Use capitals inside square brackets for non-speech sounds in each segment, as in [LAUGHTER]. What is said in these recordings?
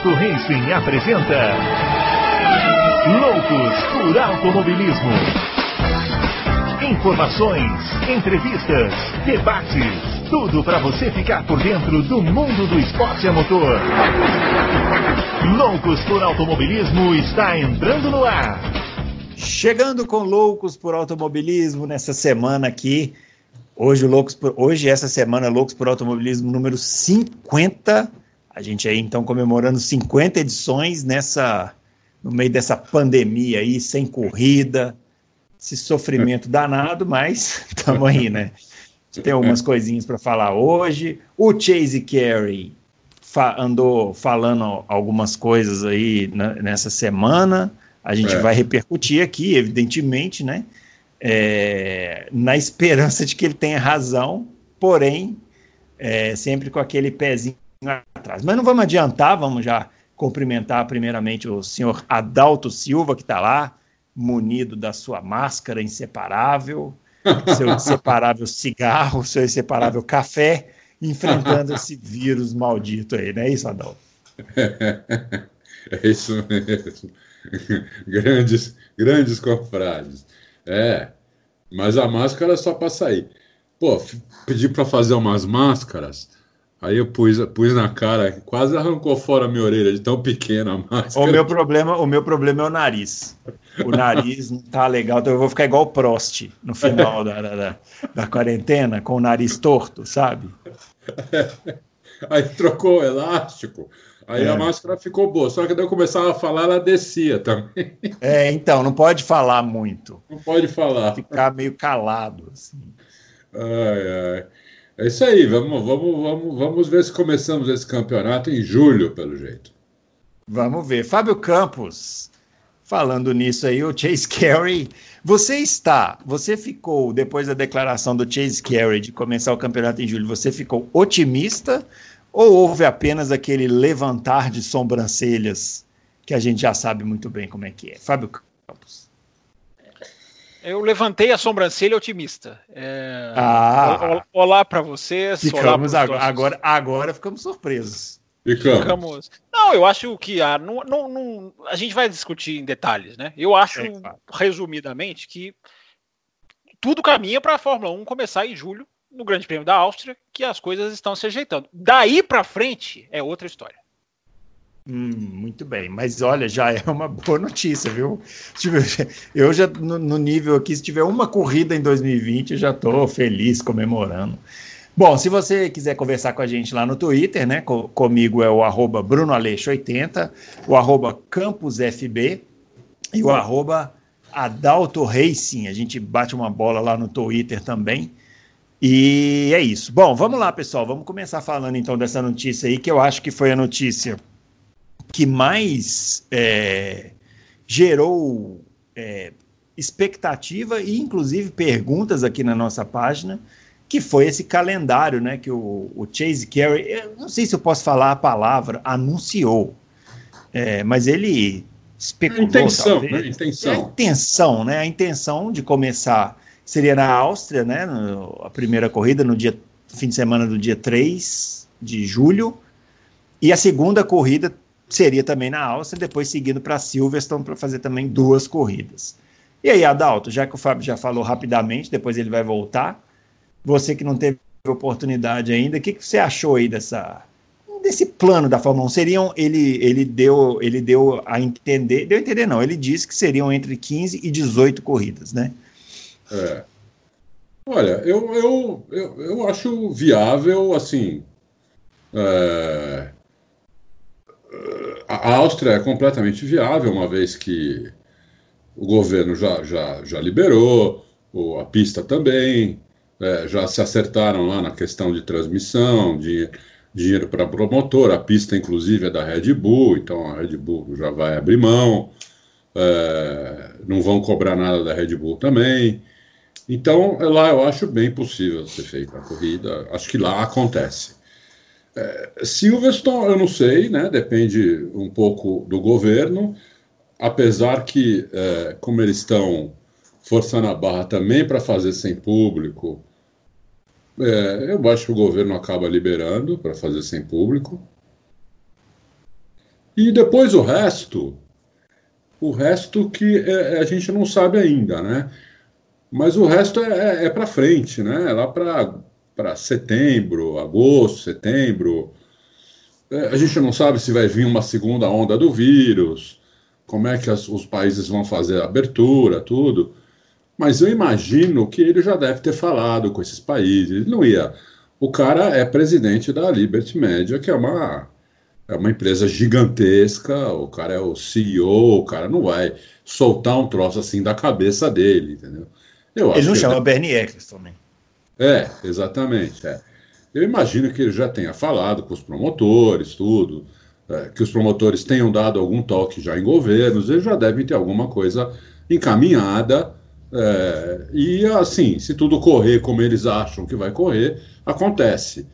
Adalto Racing apresenta Loucos por Automobilismo. Informações, entrevistas, debates, tudo para você ficar por dentro do mundo do esporte a motor. Loucos por Automobilismo está entrando no ar. Chegando com Loucos por Automobilismo nessa semana aqui. Hoje, Loucos por, hoje essa semana, Loucos por Automobilismo número 50 a gente aí então comemorando 50 edições nessa no meio dessa pandemia aí, sem corrida, esse sofrimento danado, mas [LAUGHS] estamos aí, né? Tem algumas coisinhas para falar hoje. O Chase Carey fa andou falando algumas coisas aí nessa semana. A gente é. vai repercutir aqui, evidentemente, né? É, na esperança de que ele tenha razão, porém, é, sempre com aquele pezinho atrás. Mas não vamos adiantar, vamos já cumprimentar primeiramente o senhor Adalto Silva, que está lá, munido da sua máscara inseparável, [LAUGHS] seu inseparável cigarro, seu inseparável café, enfrentando esse vírus maldito aí, não é isso, Adalto? [LAUGHS] É isso mesmo. [LAUGHS] Grandes, grandes confrades. É, mas a máscara é só para sair. Pô, pedi para fazer umas máscaras Aí eu pus, pus na cara, quase arrancou fora a minha orelha, de tão pequena a máscara. O meu problema, o meu problema é o nariz. O nariz não tá legal, então eu vou ficar igual o Prost no final da, da, da quarentena, com o nariz torto, sabe? Aí trocou o elástico, aí é. a máscara ficou boa. Só que daí eu começava a falar, ela descia também. É, então, não pode falar muito. Não pode falar. Ficar meio calado, assim. Ai, ai. É isso aí, vamos, vamos, vamos, vamos ver se começamos esse campeonato em julho, pelo jeito. Vamos ver. Fábio Campos, falando nisso aí, o Chase Carey. Você está, você ficou, depois da declaração do Chase Carey de começar o campeonato em julho, você ficou otimista ou houve apenas aquele levantar de sobrancelhas que a gente já sabe muito bem como é que é? Fábio Campos. Eu levantei a sobrancelha otimista. É... Ah, olá para vocês. Ficamos agora, agora, agora ficamos surpresos. Ficamos. ficamos. Não, eu acho que a, não, não, não, a gente vai discutir em detalhes, né? Eu acho, é, claro. resumidamente, que tudo caminha para a Fórmula 1 começar em julho, no Grande Prêmio da Áustria, que as coisas estão se ajeitando. Daí para frente é outra história. Hum, muito bem, mas olha, já é uma boa notícia, viu? Eu já, no, nível aqui, se tiver uma corrida em 2020, eu já estou feliz comemorando. Bom, se você quiser conversar com a gente lá no Twitter, né? Com, comigo é o arroba BrunoAleixo80, o arroba CampusFB e o arroba Adalto Racing. A gente bate uma bola lá no Twitter também. E é isso. Bom, vamos lá, pessoal. Vamos começar falando então dessa notícia aí, que eu acho que foi a notícia que mais é, gerou é, expectativa e, inclusive, perguntas aqui na nossa página, que foi esse calendário, né, que o, o Chase Carey, eu não sei se eu posso falar a palavra, anunciou, é, mas ele especulou. A intenção, talvez, né? Intenção. A intenção, né? A intenção de começar seria na Áustria, né? No, a primeira corrida no dia fim de semana do dia 3 de julho. E a segunda corrida seria também na Áustria, depois seguindo para Silverstone para fazer também duas corridas. E aí, Adalto, já que o Fábio já falou rapidamente, depois ele vai voltar, você que não teve oportunidade ainda, o que, que você achou aí dessa desse plano da Fórmula 1? Seriam, ele, ele, deu, ele deu a entender, deu a entender não, ele disse que seriam entre 15 e 18 corridas, né? É. Olha, eu, eu, eu, eu acho viável, assim, é, a Áustria é completamente viável, uma vez que o governo já, já, já liberou, a pista também, é, já se acertaram lá na questão de transmissão, de dinheiro para promotor, a pista inclusive é da Red Bull, então a Red Bull já vai abrir mão, é, não vão cobrar nada da Red Bull também. Então lá eu acho bem possível ser feita a corrida, acho que lá acontece. É, Silverstone, eu não sei, né? Depende um pouco do governo, apesar que, é, como eles estão forçando a barra também para fazer sem público, é, eu acho que o governo acaba liberando para fazer sem público. E depois o resto, o resto que é, a gente não sabe ainda, né? Mas o resto é, é, é para frente, né? É lá para setembro, agosto, setembro. É, a gente não sabe se vai vir uma segunda onda do vírus, como é que as, os países vão fazer a abertura, tudo. Mas eu imagino que ele já deve ter falado com esses países. Ele não ia. O cara é presidente da Liberty Media, que é uma, é uma empresa gigantesca. O cara é o CEO, o cara não vai soltar um troço assim da cabeça dele, entendeu? Eu ele não chama ele... Bernie Eccleston também. É, exatamente. É. Eu imagino que ele já tenha falado com os promotores, tudo, é, que os promotores tenham dado algum toque já em governos, eles já devem ter alguma coisa encaminhada. É, e assim, se tudo correr como eles acham que vai correr, acontece.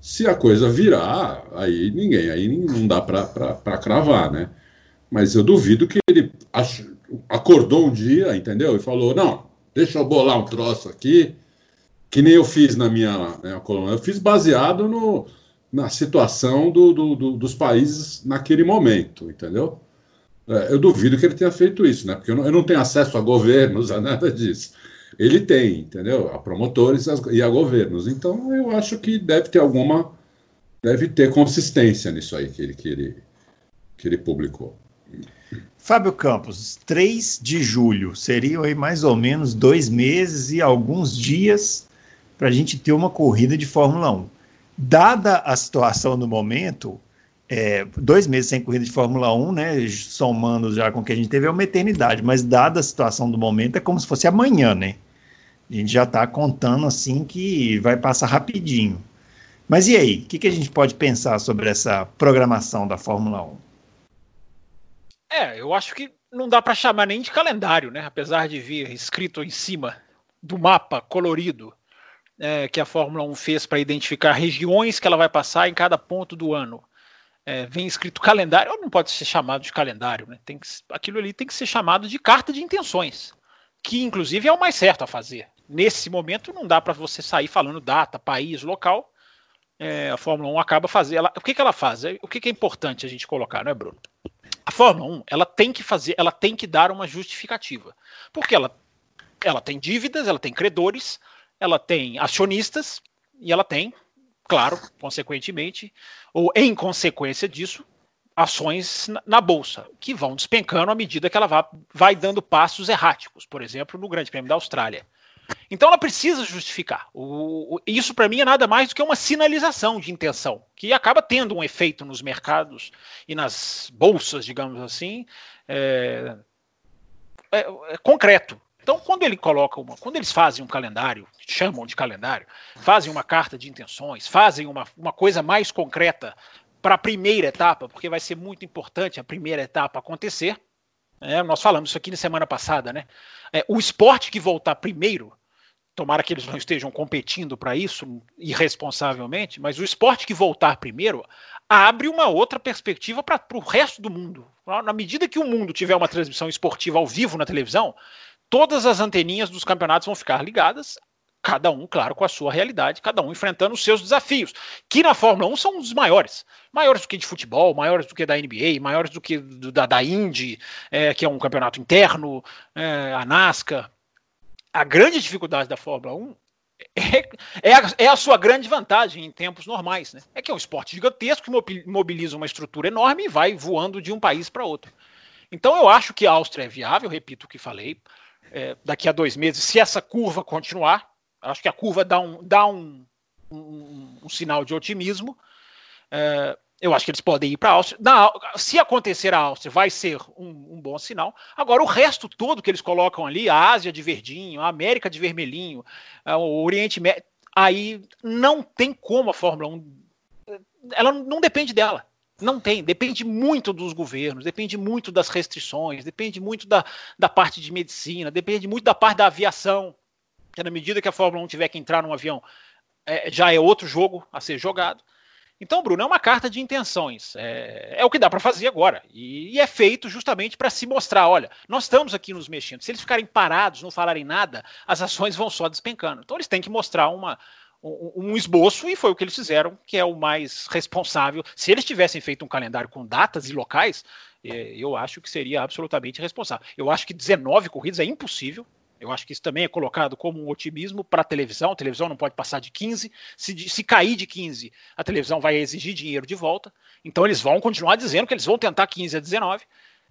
Se a coisa virar, aí ninguém, aí não dá para cravar, né? Mas eu duvido que ele ach... acordou um dia, entendeu? E falou: não, deixa eu bolar um troço aqui, que nem eu fiz na minha coluna. Eu fiz baseado no, na situação do, do, do, dos países naquele momento, entendeu? É, eu duvido que ele tenha feito isso, né? Porque eu não, eu não, tenho acesso a governos, a nada disso. Ele tem, entendeu? A promotores e a governos. Então eu acho que deve ter alguma. Deve ter consistência nisso aí que ele, que ele, que ele publicou. Fábio Campos, 3 de julho, seriam aí mais ou menos dois meses e alguns dias para a gente ter uma corrida de Fórmula 1. Dada a situação no momento, é, dois meses sem corrida de Fórmula 1, né, somando já com o que a gente teve, é uma eternidade, mas dada a situação do momento, é como se fosse amanhã, né? A gente já está contando assim que vai passar rapidinho. Mas e aí, o que, que a gente pode pensar sobre essa programação da Fórmula 1? É, eu acho que não dá para chamar nem de calendário, né? Apesar de vir escrito em cima do mapa colorido é, que a Fórmula 1 fez para identificar regiões que ela vai passar em cada ponto do ano. É, vem escrito calendário, ou não pode ser chamado de calendário, né? Tem que, aquilo ali tem que ser chamado de carta de intenções, que inclusive é o mais certo a fazer. Nesse momento não dá para você sair falando data, país, local. É, a Fórmula 1 acaba fazendo. o que, que ela faz? O que, que é importante a gente colocar, não é, Bruno? A Fórmula 1, ela tem que fazer, ela tem que dar uma justificativa. Porque ela, ela tem dívidas, ela tem credores, ela tem acionistas e ela tem, claro, consequentemente, ou em consequência disso, ações na, bolsa, que vão despencando à medida que ela vai, vai dando passos erráticos, por exemplo, no Grande Prêmio da Austrália. Então ela precisa justificar. O, o, isso para mim é nada mais do que uma sinalização de intenção, que acaba tendo um efeito nos mercados e nas bolsas, digamos assim, é, é, é concreto. Então, quando ele coloca uma, quando eles fazem um calendário, chamam de calendário, fazem uma carta de intenções, fazem uma, uma coisa mais concreta para a primeira etapa, porque vai ser muito importante a primeira etapa acontecer. É, nós falamos isso aqui na semana passada, né? É, o esporte que voltar primeiro, tomara que eles não estejam competindo para isso irresponsavelmente, mas o esporte que voltar primeiro abre uma outra perspectiva para o resto do mundo. Na medida que o mundo tiver uma transmissão esportiva ao vivo na televisão, todas as anteninhas dos campeonatos vão ficar ligadas, cada um, claro, com a sua realidade, cada um enfrentando os seus desafios, que na Fórmula 1 são os maiores. Maiores do que de futebol, maiores do que da NBA, maiores do que do, da, da Indy, é, que é um campeonato interno, é, a NASCAR. A grande dificuldade da Fórmula 1 é, é, a, é, a, sua grande vantagem em tempos normais, né? É que é um esporte gigantesco que mobiliza uma estrutura enorme e vai voando de um país para outro. Então eu acho que a Áustria é viável, repito o que falei é, daqui a dois meses, se essa curva continuar. Acho que a curva dá um, dá um, um, um sinal de otimismo. É, eu acho que eles podem ir para a Áustria. Na, se acontecer a Áustria, vai ser um, um, bom sinal. Agora, o resto todo que eles colocam ali, a Ásia de verdinho, a América de vermelhinho, o Oriente Médio, aí não tem como a Fórmula 1. Ela não depende dela. Não tem, depende muito dos governos, depende muito das restrições, depende muito da, da parte de medicina, depende muito da parte da aviação. Que na medida que a Fórmula 1 tiver que entrar num avião, é, já é outro jogo a ser jogado. Então, Bruno, é uma carta de intenções. É, é o que dá para fazer agora. E, e é feito justamente para se mostrar: olha, nós estamos aqui nos mexendo. Se eles ficarem parados, não falarem nada, as ações vão só despencando. Então, eles têm que mostrar uma, um, esboço e foi o que eles fizeram, que é o mais responsável. Se eles tivessem feito um calendário com datas e locais, é, eu acho que seria absolutamente responsável. Eu acho que 19 corridas é impossível. Eu acho que isso também é colocado como um otimismo para a televisão. A televisão não pode passar de 15. Se, se cair de 15, a televisão vai exigir dinheiro de volta. Então eles vão continuar dizendo que eles vão tentar 15 a 19.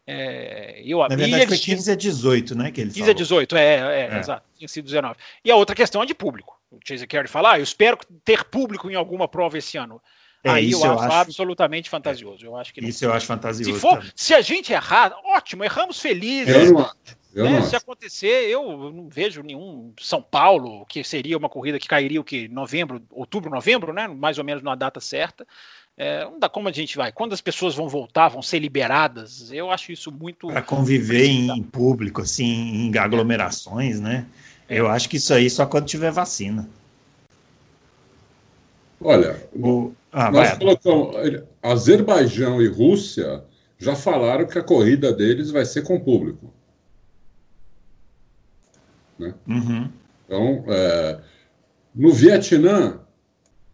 É, eu, Na verdade, foi 15 a 18, né? Que ele 15 falou. a 18, é, é, é, exato. Tinha sido 19. E a outra questão é de público. O Chase Carey fala: ah, eu espero ter público em alguma prova esse ano. É, Aí eu, eu acho, acho absolutamente fantasioso. Eu acho que isso eu acho fantasioso. Se, for, se a gente errar, ótimo, erramos felizes. Eu não, eu né? Se acontecer, eu não vejo nenhum São Paulo, que seria uma corrida que cairia o que? Novembro, outubro, novembro, né? Mais ou menos na data certa. É, não dá como a gente vai. Quando as pessoas vão voltar, vão ser liberadas, eu acho isso muito. Para conviver em público, assim, em aglomerações, né? Eu acho que isso aí só quando tiver vacina. Olha, o... ah, nós vai. colocamos. Azerbaijão e Rússia já falaram que a corrida deles vai ser com público. Né? Uhum. Então, é, no Vietnã,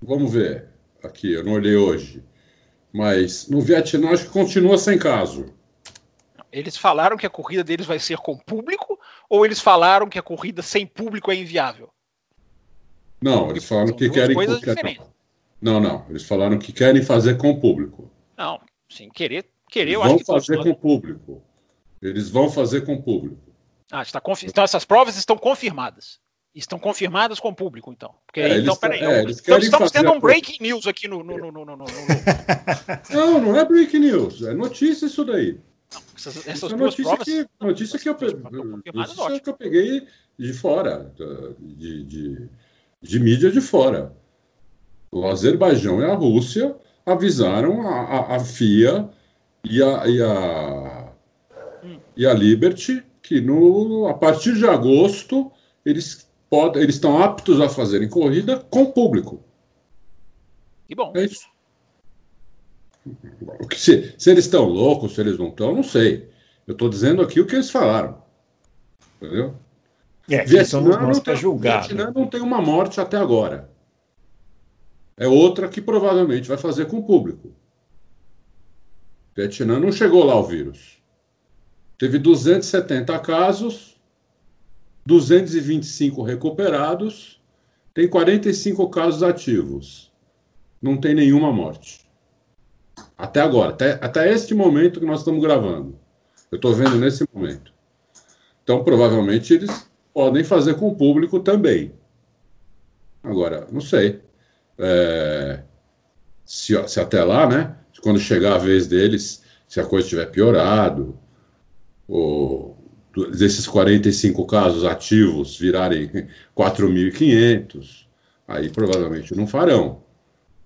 vamos ver aqui, eu não olhei hoje, mas no Vietnã acho que continua sem caso. Eles falaram que a corrida deles vai ser com público ou eles falaram que a corrida sem público é inviável? Não, eles falaram que querem. Coisas diferentes. Não, não. Eles falaram que querem fazer com público. Não, sim, querer, querer eu vão acho que fazer com público. Eles vão fazer com público. Ah, está confi... Então essas provas estão confirmadas. Estão confirmadas com o público, então. Porque, é, então, peraí. É, então, estamos tendo um breaking news aqui no. no, no, no, no, no... [LAUGHS] não, não é breaking news. É notícia isso daí. Não, essas, essas é notícia provas, que, notícia que eu, notícia que eu peguei de fora, de, de, de mídia de fora. O Azerbaijão e a Rússia avisaram a, a, a FIA e a, e a, hum. e a Liberty que no, a partir de agosto eles podem, eles estão aptos a fazerem corrida com público. E bom. É isso. Se, se eles estão loucos, se eles não estão, não sei. Eu estou dizendo aqui o que eles falaram. Entendeu? É, Vietnã, não tem, julgar, Vietnã não tem uma morte até agora. É outra que provavelmente vai fazer com o público. Vietnã não chegou lá o vírus. Teve 270 casos, 225 recuperados, tem 45 casos ativos. Não tem nenhuma morte. Até agora, até, até este momento que nós estamos gravando. Eu estou vendo nesse momento. Então, provavelmente, eles podem fazer com o público também. Agora, não sei. É, se, se, até lá, né? Quando chegar a vez deles, se a coisa tiver piorado, o, desses 45 casos ativos virarem [LAUGHS] 4.500, aí provavelmente não farão.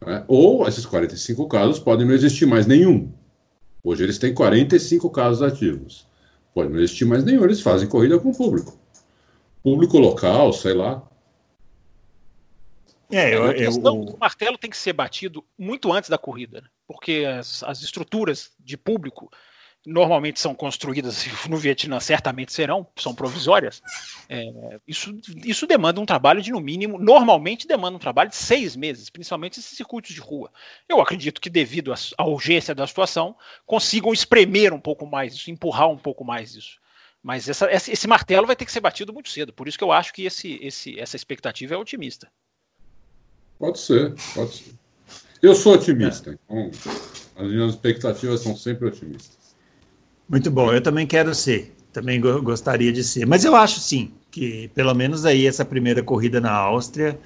Né? Ou esses 45 casos podem não existir mais nenhum. Hoje eles têm 45 casos ativos. Pode não existir mais nenhum, eles fazem corrida com o público. Público local, sei lá. É, eu, eu, eu, o martelo tem que ser batido muito antes da corrida, né? porque as, as estruturas de público normalmente são construídas [LAUGHS] no Vietnã, certamente serão, são provisórias. É, isso, isso demanda um trabalho de, no mínimo, normalmente demanda um trabalho de seis meses, principalmente esses circuitos de rua. Eu acredito que, devido à urgência da situação, consigam espremer um pouco mais isso, empurrar um pouco mais isso. Mas essa, esse martelo vai ter que ser batido muito cedo, por isso que eu acho que esse, esse, essa expectativa é otimista. Pode ser, pode ser. Eu sou otimista, então as minhas expectativas são sempre otimistas. Muito bom, eu também quero ser, também gostaria de ser. Mas eu acho sim que pelo menos aí essa primeira corrida na Áustria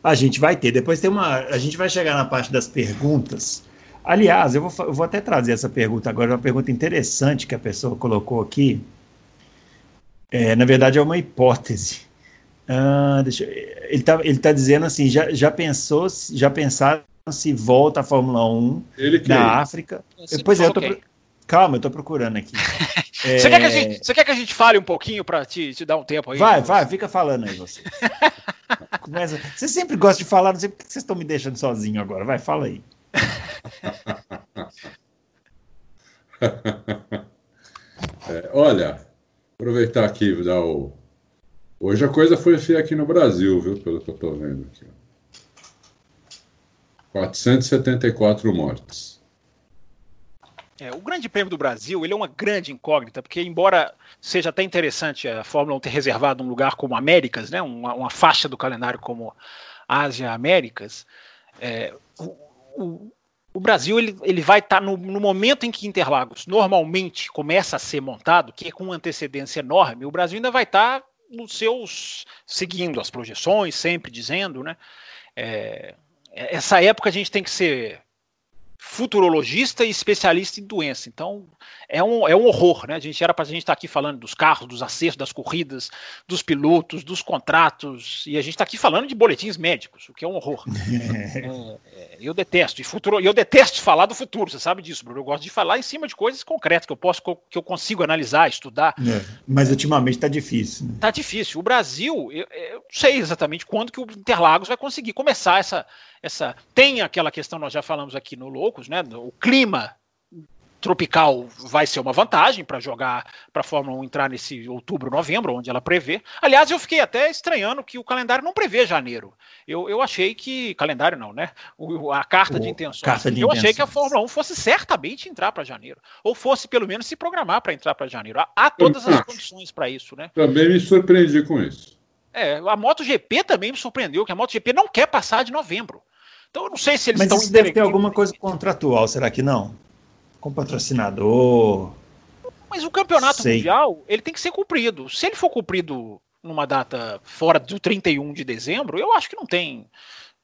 a gente vai ter. Depois tem uma, a gente vai chegar na parte das perguntas. Aliás, eu vou, eu vou até trazer essa pergunta agora, uma pergunta interessante que a pessoa colocou aqui. É, na verdade, é uma hipótese. Ah, deixa, ele está ele tá dizendo assim: já, já pensou, já pensaram se volta a Fórmula 1 na África? Pois é, eu tô, Calma, eu tô procurando aqui. é... [LAUGHS] você, quer que a gente, você quer que a gente fale um pouquinho para te, te dar um tempo aí? Vai, vai, fica falando aí você. [LAUGHS] Começa... Você sempre gosta de falar, não sei por que vocês estão me deixando sozinho agora. Vai, fala aí. [LAUGHS] é, olha, aproveitar aqui e dar o. Hoje a coisa foi feia aqui no Brasil, viu? Pelo que eu tô vendo aqui. 474 mortes. É, o Grande Prêmio do Brasil ele é uma grande incógnita, porque embora seja até interessante a Fórmula 1 ter reservado um lugar como Américas, né, uma, uma faixa do calendário como Ásia Américas, é, o, o, o, Brasil ele, ele vai estar tá no, no, momento em que Interlagos normalmente começa a ser montado, que é com antecedência enorme, o Brasil ainda vai estar tá nos seus seguindo as projeções, sempre dizendo, né? É, essa época a gente tem que ser futurologista e especialista em doença. Então, é um, é um horror, né? A gente era para a gente estar tá aqui falando dos carros, dos acertos, das corridas, dos pilotos, dos contratos, e a gente está aqui falando de boletins médicos, o que é um horror. [LAUGHS] é, é, eu detesto, e futuro, eu detesto falar do futuro, você sabe disso, Bruno. Eu gosto de falar em cima de coisas concretas que eu posso, que eu consigo analisar, estudar. É, mas ultimamente está difícil. Está né? difícil. O Brasil, eu, eu não sei exatamente quando que o Interlagos vai conseguir começar essa essa tem aquela questão nós já falamos aqui no Loucos, né? O clima tropical vai ser uma vantagem para jogar para a Fórmula 1 entrar nesse outubro, novembro, onde ela prevê. Aliás, eu fiquei até estranhando que o calendário não prevê janeiro. Eu, eu achei que. Calendário não, né? O, a carta o, de intenções. Carta de eu intenções. achei que a Fórmula 1 fosse certamente entrar para janeiro. Ou fosse, pelo menos, se programar para entrar para janeiro. Há, há todas as condições para isso, né? Também me surpreendi com isso. É, a MotoGP também me surpreendeu, que a MotoGP não quer passar de novembro. Então eu não sei se eles Mas estão. Mas deve ter alguma coisa contratual, será que não? Com patrocinador. Mas o campeonato sei. mundial, ele tem que ser cumprido. Se ele for cumprido numa data fora do 31 de dezembro, eu acho que não tem.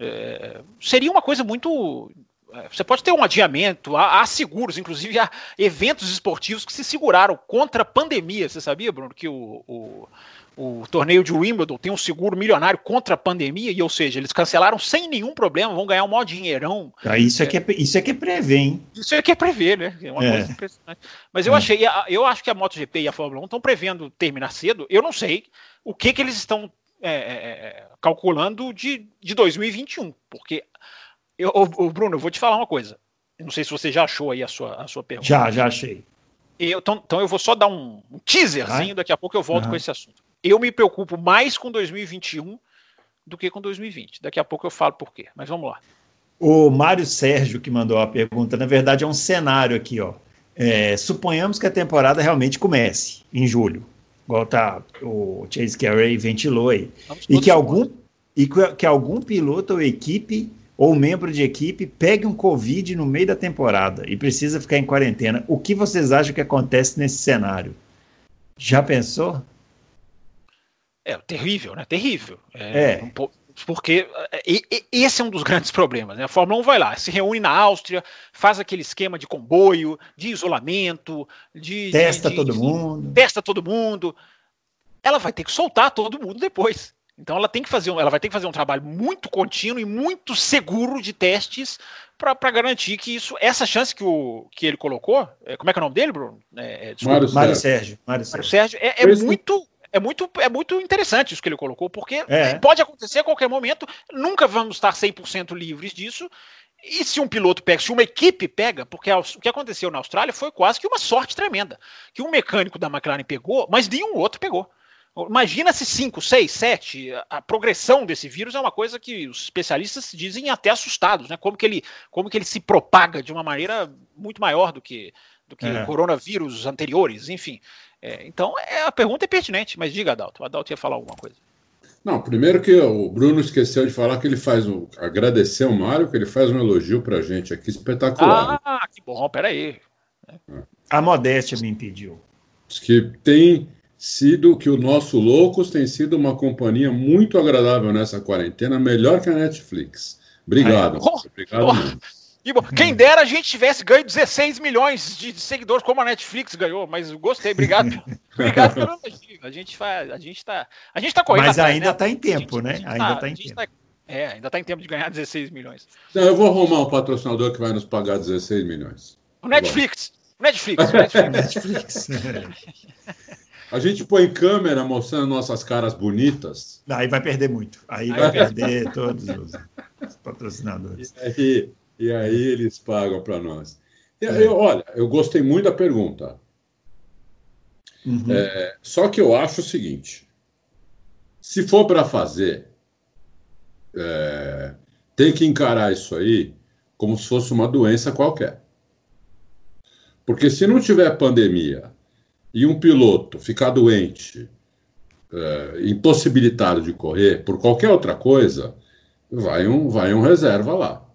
É, seria uma coisa muito. É, você pode ter um adiamento, há, há, seguros, inclusive há eventos esportivos que se seguraram contra a pandemia. Você sabia, Bruno, que o, o o torneio de Wimbledon tem um seguro milionário contra a pandemia, e ou seja, eles cancelaram sem nenhum problema, vão ganhar um maior dinheirão. Ah, isso, é, que é, isso é que é prever, hein? Isso é que é prever, né? É uma é. coisa impressionante. Mas eu é. achei, eu acho que a MotoGP e a Fórmula 1 estão prevendo terminar cedo. Eu não sei o que, que eles estão é, é, calculando de, de 2021, porque eu, o, Bruno, eu vou te falar uma coisa. Eu não sei se você já achou aí a sua, a sua pergunta. Já, já achei. Eu, então, então eu vou só dar um, um teaserzinho, daqui a pouco eu volto com esse assunto eu me preocupo mais com 2021 do que com 2020. Daqui a pouco eu falo por quê, mas vamos lá. O Mário Sérgio que mandou a pergunta, na verdade é um cenário aqui, ó. É, suponhamos que a temporada realmente comece em julho, igual tá o Chase Carey ventilou aí, e que algum e que algum piloto ou equipe ou membro de equipe pegue um Covid no meio da temporada e precisa ficar em quarentena. O que vocês acham que acontece nesse cenário? Já pensou? É terrível, né? Terrível. É. é. Um porque e, e, esse é um dos grandes problemas. Né? A Fórmula 1 vai lá, se reúne na Áustria, faz aquele esquema de comboio, de isolamento, de. Testa de, todo de, mundo. Testa todo mundo. Ela vai ter que soltar todo mundo depois. Então ela tem que fazer, ela vai ter que fazer um trabalho muito contínuo e muito seguro de testes para garantir que isso, essa chance que, o, que ele colocou, é, como é que é o nome dele, Bruno? É, é Mário, Mário Sérgio. Mário Sérgio. Mário Sérgio é, é muito é muito, é muito interessante isso que ele colocou, porque é. pode acontecer a qualquer momento, nunca vamos estar 100% livres disso. E se um piloto pega, se uma equipe pega, porque o que aconteceu na Austrália foi quase que uma sorte tremenda. Que um mecânico da McLaren pegou, mas nenhum outro pegou. Imagina se 5, 6, 7, a progressão desse vírus é uma coisa que os especialistas dizem até assustados, né? Como que ele, como que ele se propaga de uma maneira muito maior do que, do que é. coronavírus anteriores, enfim. É, então, é, a pergunta é pertinente, mas diga, Adalto. O Adalto ia falar alguma coisa. Não, primeiro que o Bruno esqueceu de falar que ele faz um. Agradecer o Mário, que ele faz um elogio pra gente aqui espetacular. Ah, né? que bom, peraí. É. A modéstia me impediu. Diz que tem sido que o nosso Loucos tem sido uma companhia muito agradável nessa quarentena, melhor que a Netflix. Obrigado. Oh, Obrigado. Oh, e, bom, quem dera a gente tivesse ganho 16 milhões de, seguidores, como a Netflix ganhou, mas gostei, obrigado. [LAUGHS] obrigado pelo elogio. A gente faz, a gente tá, a gente tá correndo. Mas atrás, ainda está né? em tempo, né? Ainda está em tempo. Tá, é, ainda está em tempo de ganhar 16 milhões. Não, eu vou arrumar um patrocinador que vai nos pagar 16 milhões. O Netflix. O Netflix. O Netflix. [LAUGHS] Netflix. A gente põe câmera mostrando nossas caras bonitas. Aí vai perder muito. Aí, aí vai perder todos os patrocinadores. E aí, e aí eles pagam para nós. É. Eu, olha, eu gostei muito da pergunta. Uhum. É, só que eu acho o seguinte: se for para fazer, é, tem que encarar isso aí como se fosse uma doença qualquer. Porque se não tiver pandemia e um piloto ficar doente, é, impossibilitado de correr por qualquer outra coisa, vai um, vai um reserva lá.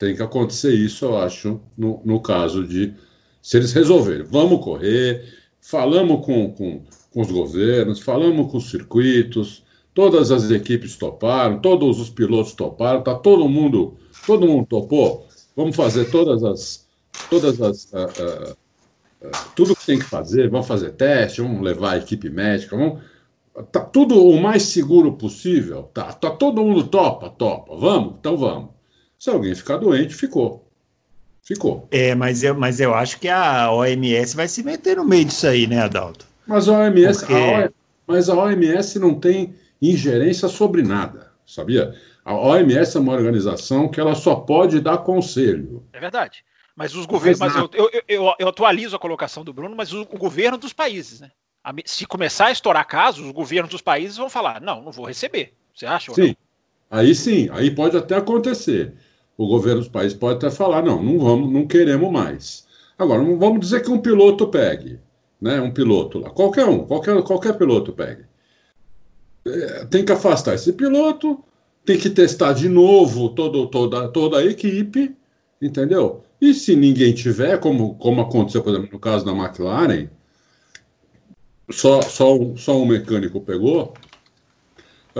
Tem que acontecer isso, eu acho, no, no caso de se eles resolverem, vamos correr, falamos com, com, com os governos, falamos com os circuitos, todas as equipes toparam, todos os pilotos toparam, tá todo mundo, todo mundo topou. Vamos fazer todas as, todas as, uh, uh, uh, tudo que tem que fazer, vamos fazer teste, vamos levar a equipe médica, vamos, tá tudo o mais seguro possível, tá, tá todo mundo topa, topa, vamos, então vamos. Se alguém ficar doente, ficou. Ficou. É, mas eu, mas eu acho que a OMS vai se meter no meio disso aí, né, Adalto? Mas a OMS, Porque... a OMS, mas a OMS não tem ingerência sobre nada, sabia? A OMS é uma organização que ela só pode dar conselho. É verdade. Mas os governos, mas eu, eu, eu, eu, atualizo a colocação do Bruno, mas o, o governo dos países, né? Se começar a estourar casos, os governos dos países vão falar: não, não vou receber. Você acha? Sim. Aí sim, aí pode até acontecer. O governo dos países pode até falar: não, não vamos, não queremos mais. Agora, vamos dizer que um piloto pegue, né? Um piloto lá, qualquer um, qualquer, qualquer piloto pegue. É, tem que afastar esse piloto, tem que testar de novo todo, toda, toda a equipe, entendeu? E se ninguém tiver, como, como aconteceu, por exemplo, no caso da McLaren, só, só, só um mecânico pegou,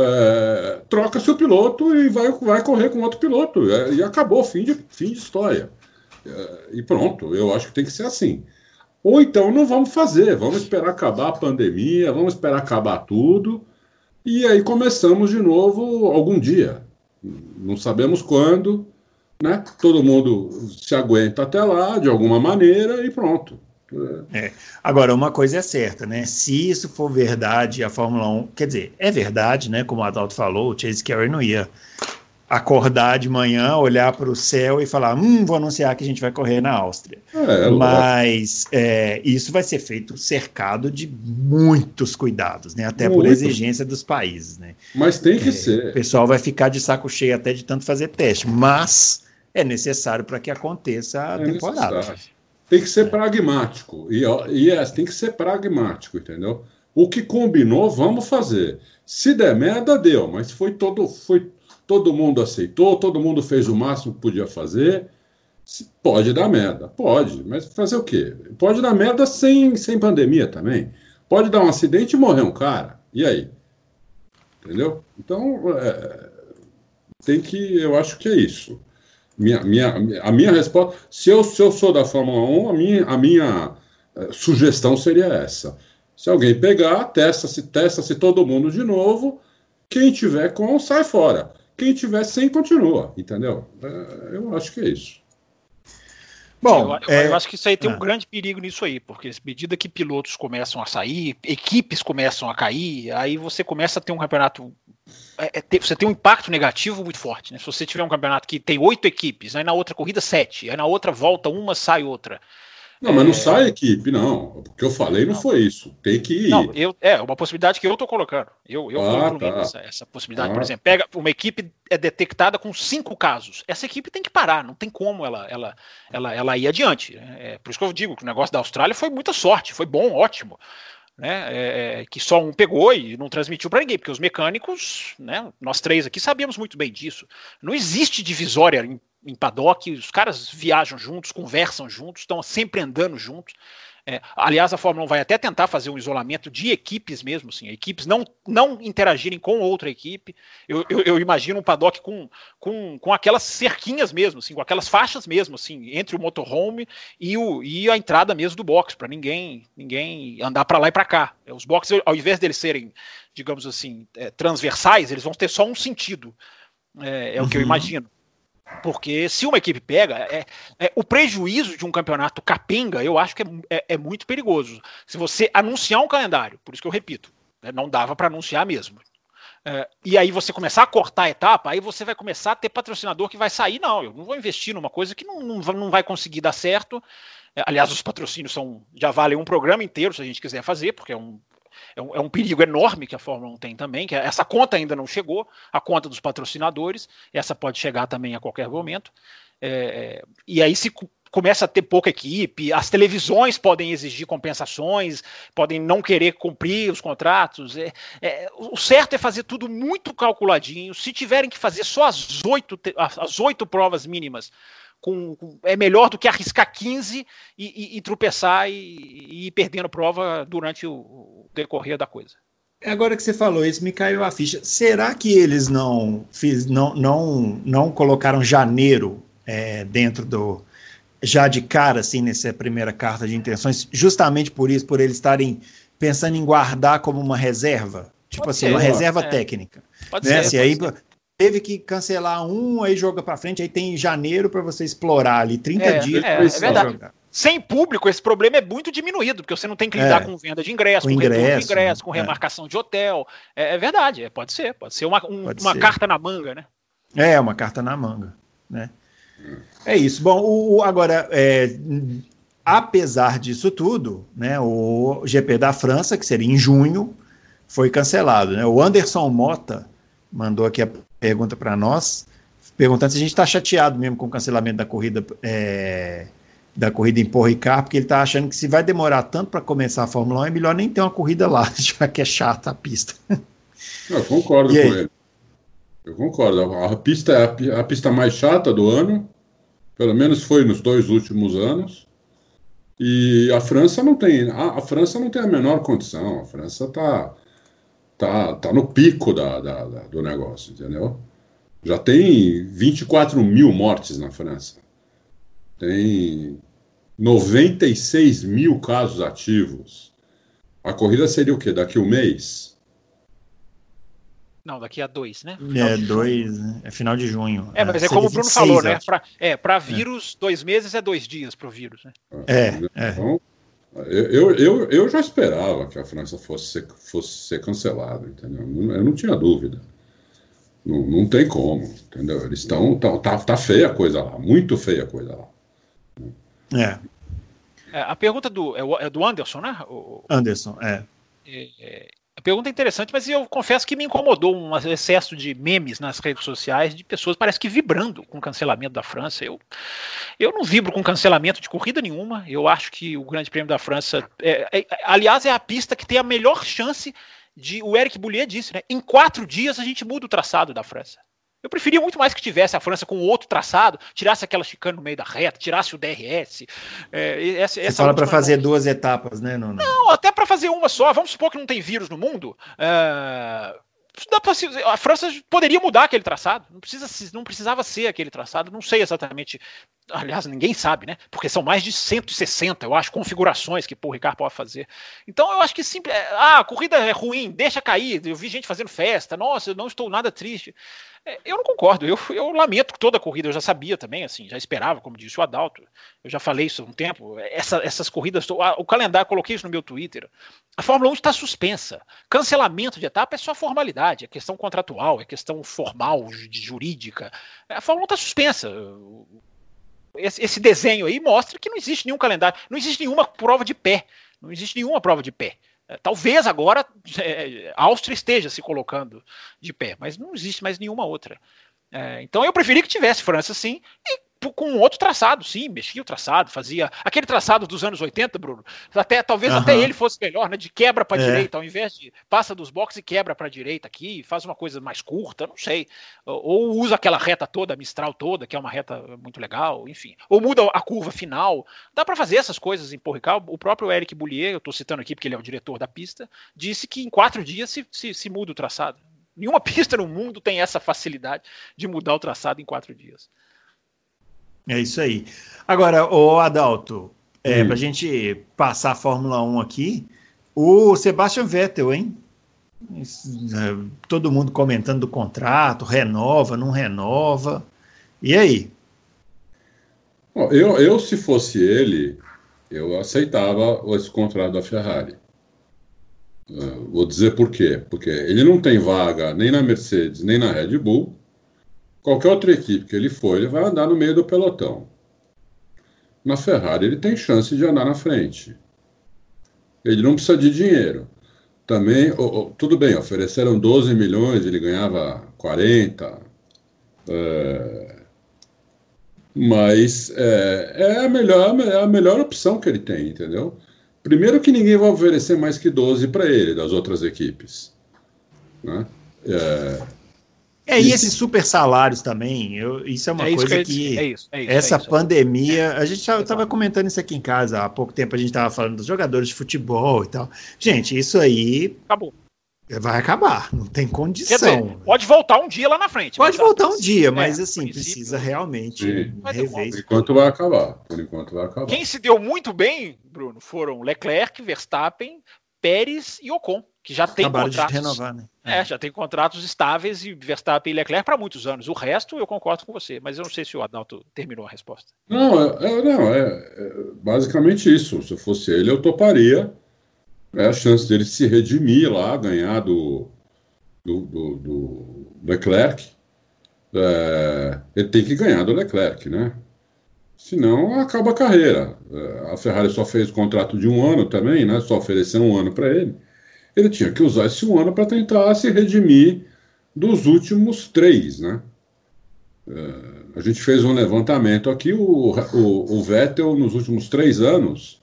é, troca-se o piloto e vai, vai correr com outro piloto. É, e acabou, fim de, fim de história. É, e pronto, eu acho que tem que ser assim. Ou então não vamos fazer, vamos esperar acabar a pandemia, vamos esperar acabar tudo, e aí começamos de novo algum dia. Não sabemos quando, né? Todo mundo se aguenta até lá de alguma maneira e pronto. É. Agora, uma coisa é certa, né? Se isso for verdade, a Fórmula 1, quer dizer, é verdade, né? Como o Adalto falou, o Chase Carey não ia acordar de manhã, olhar para o céu e falar: hum, vou anunciar que a gente vai correr na Áustria. É, é Mas é, isso vai ser feito cercado de muitos cuidados, né? Até Muito. por exigência dos países, né? Mas tem que é, ser. O pessoal vai ficar de saco cheio até de tanto fazer teste, mas é necessário para que aconteça a é temporada. Necessário. Tem que ser pragmático. E, e é, tem que ser pragmático, entendeu? O que combinou, vamos fazer. Se der merda, deu. Mas foi todo, foi, todo mundo aceitou, todo mundo fez o máximo que podia fazer. Pode dar merda, pode. Mas fazer o quê? Pode dar merda sem, sem pandemia também. Pode dar um acidente e morrer um cara. E aí? Entendeu? Então, é, tem que. Eu acho que é isso. Minha, minha, a minha resposta, se eu, se eu sou da Fórmula 1, a minha, a minha uh, sugestão seria essa. Se alguém pegar, testa-se testa -se todo mundo de novo. Quem tiver com, sai fora. Quem tiver sem, continua. Entendeu? Uh, eu acho que é isso. Bom, eu, é... eu, acho que isso aí tem um ah. grande perigo nisso aí, porque à medida que pilotos começam a sair, equipes começam a cair, aí você começa a ter um campeonato é, é, você tem um impacto negativo muito forte. Né? Se você tiver um campeonato que tem oito equipes, aí na outra corrida sete, aí na outra volta uma sai outra. Não, mas não é. sai equipe, não. O que eu falei não, não, foi isso. Tem que ir. Não, eu, é uma possibilidade que eu estou colocando. Eu, eu ah, tá. essa, essa, possibilidade. Ah. Por exemplo, pega uma equipe é detectada com cinco casos. Essa equipe tem que parar, não tem como ela, ela, ela, ela ir adiante. Né? É, por isso que eu digo que o negócio da Austrália foi muita sorte, foi bom, ótimo né, é, é, que só um pegou e não transmitiu para ninguém, porque os mecânicos, né, nós três aqui sabemos muito bem disso. Não existe divisória em, em paddock, os caras viajam juntos, conversam juntos, estão sempre andando juntos. É, aliás, a Fórmula 1 vai até tentar fazer um isolamento de equipes mesmo, assim, equipes não, não interagirem com outra equipe. Eu, eu, eu, imagino um paddock com, com, com aquelas cerquinhas mesmo, assim, com aquelas faixas mesmo, assim, entre o motorhome e, o, e a entrada mesmo do box, para ninguém ninguém andar para lá e para cá. Os boxes, ao invés deles serem, digamos assim, é, transversais, eles vão ter só um sentido. É, é uhum. o que eu uhum. imagino. Porque se uma equipe pega, é, é, o prejuízo de um campeonato capenga, eu acho que é, é, é muito perigoso. Se você anunciar um calendário, por isso que eu repito, né, não dava para anunciar mesmo. É, e aí você começar a cortar a etapa, aí você vai começar a ter patrocinador que vai sair, não, eu não vou investir numa coisa que não, não, não vai conseguir dar certo. É, aliás, os patrocínios são já valem um programa inteiro se a gente quiser fazer, porque é um, é um, é um, perigo enorme que a Fórmula 1 tem também, que é, essa conta ainda não chegou, a conta dos patrocinadores, essa pode chegar também a qualquer momento. É, e aí se começa a ter pouca equipe, as televisões podem exigir compensações, podem não querer cumprir os contratos. É, é, o certo é fazer tudo muito calculadinho. Se tiverem que fazer só as oito, as oito provas mínimas, com, com, é melhor do que arriscar 15 e, e, e tropeçar e, e, ir perdendo prova durante o, o decorrer da coisa. Agora que você falou isso, me caiu a ficha. Será que eles não, fiz, não, não, não colocaram janeiro é, dentro do, já de cara, assim, nessa primeira carta de intenções, justamente por isso, por eles estarem pensando em guardar como uma reserva, tipo pode assim, ser, uma reserva é. técnica. Pode né? ser. Assim, aí ser. Teve que cancelar um, aí joga para frente, aí tem janeiro para você explorar ali, 30 é, dias. É, é verdade. Jogar. Sem público, esse problema é muito diminuído, porque você não tem que lidar é. com venda de ingresso, com, com ingresso, de ingresso, com é. remarcação de hotel. É, é verdade, é, pode ser, pode ser uma, um, pode uma ser. carta na manga, né? É, uma carta na manga, né? É isso. Bom, o, agora, é, apesar disso tudo, né, o GP da França, que seria em junho, foi cancelado. Né? O Anderson Mota mandou aqui a pergunta para nós, perguntando se a gente está chateado mesmo com o cancelamento da corrida é, da corrida em Paul Ricard, porque ele está achando que se vai demorar tanto para começar a Fórmula 1, é melhor nem ter uma corrida lá, [LAUGHS] já que é chata a pista. Eu concordo com ele. Eu concordo. A, pista é a, a, pista mais chata do ano, pelo menos foi nos dois últimos anos. E a França não tem, a, a França não tem a menor condição. A França está tá, tá no pico da, da, da, do negócio, entendeu? Já tem 24 mil mortes na França. Tem 96 mil casos ativos. A corrida seria o quê? Daqui a um mês? Não, daqui a dois, né? Final é, dois, né? é final de junho. É, mas é, é como o Bruno falou, né? Pra, é, para é. vírus, é. dois meses é dois dias para o vírus, né? É, é. Então, eu, eu, eu já esperava que a França fosse ser, fosse ser cancelada, entendeu? Eu não tinha dúvida. Não, não tem como, entendeu? Eles estão. Tá, tá, tá feia a coisa lá, muito feia a coisa lá. É. é a pergunta do, é do Anderson, né? O, Anderson, é. é a pergunta é interessante, mas eu confesso que me incomodou um excesso de memes nas redes sociais de pessoas parece que vibrando com o cancelamento da França. Eu, eu não vibro com cancelamento de corrida nenhuma. Eu acho que o Grande Prêmio da França, é, é, aliás, é a pista que tem a melhor chance de. O Eric Boulier disse, né? Em quatro dias a gente muda o traçado da França. Eu preferia muito mais que tivesse a França com outro traçado, tirasse aquela chicane no meio da reta, tirasse o DRS. É, essa, Você essa fala para fazer duas etapas, né? Não, não até para fazer uma só. Vamos supor que não tem vírus no mundo. É, a França poderia mudar aquele traçado, não, precisa, não precisava ser aquele traçado, não sei exatamente, aliás, ninguém sabe, né? Porque são mais de 160, eu acho, configurações que o Ricard pode fazer. Então eu acho que simples. Ah, a corrida é ruim, deixa cair. Eu vi gente fazendo festa, nossa, eu não estou nada triste. É, eu não concordo, eu, eu lamento toda a corrida, eu já sabia também, assim, já esperava, como disse o Adalto, eu já falei isso há um tempo, essa, essas corridas, o calendário, coloquei isso no meu Twitter, a Fórmula 1 está suspensa, cancelamento de etapa é só formalidade, é questão contratual, é questão formal, jurídica, a Fórmula 1 está suspensa, esse, esse desenho aí mostra que não existe nenhum calendário, não existe nenhuma prova de pé, não existe nenhuma prova de pé. É, talvez agora é, a Áustria esteja se colocando de pé, mas não existe mais nenhuma outra. É, então eu preferi que tivesse França sim, e com outro traçado, sim, mexia o traçado, fazia aquele traçado dos anos 80, Bruno. Até talvez uhum. até ele fosse melhor, né? De quebra para é. direita, ao invés de passa dos boxes e quebra para direita aqui, faz uma coisa mais curta, não sei. Ou, usa aquela reta toda, a Mistral toda, que é uma reta muito legal, enfim. Ou muda a curva final. Dá para fazer essas coisas em Porrical. O próprio Eric Boulier, eu estou citando aqui porque ele é o diretor da pista, disse que em quatro dias se, se, se muda o traçado. Nenhuma [LAUGHS] pista no mundo tem essa facilidade de mudar o traçado em quatro dias. É isso aí. Agora, o Adalto, é, hum. para a gente passar a Fórmula 1 aqui, o Sebastian Vettel, hein? É, todo mundo comentando do contrato, renova, não renova. E aí? eu, eu, se fosse ele, eu aceitava esse contrato da Ferrari. Uh, vou dizer por quê. Porque ele não tem vaga nem na Mercedes, nem na Red Bull. Qualquer outra equipe que ele for, ele vai andar no meio do pelotão. Na Ferrari, ele tem chance de andar na frente. Ele não precisa de dinheiro. Também, oh, oh, tudo bem, ofereceram 12 milhões, ele ganhava 40. É... Mas é, é, a melhor, é a melhor opção que ele tem, entendeu? Primeiro que ninguém vai oferecer mais que 12 para ele, das outras equipes. Né? É, é, e esses super salários também, eu, isso é uma é coisa que, que é isso, é isso, essa é pandemia, a gente estava comentando isso aqui em casa há pouco tempo, a gente estava falando dos jogadores de futebol e tal. Gente, isso aí acabou. Vai acabar, não tem condição. Dizer, pode voltar um dia lá na frente. Pode voltar um dia, mas assim, precisa realmente sim. rever. Por enquanto vai acabar. Por enquanto vai acabar. Quem se deu muito bem, Bruno, foram Leclerc, Verstappen, Pérez e Ocon que já tem Acabaram contratos. De renovar, né? É, já tem contratos estáveis e Verstappen e Leclerc para muitos anos. O resto eu concordo com você, mas eu não sei se o Adalto terminou a resposta. Não, é, é não, é, é, basicamente isso. Se eu fosse ele, eu toparia. É a chance dele se redimir lá, ganhar do, do, do, do Leclerc. É, ele tem que ganhar do Leclerc, né? Senão acaba a carreira. É, a Ferrari só fez contrato de um ano também, né? Só ofereceu um ano para ele ele tinha que usar esse um ano para tentar se redimir dos últimos três, né? Uh, a gente fez um levantamento aqui, o, o, o, Vettel, nos últimos três anos,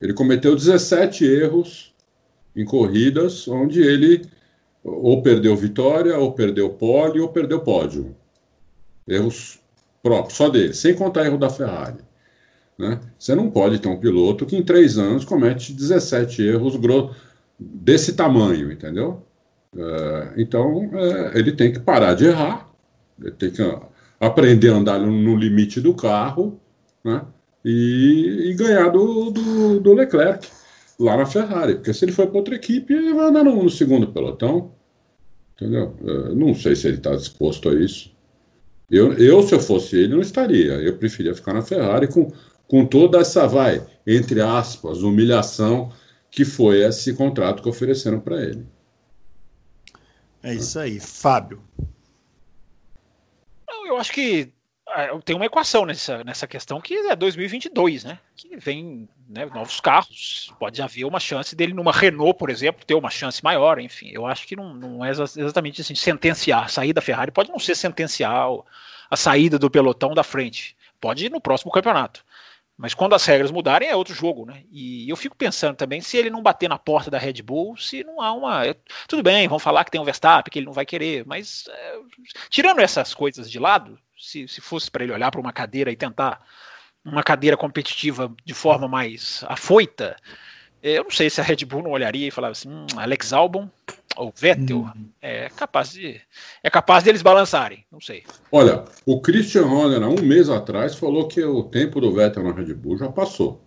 ele cometeu 17 erros em corridas onde ele ou perdeu vitória, ou perdeu pole, ou perdeu pódio. Erros próprios, só dele, sem contar erro da Ferrari. Né? Você não pode ter um piloto que em três anos comete 17 erros grossos desse tamanho, entendeu? É, então, é, ele tem que parar de errar, ele tem que aprender a andar no limite do carro, né? E, e ganhar do, do, do, Leclerc lá na Ferrari, porque se ele for para outra equipe, ele vai andar no, no segundo pelotão, entendeu? É, não sei se ele está disposto a isso. Eu, eu, se eu fosse ele, não estaria. Eu preferia ficar na Ferrari com, com toda essa, vai, entre aspas, humilhação que foi esse contrato que ofereceram para ele. É isso aí. Fábio. Eu acho que ah, tem uma equação nessa, nessa questão que é 2022, né? Que vem né, novos carros. Pode haver uma chance dele numa Renault, por exemplo, ter uma chance maior. Enfim, eu acho que não, não é exatamente assim. Sentenciar. A saída da Ferrari pode não ser sentenciar a saída do pelotão da frente. Pode ir no próximo campeonato. Mas quando as regras mudarem é outro jogo, né? E eu fico pensando também se ele não bater na porta da Red Bull, se não há uma. Tudo bem, vão falar que tem um Verstappen, que ele não vai querer, mas é... tirando essas coisas de lado, se, se fosse para ele olhar para uma cadeira e tentar uma cadeira competitiva de forma mais afoita, eu não sei se a Red Bull não olharia e falava assim: hum, Alex Albon ou Vettel hum. é capaz de é capaz deles balançarem, não sei. Olha, o Christian Horner há um mês atrás falou que o tempo do Vettel na Red Bull já passou,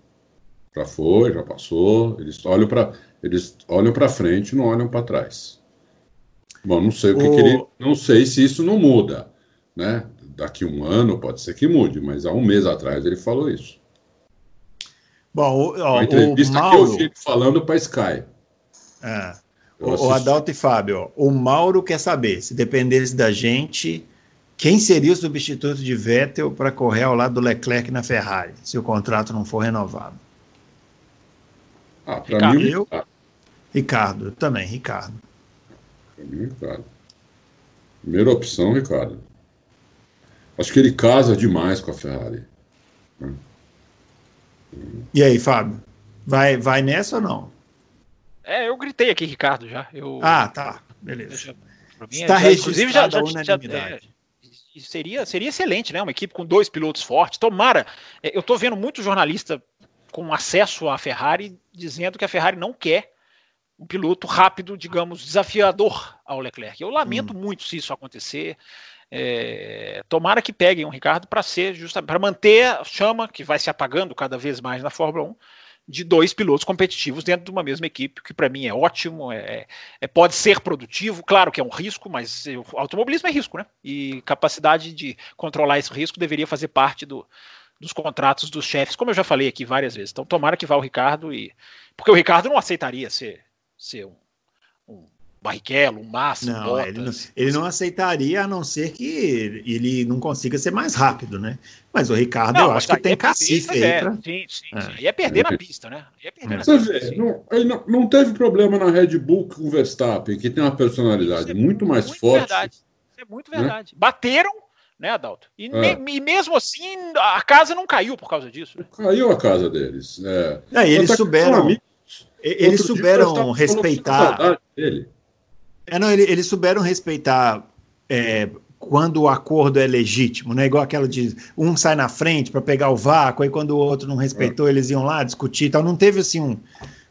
já foi, já passou. Eles olham para eles olham para frente, não olham para trás. Bom, não sei o que, o... que, ele, não sei se isso não muda, né? Daqui um ano pode ser que mude, mas há um mês atrás ele falou isso. Bom, o, ó, entrevista o Mauro... que eu vi falando para Sky. É. O, o Adalto e Fábio, o Mauro quer saber, se dependesse da gente, quem seria o substituto de Vettel para correr ao lado do Leclerc na Ferrari, se o contrato não for renovado? Ah, para mim, eu, Ricardo, também, Ricardo. Para mim, Ricardo. Primeira opção, Ricardo. Acho que ele casa demais com a Ferrari. Né? E aí, Fábio? Vai, vai nessa ou não? É, eu gritei aqui, Ricardo, já. Eu... Ah, tá. Beleza. Está já, inclusive, já, já, já é, seria, seria excelente, né? Uma equipe com dois pilotos fortes. Tomara. É, eu estou vendo muito jornalista com acesso à Ferrari dizendo que a Ferrari não quer um piloto rápido, digamos, desafiador ao Leclerc. Eu lamento hum. muito se isso acontecer. É, tomara que peguem o Ricardo para ser para manter a chama que vai se apagando cada vez mais na Fórmula 1 de dois pilotos competitivos dentro de uma mesma equipe, que para mim é ótimo, é, é, pode ser produtivo, claro que é um risco, mas o automobilismo é risco, né? E capacidade de controlar esse risco deveria fazer parte do, dos contratos dos chefes, como eu já falei aqui várias vezes. Então tomara que vá o Ricardo e porque o Ricardo não aceitaria ser, ser um Barrichello, um Massa, não, Bottas. Ele não, ele não aceitaria a não ser que ele não consiga ser mais rápido, né? Mas o Ricardo, não, eu acho que tem é cacife aí. É, pra... Sim, sim, é. sim. E é perder na pista, né? É perder Você vê, pista, não, não, não, teve problema na Red Bull com o Verstappen, que tem uma personalidade é muito mais muito forte. Verdade. Isso é muito verdade. Né? Bateram, né, Adalto? E, é. me, e, mesmo assim, a casa não caiu por causa disso. Né? Caiu a casa deles. É. Eles souberam. Eles souberam respeitar. É, não, eles, eles souberam respeitar é, quando o acordo é legítimo, né? Igual aquela de um sai na frente para pegar o vácuo, aí quando o outro não respeitou, é. eles iam lá discutir e tal. Não teve assim um.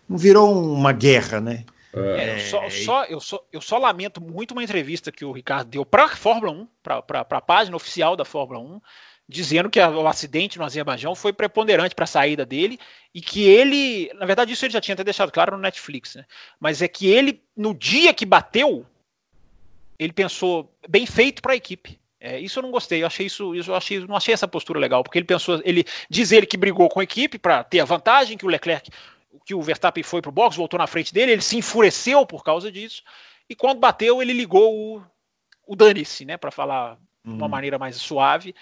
Não virou uma guerra, né? É, eu, só, só, eu, só, eu só lamento muito uma entrevista que o Ricardo deu para a Fórmula 1, para a página oficial da Fórmula 1, dizendo que o acidente no Azerbaijão foi preponderante para a saída dele e que ele, na verdade, isso ele já tinha até deixado claro no Netflix, né? Mas é que ele, no dia que bateu, ele pensou bem feito para a equipe. É, isso eu não gostei, eu achei isso, eu achei, não achei essa postura legal, porque ele pensou, ele diz ele que brigou com a equipe para ter a vantagem, que o Leclerc que o Verstappen foi para o box, voltou na frente dele, ele se enfureceu por causa disso, e quando bateu, ele ligou o, o dane-se, né, para falar de uma hum. maneira mais suave.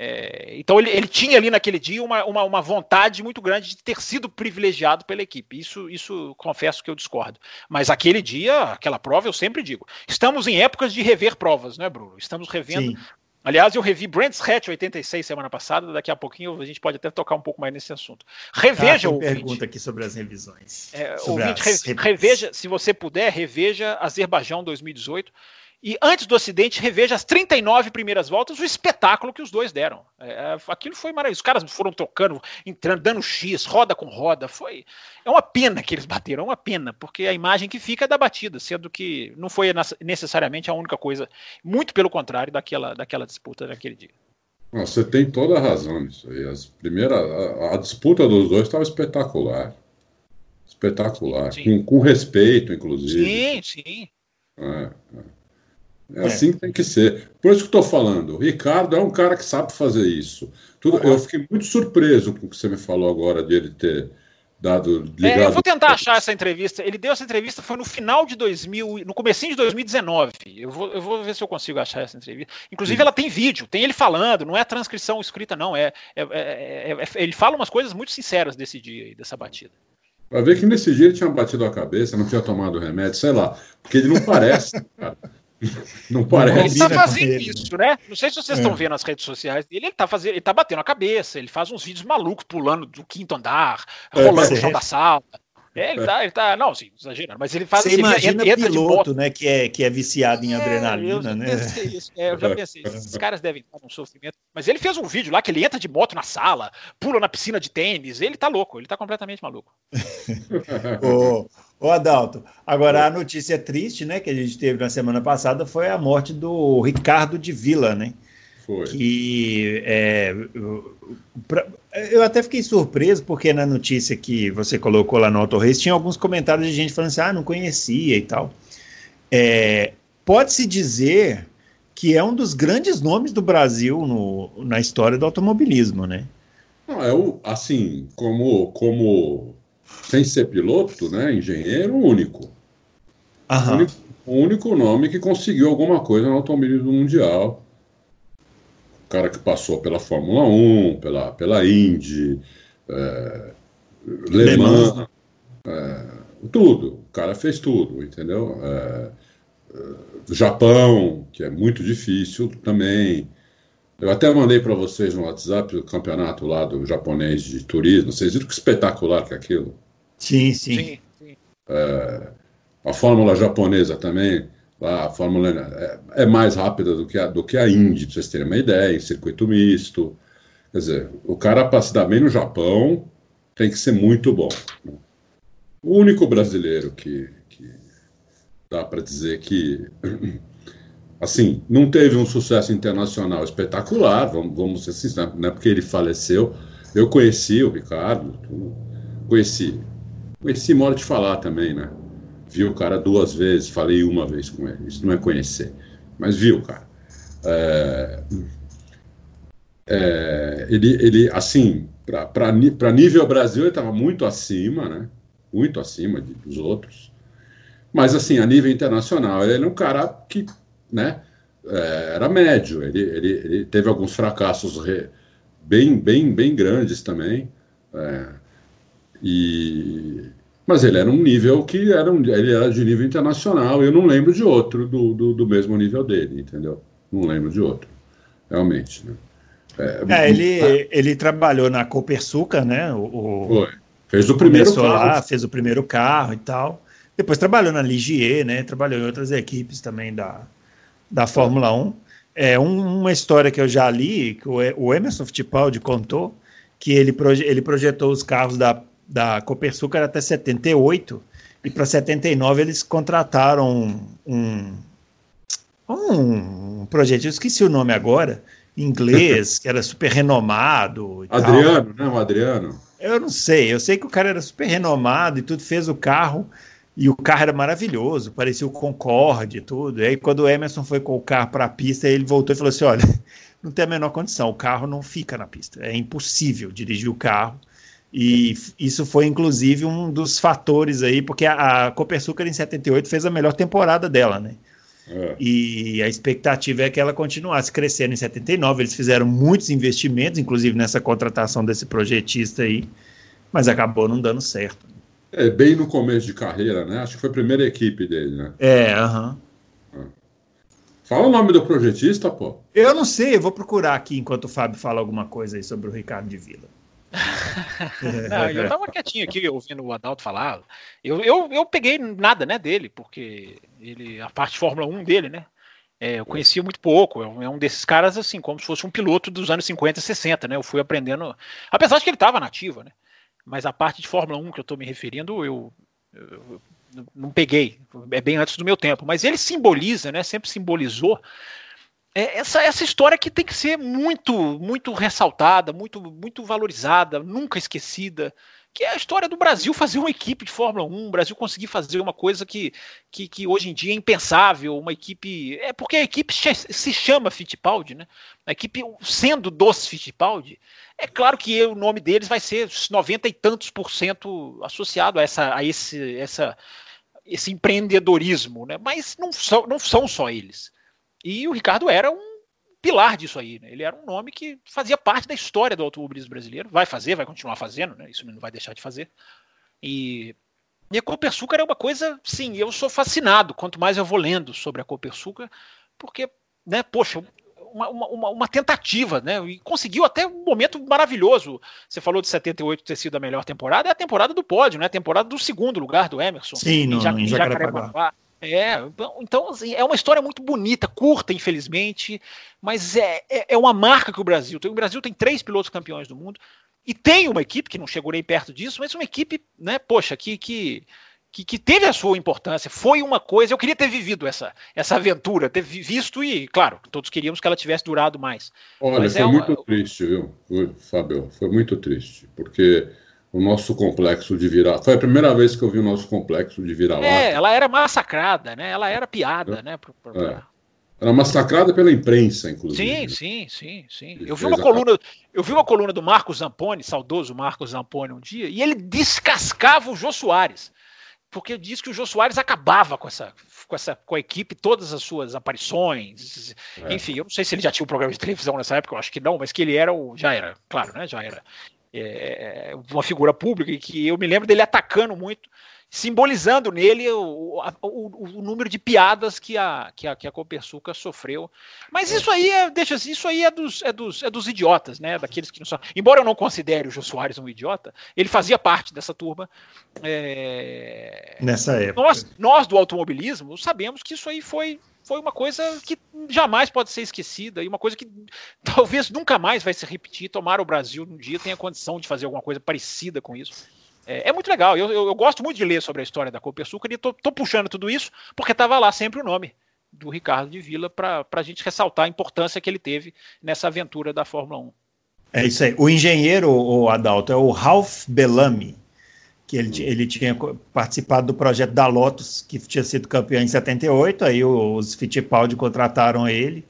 É, então ele, ele, tinha ali naquele dia uma, uma, uma, vontade muito grande de ter sido privilegiado pela equipe. Isso, isso confesso que eu discordo. Mas aquele dia, aquela prova, eu sempre digo. Estamos em épocas de rever provas, né, Bruno? Estamos revendo Sim. Aliás, eu revi Brands Hatch 86 semana passada, daqui a pouquinho a gente pode até tocar um pouco mais nesse assunto. Reveja ah, o pergunta aqui sobre as revisões. É, ouvinte, as... reveja, se você puder, reveja Azerbaijão 2018 e antes do acidente, reveja as 39 primeiras voltas, o espetáculo que os dois deram. É, é, aquilo foi maravilhoso. Os caras foram trocando, entrando, dando X, roda com roda. Foi. É uma pena que eles bateram, é uma pena, porque a imagem que fica é da batida, sendo que não foi necessariamente a única coisa, muito pelo contrário, daquela, daquela disputa naquele dia. Você tem toda a razão nisso aí. As primeiras, a, a disputa dos dois estava espetacular. Espetacular. Com, com, respeito, inclusive. Sim, sim. É, é. É, é assim que tem que ser. Por isso que estou falando. O Ricardo é um cara que sabe fazer isso. Tudo, uhum. Eu fiquei muito surpreso com o que você me falou agora de ele ter dado. Ligado... É, eu vou tentar achar essa entrevista. Ele deu essa entrevista, foi no final de 2000, no comecinho de 2019. Eu vou, eu vou ver se eu consigo achar essa entrevista. Inclusive, Sim. ela tem vídeo, tem ele falando, não é transcrição escrita, não. É, é, é, é ele fala umas coisas muito sinceras desse dia, dessa batida. Vai ver que nesse dia ele tinha batido a cabeça, não tinha tomado remédio, sei lá. Porque ele não parece, [LAUGHS] cara. [LAUGHS] Não parece. Ele está fazendo isso, né? Não sei se vocês é. estão vendo as redes sociais dele. Ele está fazendo, ele tá batendo a cabeça. Ele faz uns vídeos malucos pulando do quinto andar, é, rolando no chão da sala. É, ele tá, ele tá, não, sim, exagerando, mas ele faz Você assim, imagina ele entra piloto, né, que é, que é viciado em é, adrenalina, né? Isso, é, eu já [LAUGHS] pensei, esses caras devem estar num sofrimento. Mas ele fez um vídeo lá que ele entra de moto na sala, pula na piscina de tênis, ele tá louco, ele tá completamente maluco. [LAUGHS] ô, ô, Adalto, agora a notícia triste, né, que a gente teve na semana passada foi a morte do Ricardo de Vila, né? Foi. Que é, pra, eu até fiquei surpreso, porque na notícia que você colocou lá no Auto Race tinha alguns comentários de gente falando assim: ah, não conhecia e tal. É, Pode-se dizer que é um dos grandes nomes do Brasil no, na história do automobilismo, né? Não, é o, assim, como, como sem ser piloto, né, engenheiro único. Aham. O único, o único nome que conseguiu alguma coisa no automobilismo mundial cara que passou pela Fórmula 1, pela, pela Indy, é, Le Mans, é, tudo. O cara fez tudo, entendeu? É, é Japão, que é muito difícil também. Eu até mandei para vocês no WhatsApp o campeonato lá do japonês de turismo. Vocês viram que espetacular que é aquilo? Sim, sim. sim, sim. É, a Fórmula japonesa também a Fórmula é, é, mais rápida do que, a, do que a Indy, para vocês terem uma ideia, em circuito misto. Quer dizer, o cara para se dar bem no Japão tem que ser muito bom. Né? O único brasileiro que, que dá para dizer que, [CLEARS THROAT] assim, não teve um sucesso internacional espetacular, vamos, vamos ser sinceros, não é porque ele faleceu. Eu conheci o Ricardo, conheci. Conheci, modo de falar também, né? Vi o cara duas vezes, falei uma vez com ele. Isso não é conhecer, mas viu, cara. É, é, ele, ele, assim, para nível Brasil, ele estava muito acima, né? Muito acima de, dos outros. Mas, assim, a nível internacional, ele é um cara que, né? É, era médio. Ele, ele, ele, teve alguns fracassos re, bem, bem, bem grandes também. É, e mas ele era um nível que era um, ele era de nível internacional. Eu não lembro de outro do, do, do mesmo nível dele, entendeu? Não lembro de outro. realmente. Né? É, é, ele, ele trabalhou na Copersuca, né? O, o fez o primeiro carro. lá, fez o primeiro carro e tal. Depois trabalhou na Ligier, né? Trabalhou em outras equipes também da, da Fórmula 1. É um, uma história que eu já li, que o, o Emerson Fittipaldi contou, que ele, proje, ele projetou os carros da, da Copersucar até 78, e para 79 eles contrataram um, um, um projeto, eu esqueci o nome agora, inglês, [LAUGHS] que era super renomado. Adriano, tal. né? O Adriano. Eu não sei, eu sei que o cara era super renomado e tudo, fez o carro, e o carro era maravilhoso, parecia o Concorde e tudo. E aí, quando o Emerson foi com o carro para a pista, ele voltou e falou assim: olha, [LAUGHS] não tem a menor condição, o carro não fica na pista, é impossível dirigir o carro. E isso foi, inclusive, um dos fatores aí, porque a, a Copersucar em 78 fez a melhor temporada dela, né? É. E a expectativa é que ela continuasse crescendo em 79. Eles fizeram muitos investimentos, inclusive nessa contratação desse projetista aí, mas acabou não dando certo. É, bem no começo de carreira, né? Acho que foi a primeira equipe dele, né? É, aham. Uh -huh. Fala o nome do projetista, pô. Eu não sei, eu vou procurar aqui enquanto o Fábio fala alguma coisa aí sobre o Ricardo de Vila. [LAUGHS] não, eu tava quietinho aqui ouvindo o Adalto falar. Eu, eu, eu peguei nada né, dele, porque ele, a parte de Fórmula 1 dele, né? É, eu conhecia muito pouco, é, é um desses caras assim, como se fosse um piloto dos anos 50 e 60, né? Eu fui aprendendo, apesar de que ele estava nativo, né? Mas a parte de Fórmula 1 que eu estou me referindo, eu, eu, eu, não peguei, é bem antes do meu tempo. Mas ele simboliza, né? Sempre simbolizou é, essa, essa história que tem que ser muito, muito ressaltada, muito, muito valorizada, nunca esquecida que é a história do Brasil fazer uma equipe de Fórmula 1, o Brasil conseguir fazer uma coisa que, que, que, hoje em dia é impensável, uma equipe. É porque a equipe se chama Fittipaldi, né? A equipe sendo dos Fittipaldi, é claro que o nome deles vai ser 90 e tantos por cento associado a, essa, a esse, essa, esse empreendedorismo, né? Mas não são, não são só eles. E o Ricardo era um pilar disso aí. Né? Ele era um nome que fazia parte da história do automobilismo brasileiro. Vai fazer, vai continuar fazendo, né? isso não vai deixar de fazer. E, e a Copersucar é uma coisa, sim, eu sou fascinado. Quanto mais eu vou lendo sobre a Copersucar, porque, né, poxa, uma, uma, uma, tentativa, né? E conseguiu até um momento maravilhoso. Você falou de 78 ter sido a melhor temporada, é a temporada do pódio, né? A temporada do segundo lugar do Emerson. Sim, no, em, em Jacarepaguá. É, então assim, é uma história muito bonita, curta, infelizmente, mas é, é, é, uma marca que o Brasil tem. O Brasil tem três pilotos campeões do mundo e tem uma equipe que não chegou nem perto disso, mas uma equipe, né, poxa, que, que, que, que teve a sua importância, foi uma coisa. Eu queria ter vivido essa, essa aventura, ter visto e, claro, todos queríamos que ela tivesse durado mais. Olha, mas foi é muito uma... triste, viu, Fábio? Foi muito triste, porque o nosso complexo de virar. Foi a primeira vez que eu vi o nosso complexo de virar É, ela era massacrada, né? Ela era piada, é. né? Pro, pro, é. Era massacrada pela imprensa, inclusive. Sim, sim, sim, sim. Eu vi uma coluna, eu vi uma coluna do Marcos Zamponi, saudoso Marcos Zamponi, um dia, e ele descascava o Jô Soares, porque disse que o Jô Soares acabava com essa, com essa, com a equipe, todas as suas aparições, é. enfim, eu não sei se ele já tinha um programa de televisão nessa época, eu acho que não, mas que ele era o, já era, claro, né? Já era é, uma figura pública e que eu me lembro dele atacando muito, simbolizando nele o, o, o número de piadas que a, que a, que a Copersuca sofreu. Mas isso aí é, deixa assim, isso aí é dos, é dos, é dos idiotas, né? Daqueles que não são. Embora eu não considere o Jô Soares um idiota, ele fazia parte dessa turma. É... Nessa época. Nós, nós do automobilismo sabemos que isso aí foi foi uma coisa que jamais pode ser esquecida e uma coisa que [LAUGHS] talvez nunca mais vai se repetir. Tomara o Brasil um dia tenha condição de fazer alguma coisa parecida com isso. É, é muito legal. Eu, eu, eu, gosto muito de ler sobre a história da Copersucar e estou puxando tudo isso porque estava lá sempre o nome do Ricardo de Vila para a gente ressaltar a importância que ele teve nessa aventura da Fórmula 1. É isso aí. O engenheiro, o Adalto, é o Ralph Bellamy que ele, ele tinha participado do projeto da Lotus, que tinha sido campeão em 78, aí os Fittipaldi contrataram ele,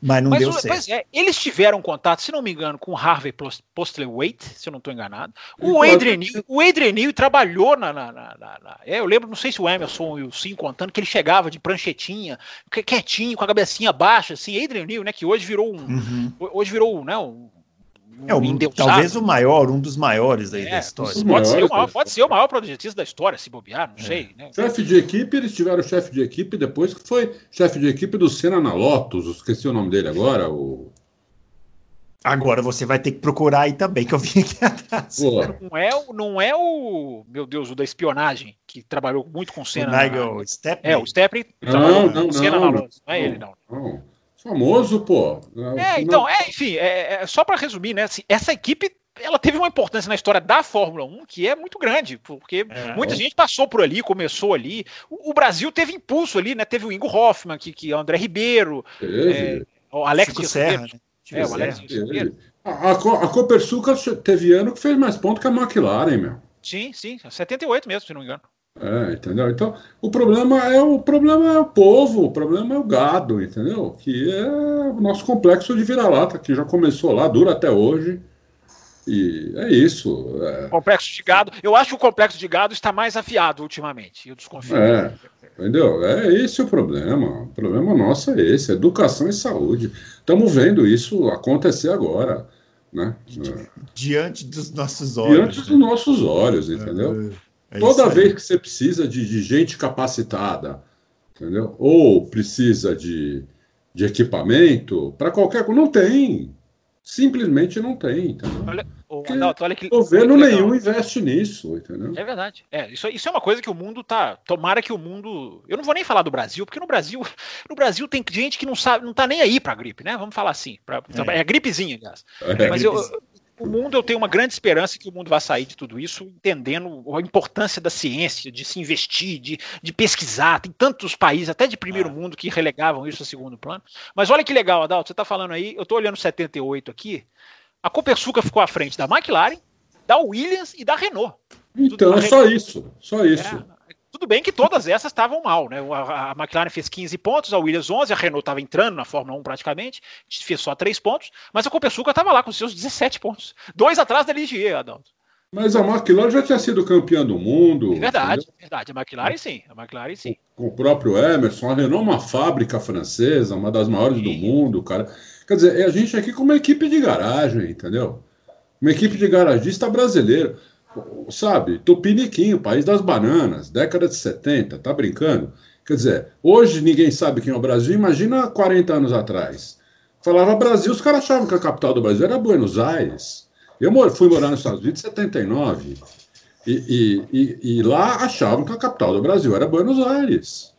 mas não mas, deu certo. Pois é, eles tiveram contato, se não me engano, com o Harvey Postlethwaite, se eu não estou enganado. O Adrian, o Adrian Newey trabalhou na, na, na, na, é, eu lembro, não sei se o Emerson e o Sim contando que ele chegava de pranchetinha, quietinho, com a cabecinha baixa, assim, Adrian Newey, né, que hoje virou um, uhum. hoje virou, né, um é, um, talvez o maior, um dos maiores aí é, da história. Pode, maiores, ser maior, pode, ser o maior projetista da história, se bobear, não é. sei. Né? Chefe de equipe, eles tiveram chefe de equipe depois que foi chefe de equipe do Senna na Lotus, esqueci o nome dele agora, o... Agora você vai ter que procurar aí também, que eu vim aqui [LAUGHS] atrás. Não é, não é o, meu Deus, o da espionagem, que trabalhou muito com cena. O Nigel na... Stepney? É, o Stepney trabalhou não, com cena não, na Não é ele, não. não. Famoso, pô. É, então, é, enfim, é, é só para resumir, né? Assim, essa equipe ela teve uma importância na história da Fórmula 1 que é muito grande, porque é, muita é. gente passou por ali, começou ali. O, o, Brasil teve impulso ali, né? Teve o Ingo Hoffman, que, que é o André Ribeiro, é, o Alex Chico Serra, né? É, o Alex A, a, a Copersucar teve ano que fez mais ponto que a McLaren, meu. Sim, sim, 78 mesmo, se não me engano. É, entendeu? Então, o problema é o problema é o povo, o problema é o gado, entendeu? Que é o nosso complexo de vira-lata, que já começou lá, dura até hoje. E é isso. É... Complexo de gado. Eu acho que o complexo de gado está mais afiado ultimamente. Eu desconfio. É, entendeu? É esse o problema. O problema nosso é esse: educação e saúde. Estamos vendo isso acontecer agora. Né? Diante dos nossos olhos. Diante né? dos nossos olhos, entendeu? É, Toda vez que você precisa de, de, gente capacitada, entendeu? Ou precisa de, de equipamento, para qualquer coisa, não tem. Simplesmente não tem, entendeu? Olha, o, olha que, governo nenhum investe nisso, entendeu? É verdade. É, isso, isso é uma coisa que o mundo tá. Tomara que o mundo. Eu não vou nem falar do Brasil, porque no Brasil, [LAUGHS] no Brasil tem gente que não sabe, não tá nem aí pra gripe, né? Vamos falar assim. Pra, é. é gripezinha, aliás. É, Mas eu, o mundo, eu tenho uma grande esperança que o mundo vai sair de tudo isso entendendo a importância da ciência, de se investir, de, de pesquisar. Tem tantos países, até de primeiro ah. mundo, que relegavam isso a segundo plano. Mas olha que legal, Adalto, você está falando aí, eu estou olhando 78 aqui, a Copersuca ficou à frente da McLaren, da Williams e da Renault. Então, é só isso, só isso. É, tudo bem que todas essas estavam mal, né? A, McLaren fez 15 pontos, a Williams 11, a Renault estava entrando na Fórmula 1 praticamente, fez só 3 pontos, mas a Copersuca estava lá com seus 17 pontos. Dois atrás da Ligier, Adalto. Mas a McLaren já tinha sido campeã do mundo. É verdade, entendeu? verdade. A McLaren sim, a McLaren sim. Com o próprio Emerson, a Renault é uma fábrica francesa, uma das maiores sim. do mundo, cara. Quer dizer, é a gente aqui com uma equipe de garagem, entendeu? Uma equipe de garagista brasileiro sabe, Tupiniquim, o país das bananas, década de 70, tá brincando? Quer dizer, hoje ninguém sabe quem é o Brasil, imagina 40 anos atrás. Falava Brasil, os caras achavam que a capital do Brasil era Buenos Aires. Eu fui morar nos Estados Unidos em 79. E, e, e, e lá achavam que a capital do Brasil era Buenos Aires.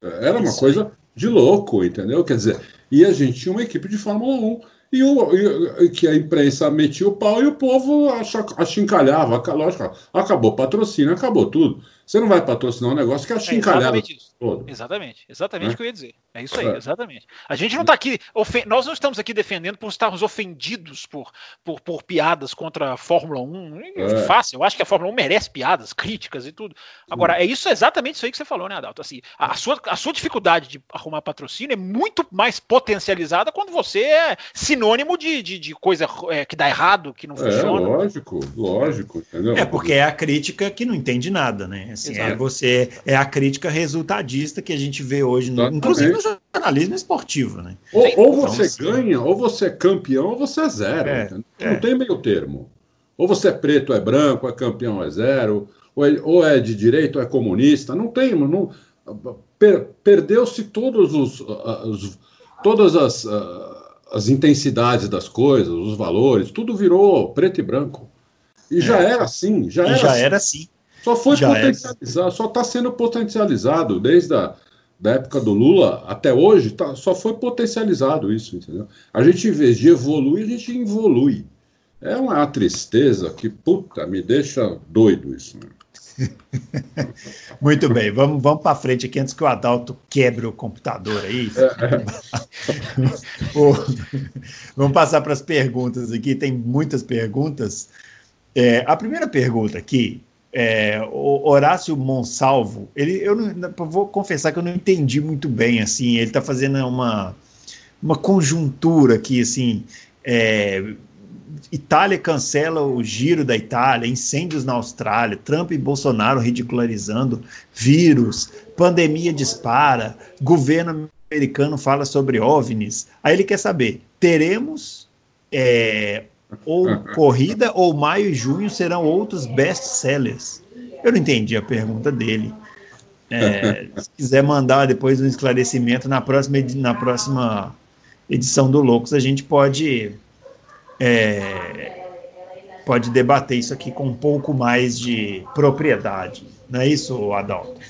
Era uma coisa de louco, entendeu? Quer dizer, e a gente tinha uma equipe de Fórmula 1 e, o, e, que a imprensa metia o pau e o povo achincalhava. Lógico, acabou patrocínio, acabou tudo. Você não vai patrocinar um negócio que é achincalhado. É exatamente isso. Todo. Exatamente, exatamente o que eu ia dizer. É isso aí, é. exatamente. A gente não está aqui, nós não estamos aqui defendendo por estarmos ofendidos por, por, por piadas contra a Fórmula 1. É. Fácil, eu acho que a Fórmula 1 merece piadas, críticas e tudo. Agora, é isso exatamente isso aí que você falou, né, Adalto? Assim, a, sua, a sua dificuldade de arrumar patrocínio é muito mais potencializada quando você é sinônimo de, de, de coisa é, que dá errado, que não é, funciona. É, lógico, lógico. Entendeu? É, porque é a crítica que não entende nada, né? Assim, é você, é a crítica resultadista que a gente vê hoje, no, inclusive no jornalismo esportivo, né? Ou, ou então, você então, ganha, ou você é campeão, ou você é zero. É, é. Não tem meio termo. Ou você é preto, ou é branco, é campeão, é zero, ou é, ou é de direito, ou é comunista. Não tem, não, per, perdeu-se todos os, os, todas as, as intensidades das coisas, os valores, tudo virou preto e branco. E já é. era assim, já era já assim. Era assim. Só foi já potencializado, é. só está sendo potencializado desde a da época do Lula até hoje, tá, só foi potencializado isso, entendeu? A gente, em vez de evoluir, a gente evolui. É uma tristeza que, puta, me deixa doido isso. Né? [LAUGHS] Muito bem, vamos, vamos para frente aqui antes que o Adalto quebre o computador aí. É. [LAUGHS] vamos passar para as perguntas aqui, tem muitas perguntas. É, a primeira pergunta aqui é, o Horácio Monsalvo, ele, eu não, vou confessar que eu não entendi muito bem, assim, ele está fazendo uma, uma conjuntura aqui, assim, é, Itália cancela o giro da Itália, incêndios na Austrália, Trump e Bolsonaro ridicularizando, vírus, pandemia dispara, governo americano fala sobre OVNIs. Aí ele quer saber, teremos é, ou corrida ou maio e junho serão outros best-sellers? Eu não entendi a pergunta dele. É, [LAUGHS] se quiser mandar depois um esclarecimento na próxima, na próxima edição do Loucos a gente pode é, pode debater isso aqui com um pouco mais de propriedade. Não é isso, Adalto?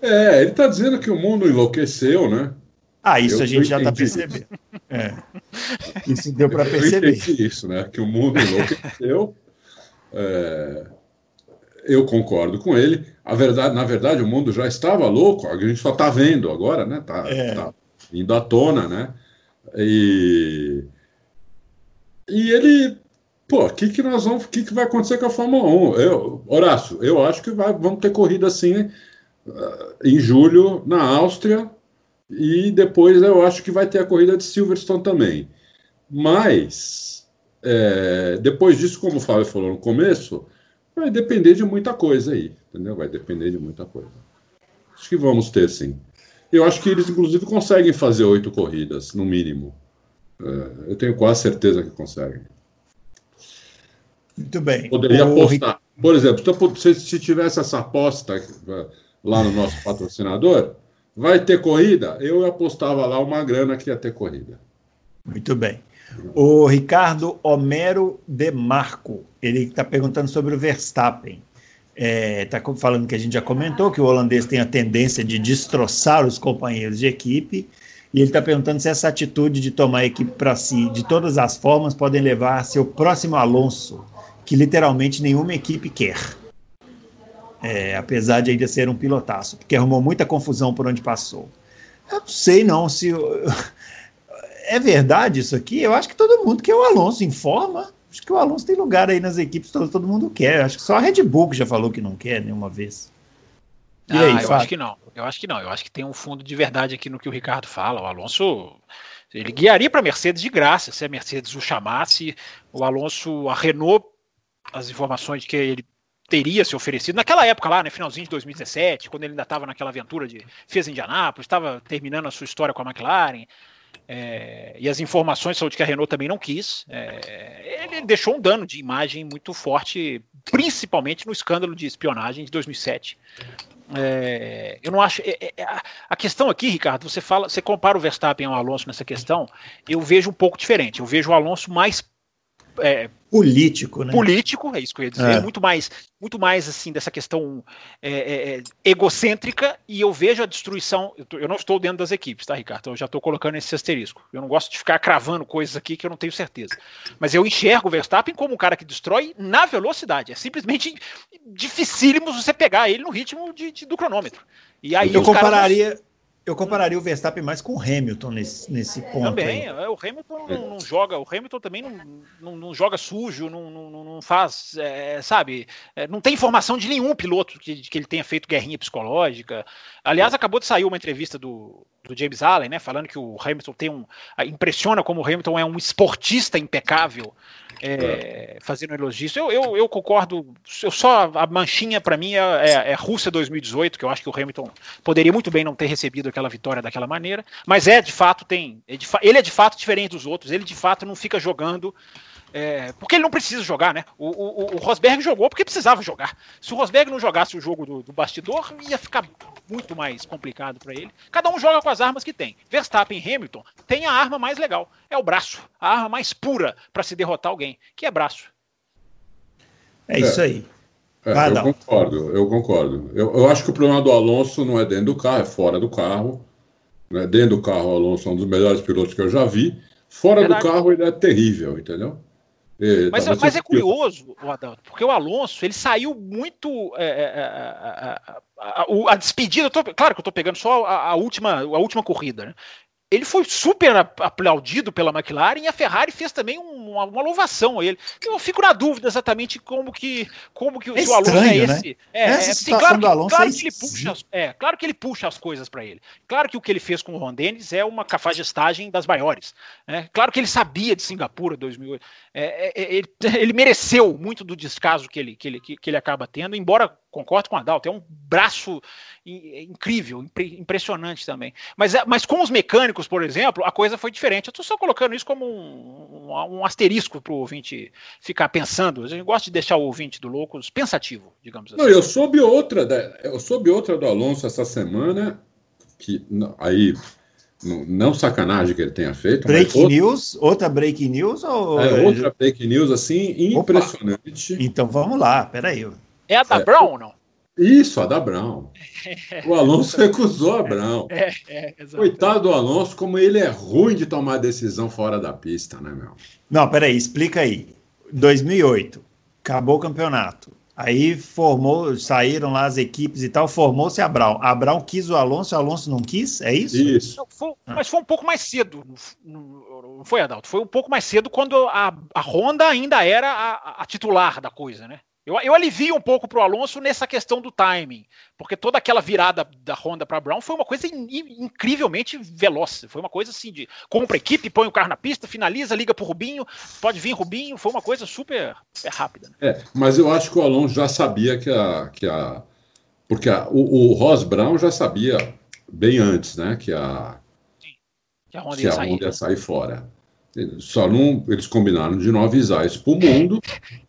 É, ele está dizendo que o mundo enlouqueceu, né? Ah, isso eu a gente já está percebendo. É. [LAUGHS] Isso deu para perceber. isso, né? Que o mundo enlouqueceu. É, eu concordo com ele. A verdade, na verdade, o mundo já estava louco. A gente só está vendo agora, né? Está é. tá indo à tona, né? E, e ele, pô, o que que nós vamos, o que que vai acontecer com a Fórmula 1? Eu, Horácio, eu acho que vai, vamos ter corrida assim uh, em julho na Áustria e depois eu acho que vai ter a corrida de Silverstone também. Mas é, depois disso, como o Fábio falou no começo, vai depender de muita coisa aí, entendeu? Vai depender de muita coisa. Acho que vamos ter sim. Eu acho que eles, inclusive, conseguem fazer oito corridas, no mínimo. É, eu tenho quase certeza que conseguem. Muito bem. Poderia o... apostar. Por exemplo, se, se tivesse essa aposta lá no nosso patrocinador, vai ter corrida? Eu apostava lá uma grana que ia ter corrida. Muito bem. O Ricardo Homero de Marco, ele está perguntando sobre o Verstappen. Está é, falando que a gente já comentou que o holandês tem a tendência de destroçar os companheiros de equipe. E ele está perguntando se essa atitude de tomar a equipe para si, de todas as formas, podem levar a seu próximo Alonso, que literalmente nenhuma equipe quer. É, apesar de ainda ser um pilotaço, porque arrumou muita confusão por onde passou. Eu não sei não se [LAUGHS] é verdade isso aqui. Eu acho que todo mundo quer o Alonso informa. Acho que o Alonso tem lugar aí nas equipes, todo, todo mundo quer. Acho que só a Red Bull que já falou que não quer nenhuma vez. E ah, aí, eu acho que não. Eu acho que não. Eu acho que tem um fundo de verdade aqui no que o Ricardo fala. O Alonso ele guiaria para a Mercedes de graça se a Mercedes o chamasse. O Alonso, a Renault, as informações que ele teria se oferecido naquela época lá, né, finalzinho de 2017, quando ele ainda estava naquela aventura de fez Indianápolis, estava terminando a sua história com a McLaren. É, e as informações são de que a Renault também não quis. É, ele deixou um dano de imagem muito forte, principalmente no escândalo de espionagem de 2007. É, eu não acho. É, é, a, a questão aqui, Ricardo, você fala, você compara o Verstappen ao Alonso nessa questão, eu vejo um pouco diferente. Eu vejo o Alonso mais é, político, né? Político, é isso que eu ia dizer, é. muito mais, muito mais assim dessa questão é, é, é egocêntrica e eu vejo a destruição. Eu, tô, eu, não estou dentro das equipes, tá, Ricardo? Então eu já estou colocando esse asterisco. Eu não gosto de ficar cravando coisas aqui que eu não tenho certeza. Mas eu enxergo o Verstappen como um cara que destrói na velocidade. É simplesmente dificílimo você pegar ele no ritmo de, de do cronômetro. E aí eu compararia. Caras eu compararia o Verstappen mais com o Hamilton nesse, nesse ponto. Também, aí. É, o Hamilton não, não, joga, o Hamilton também não, não, não joga sujo, não, não, faz, é, sabe, é, não tem informação de nenhum piloto que, que ele tenha feito guerrinha psicológica. Aliás, acabou de sair uma entrevista do, do James Allen, né, falando que o Hamilton tem um, impressiona como o Hamilton é um esportista impecável é, fazendo elogios. Eu, eu, eu, concordo, eu só a manchinha para mim é, é, é, Rússia 2018, que eu acho que o Hamilton poderia muito bem não ter recebido aquela vitória daquela maneira, mas é de fato tem, é de, ele é de fato diferente dos outros, ele de fato não fica jogando é, porque ele não precisa jogar, né? O, o, o, Rosberg jogou porque precisava jogar. Se o Rosberg não jogasse o jogo do, do bastidor, ia ficar muito mais complicado para ele. Cada um joga com as armas que tem. Verstappen e Hamilton tem a arma mais legal, é o braço, a arma mais pura para se derrotar alguém, que é braço. É isso aí. É, eu concordo, eu concordo. Eu, eu, acho que o problema do Alonso não é dentro do carro, é fora do carro. Né? Dentro do carro, o Alonso é um dos melhores pilotos que eu já vi. Fora do carro, ele é terrível, entendeu? É, mas, tá, mas é curioso, Adalto, porque o Alonso ele saiu muito. É, é, é a, a, a, a, despedida, tô, claro que eu estou pegando só a, última, a última corrida, né? Ele foi super aplaudido pela McLaren e a Ferrari fez também uma, uma louvação a ele. Eu fico na dúvida exatamente como que, como que é o Alonso é né? esse. Né? É, Essa é, assim, claro, que, claro é que ele puxa, é, claro que ele puxa as coisas para ele. Claro que o que ele fez com o Ron Dennis é uma cafajestagem das maiores. Né? Claro que ele sabia de Singapura 2008. É, é, é, ele, [LAUGHS] ele, mereceu muito do descaso que ele, que ele, que, que ele acaba tendo, embora concordo com o Adalto, é um braço incrível, impressionante também. Mas, é, mas com os mecânicos, por exemplo, a coisa foi diferente. Eu estou só colocando isso como um, um, um asterisco para o ouvinte ficar pensando. A gente gosta de deixar o ouvinte do Loucos pensativo, digamos assim. Não, eu soube outra, eu soube outra do Alonso essa semana, que aí não sacanagem que ele tenha feito. Break outra, news? Outra break news? Ou... É, outra break news, assim, impressionante. Opa. Então vamos lá, peraí. É a da é, Brown ou não? Isso, a da Brown. O Alonso [LAUGHS] recusou a Brown. É, é, Coitado do Alonso, como ele é ruim de tomar decisão fora da pista, né, meu? Não, peraí, explica aí. 2008, acabou o campeonato. Aí formou, saíram lá as equipes e tal, formou-se a Brown. A Brown quis o Alonso, o Alonso não quis? É isso? Isso. Não, foi, ah. Mas foi um pouco mais cedo. Não foi, Adalto? Foi um pouco mais cedo quando a, a Honda ainda era a, a titular da coisa, né? Eu, eu alivio um pouco para o Alonso nessa questão do timing, porque toda aquela virada da Honda para Brown foi uma coisa in, incrivelmente veloz. Foi uma coisa assim de compra equipe, põe o carro na pista, finaliza, liga para o Rubinho, pode vir Rubinho. Foi uma coisa super, super rápida. Né? É, mas eu acho que o Alonso já sabia que a. Que a porque a, o, o Ross Brown já sabia bem antes, né? Que a, Sim, que a Honda, que ia, a sair. Honda ia sair fora. Só não. Eles combinaram de não avisar isso para o mundo. [LAUGHS]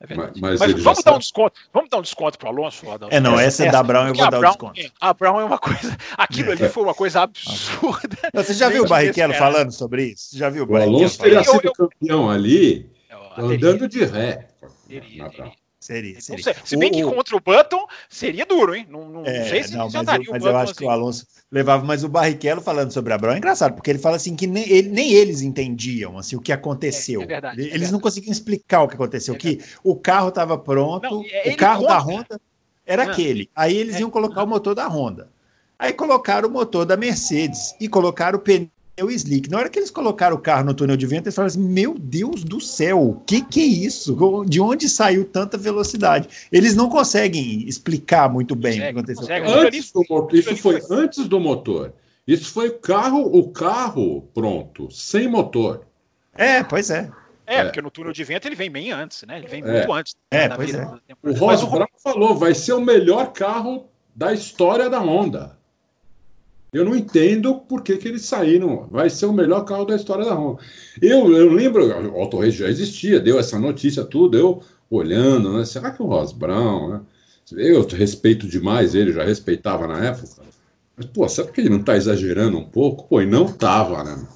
É verdade. Mas, mas vamos, dar um desconto, vamos dar um desconto pro Alonso, Adão. É, não, essa, essa é da Brown eu vou dar o desconto. É, a Brown é uma coisa. Aquilo ali foi uma coisa absurda. Não, você já viu o Barrichello falando sobre isso? Já viu o, o Alonso teria sido eu, eu, campeão ali, andando de ré. Teria, teria. Seria, seria. Se bem o, que contra o Button seria duro, hein? Não, não, é, sei se não, mas, eu, mas eu acho assim. que o Alonso levava, mas o Barrichello falando sobre a Brown é engraçado, porque ele fala assim que nem, ele, nem eles entendiam assim, o que aconteceu. É, é verdade, eles é não conseguiam explicar o que aconteceu, é que o carro estava pronto, não, o carro conta. da Honda era ah, aquele. Aí eles é. iam colocar o motor da Honda. Aí colocaram o motor da Mercedes e colocaram o pneu o slick. Na hora que eles colocaram o carro no túnel de vento, eles falaram assim: Meu Deus do céu, o que, que é isso? De onde saiu tanta velocidade? Eles não conseguem explicar muito bem consegue, o que aconteceu. Consegue, antes do motor, isso foi antes do motor. Isso foi o carro, o carro pronto, sem motor. É, pois é. É, é, porque no túnel de vento ele vem bem antes, né? Ele vem é. muito antes. É, pois é. O Ross Brown falou, vai ser o melhor carro da história da Honda. Eu não entendo por que, que eles saíram. Vai ser o melhor carro da história da Honda. Eu, eu lembro, o Auto já existia, deu essa notícia tudo, eu olhando, né? Será que o Ross Brown, né? Eu respeito demais ele, já respeitava na época. Mas, pô, será que ele não está exagerando um pouco? Pô, e não tava, né?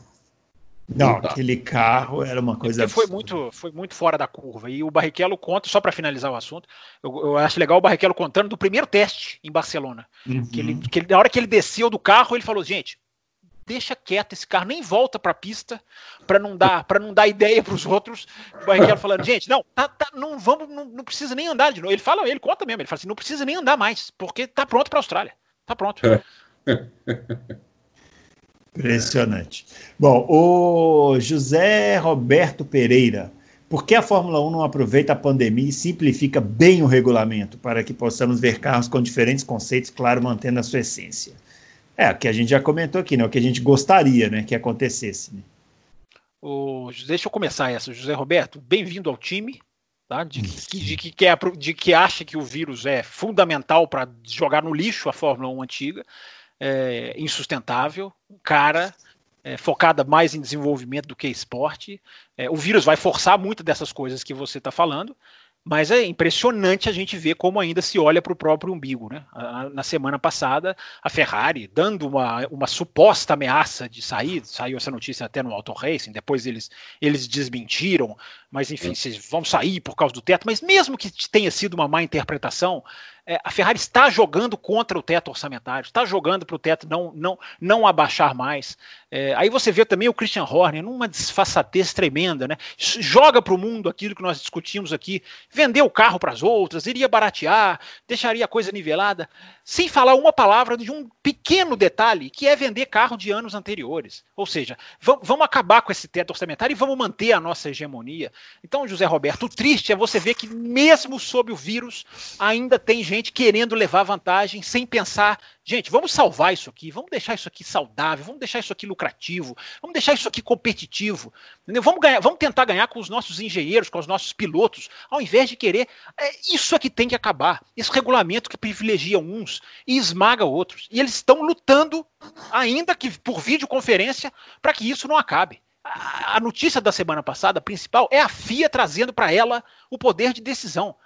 Não, aquele carro era uma coisa. foi muito, foi muito fora da curva. E o Barrichello conta, só para finalizar o assunto, eu, eu, acho legal o Barrichello contando do primeiro teste em Barcelona. Uhum. Que, ele, que ele, na hora que ele desceu do carro, ele falou: gente, deixa quieto esse carro, nem volta para a pista para não dar para não dar ideia para os outros. O Barrichello falando: gente, não, tá, tá, não vamos, não, não, precisa nem andar de novo. Ele fala, ele conta mesmo, ele fala assim: não precisa nem andar mais, porque tá pronto para a Austrália. Tá pronto. [LAUGHS] Impressionante. Bom, o José Roberto Pereira. Por que a Fórmula 1 não aproveita a pandemia e simplifica bem o regulamento para que possamos ver carros com diferentes conceitos, claro, mantendo a sua essência? É, o que a gente já comentou aqui, né? O que a gente gostaria né, que acontecesse. Né? O, deixa eu começar essa. José Roberto, bem-vindo ao time. Tá? De, de, de, que quer, de que acha que o vírus é fundamental para jogar no lixo a Fórmula 1 antiga é, insustentável, cara é, focada mais em desenvolvimento do que esporte. É, o vírus vai forçar muitas dessas coisas que você está falando, mas é impressionante a gente ver como ainda se olha para o próprio umbigo. Né? Na semana passada, a Ferrari, dando uma, uma suposta ameaça de sair, saiu essa notícia até no Auto Racing, depois eles, eles desmentiram, mas enfim, vocês vão sair por causa do teto, mas mesmo que tenha sido uma má interpretação, é, a Ferrari está jogando contra o teto orçamentário, está jogando para o teto não, não, não abaixar mais. É, aí você vê também o Christian Horner numa desfaçatez tremenda, né? Joga para o mundo aquilo que nós discutimos aqui, vender o carro para as outras, iria baratear, deixaria a coisa nivelada, sem falar uma palavra de um pequeno detalhe que é vender carro de anos anteriores. Ou seja, vamos acabar com esse teto orçamentário e vamos manter a nossa hegemonia. Então, José Roberto, o triste é você ver que mesmo sob o vírus ainda tem gente querendo levar vantagem sem pensar, gente, vamos salvar isso aqui, vamos deixar isso aqui saudável, vamos deixar isso aqui lucrativo, vamos deixar isso aqui competitivo, entendeu? Vamos, ganhar, vamos tentar ganhar com os nossos engenheiros, com os nossos pilotos, ao invés de querer. É, isso é que tem que acabar. Esse regulamento que privilegia uns e esmaga outros. E eles estão lutando, ainda que por videoconferência, para que isso não acabe. A notícia da semana passada, principal, é a FIA trazendo para ela o poder de decisão.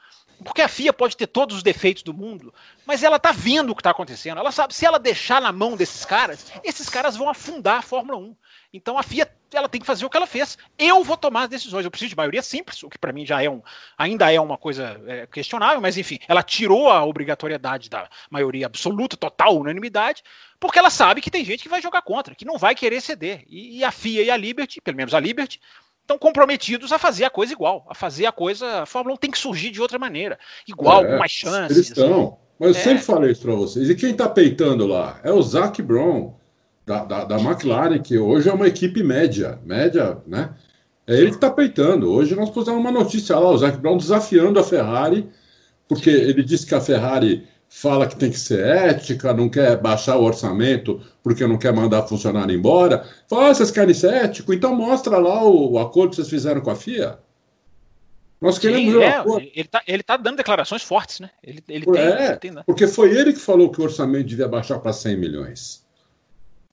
porque a FIA pode ter todos os defeitos do mundo, mas ela tá vendo o que está acontecendo. Ela sabe, se ela deixar na mão desses caras, esses caras vão afundar a Fórmula 1. Então a FIA ela tem que fazer o que ela fez. Eu vou tomar as decisões. Eu preciso de maioria simples, o que para mim já é um, ainda é uma coisa é, questionável, mas enfim, ela tirou a obrigatoriedade da maioria absoluta, total, unanimidade, porque ela sabe que tem gente que vai jogar contra, que não vai querer ceder. E, e a FIA e a Liberty, pelo menos a Liberty, estão comprometidos a fazer a coisa igual, a fazer a coisa. A Fórmula 1 tem que surgir de outra maneira, igual, é, com mais chances. Eles estão. Mas eu é. sempre falei isso para vocês. E quem está peitando lá é o Zac Brown da, da, da, McLaren, que hoje é uma equipe média, média, né? É ele que está peitando. Hoje nós pusemos uma notícia lá, o Zac Brown desafiando a Ferrari, porque ele disse que a Ferrari fala que tem que ser ética, não quer baixar o orçamento porque não quer mandar funcionário embora. Fala, ah, vocês querem ser ético? Então mostra lá o, o, acordo que vocês fizeram com a FIA. Nós queremos Sim, é, ele está ele tá dando declarações fortes, né? Ele, ele tem, é, ele tem, né? porque foi ele que falou que o orçamento devia baixar para 100 milhões.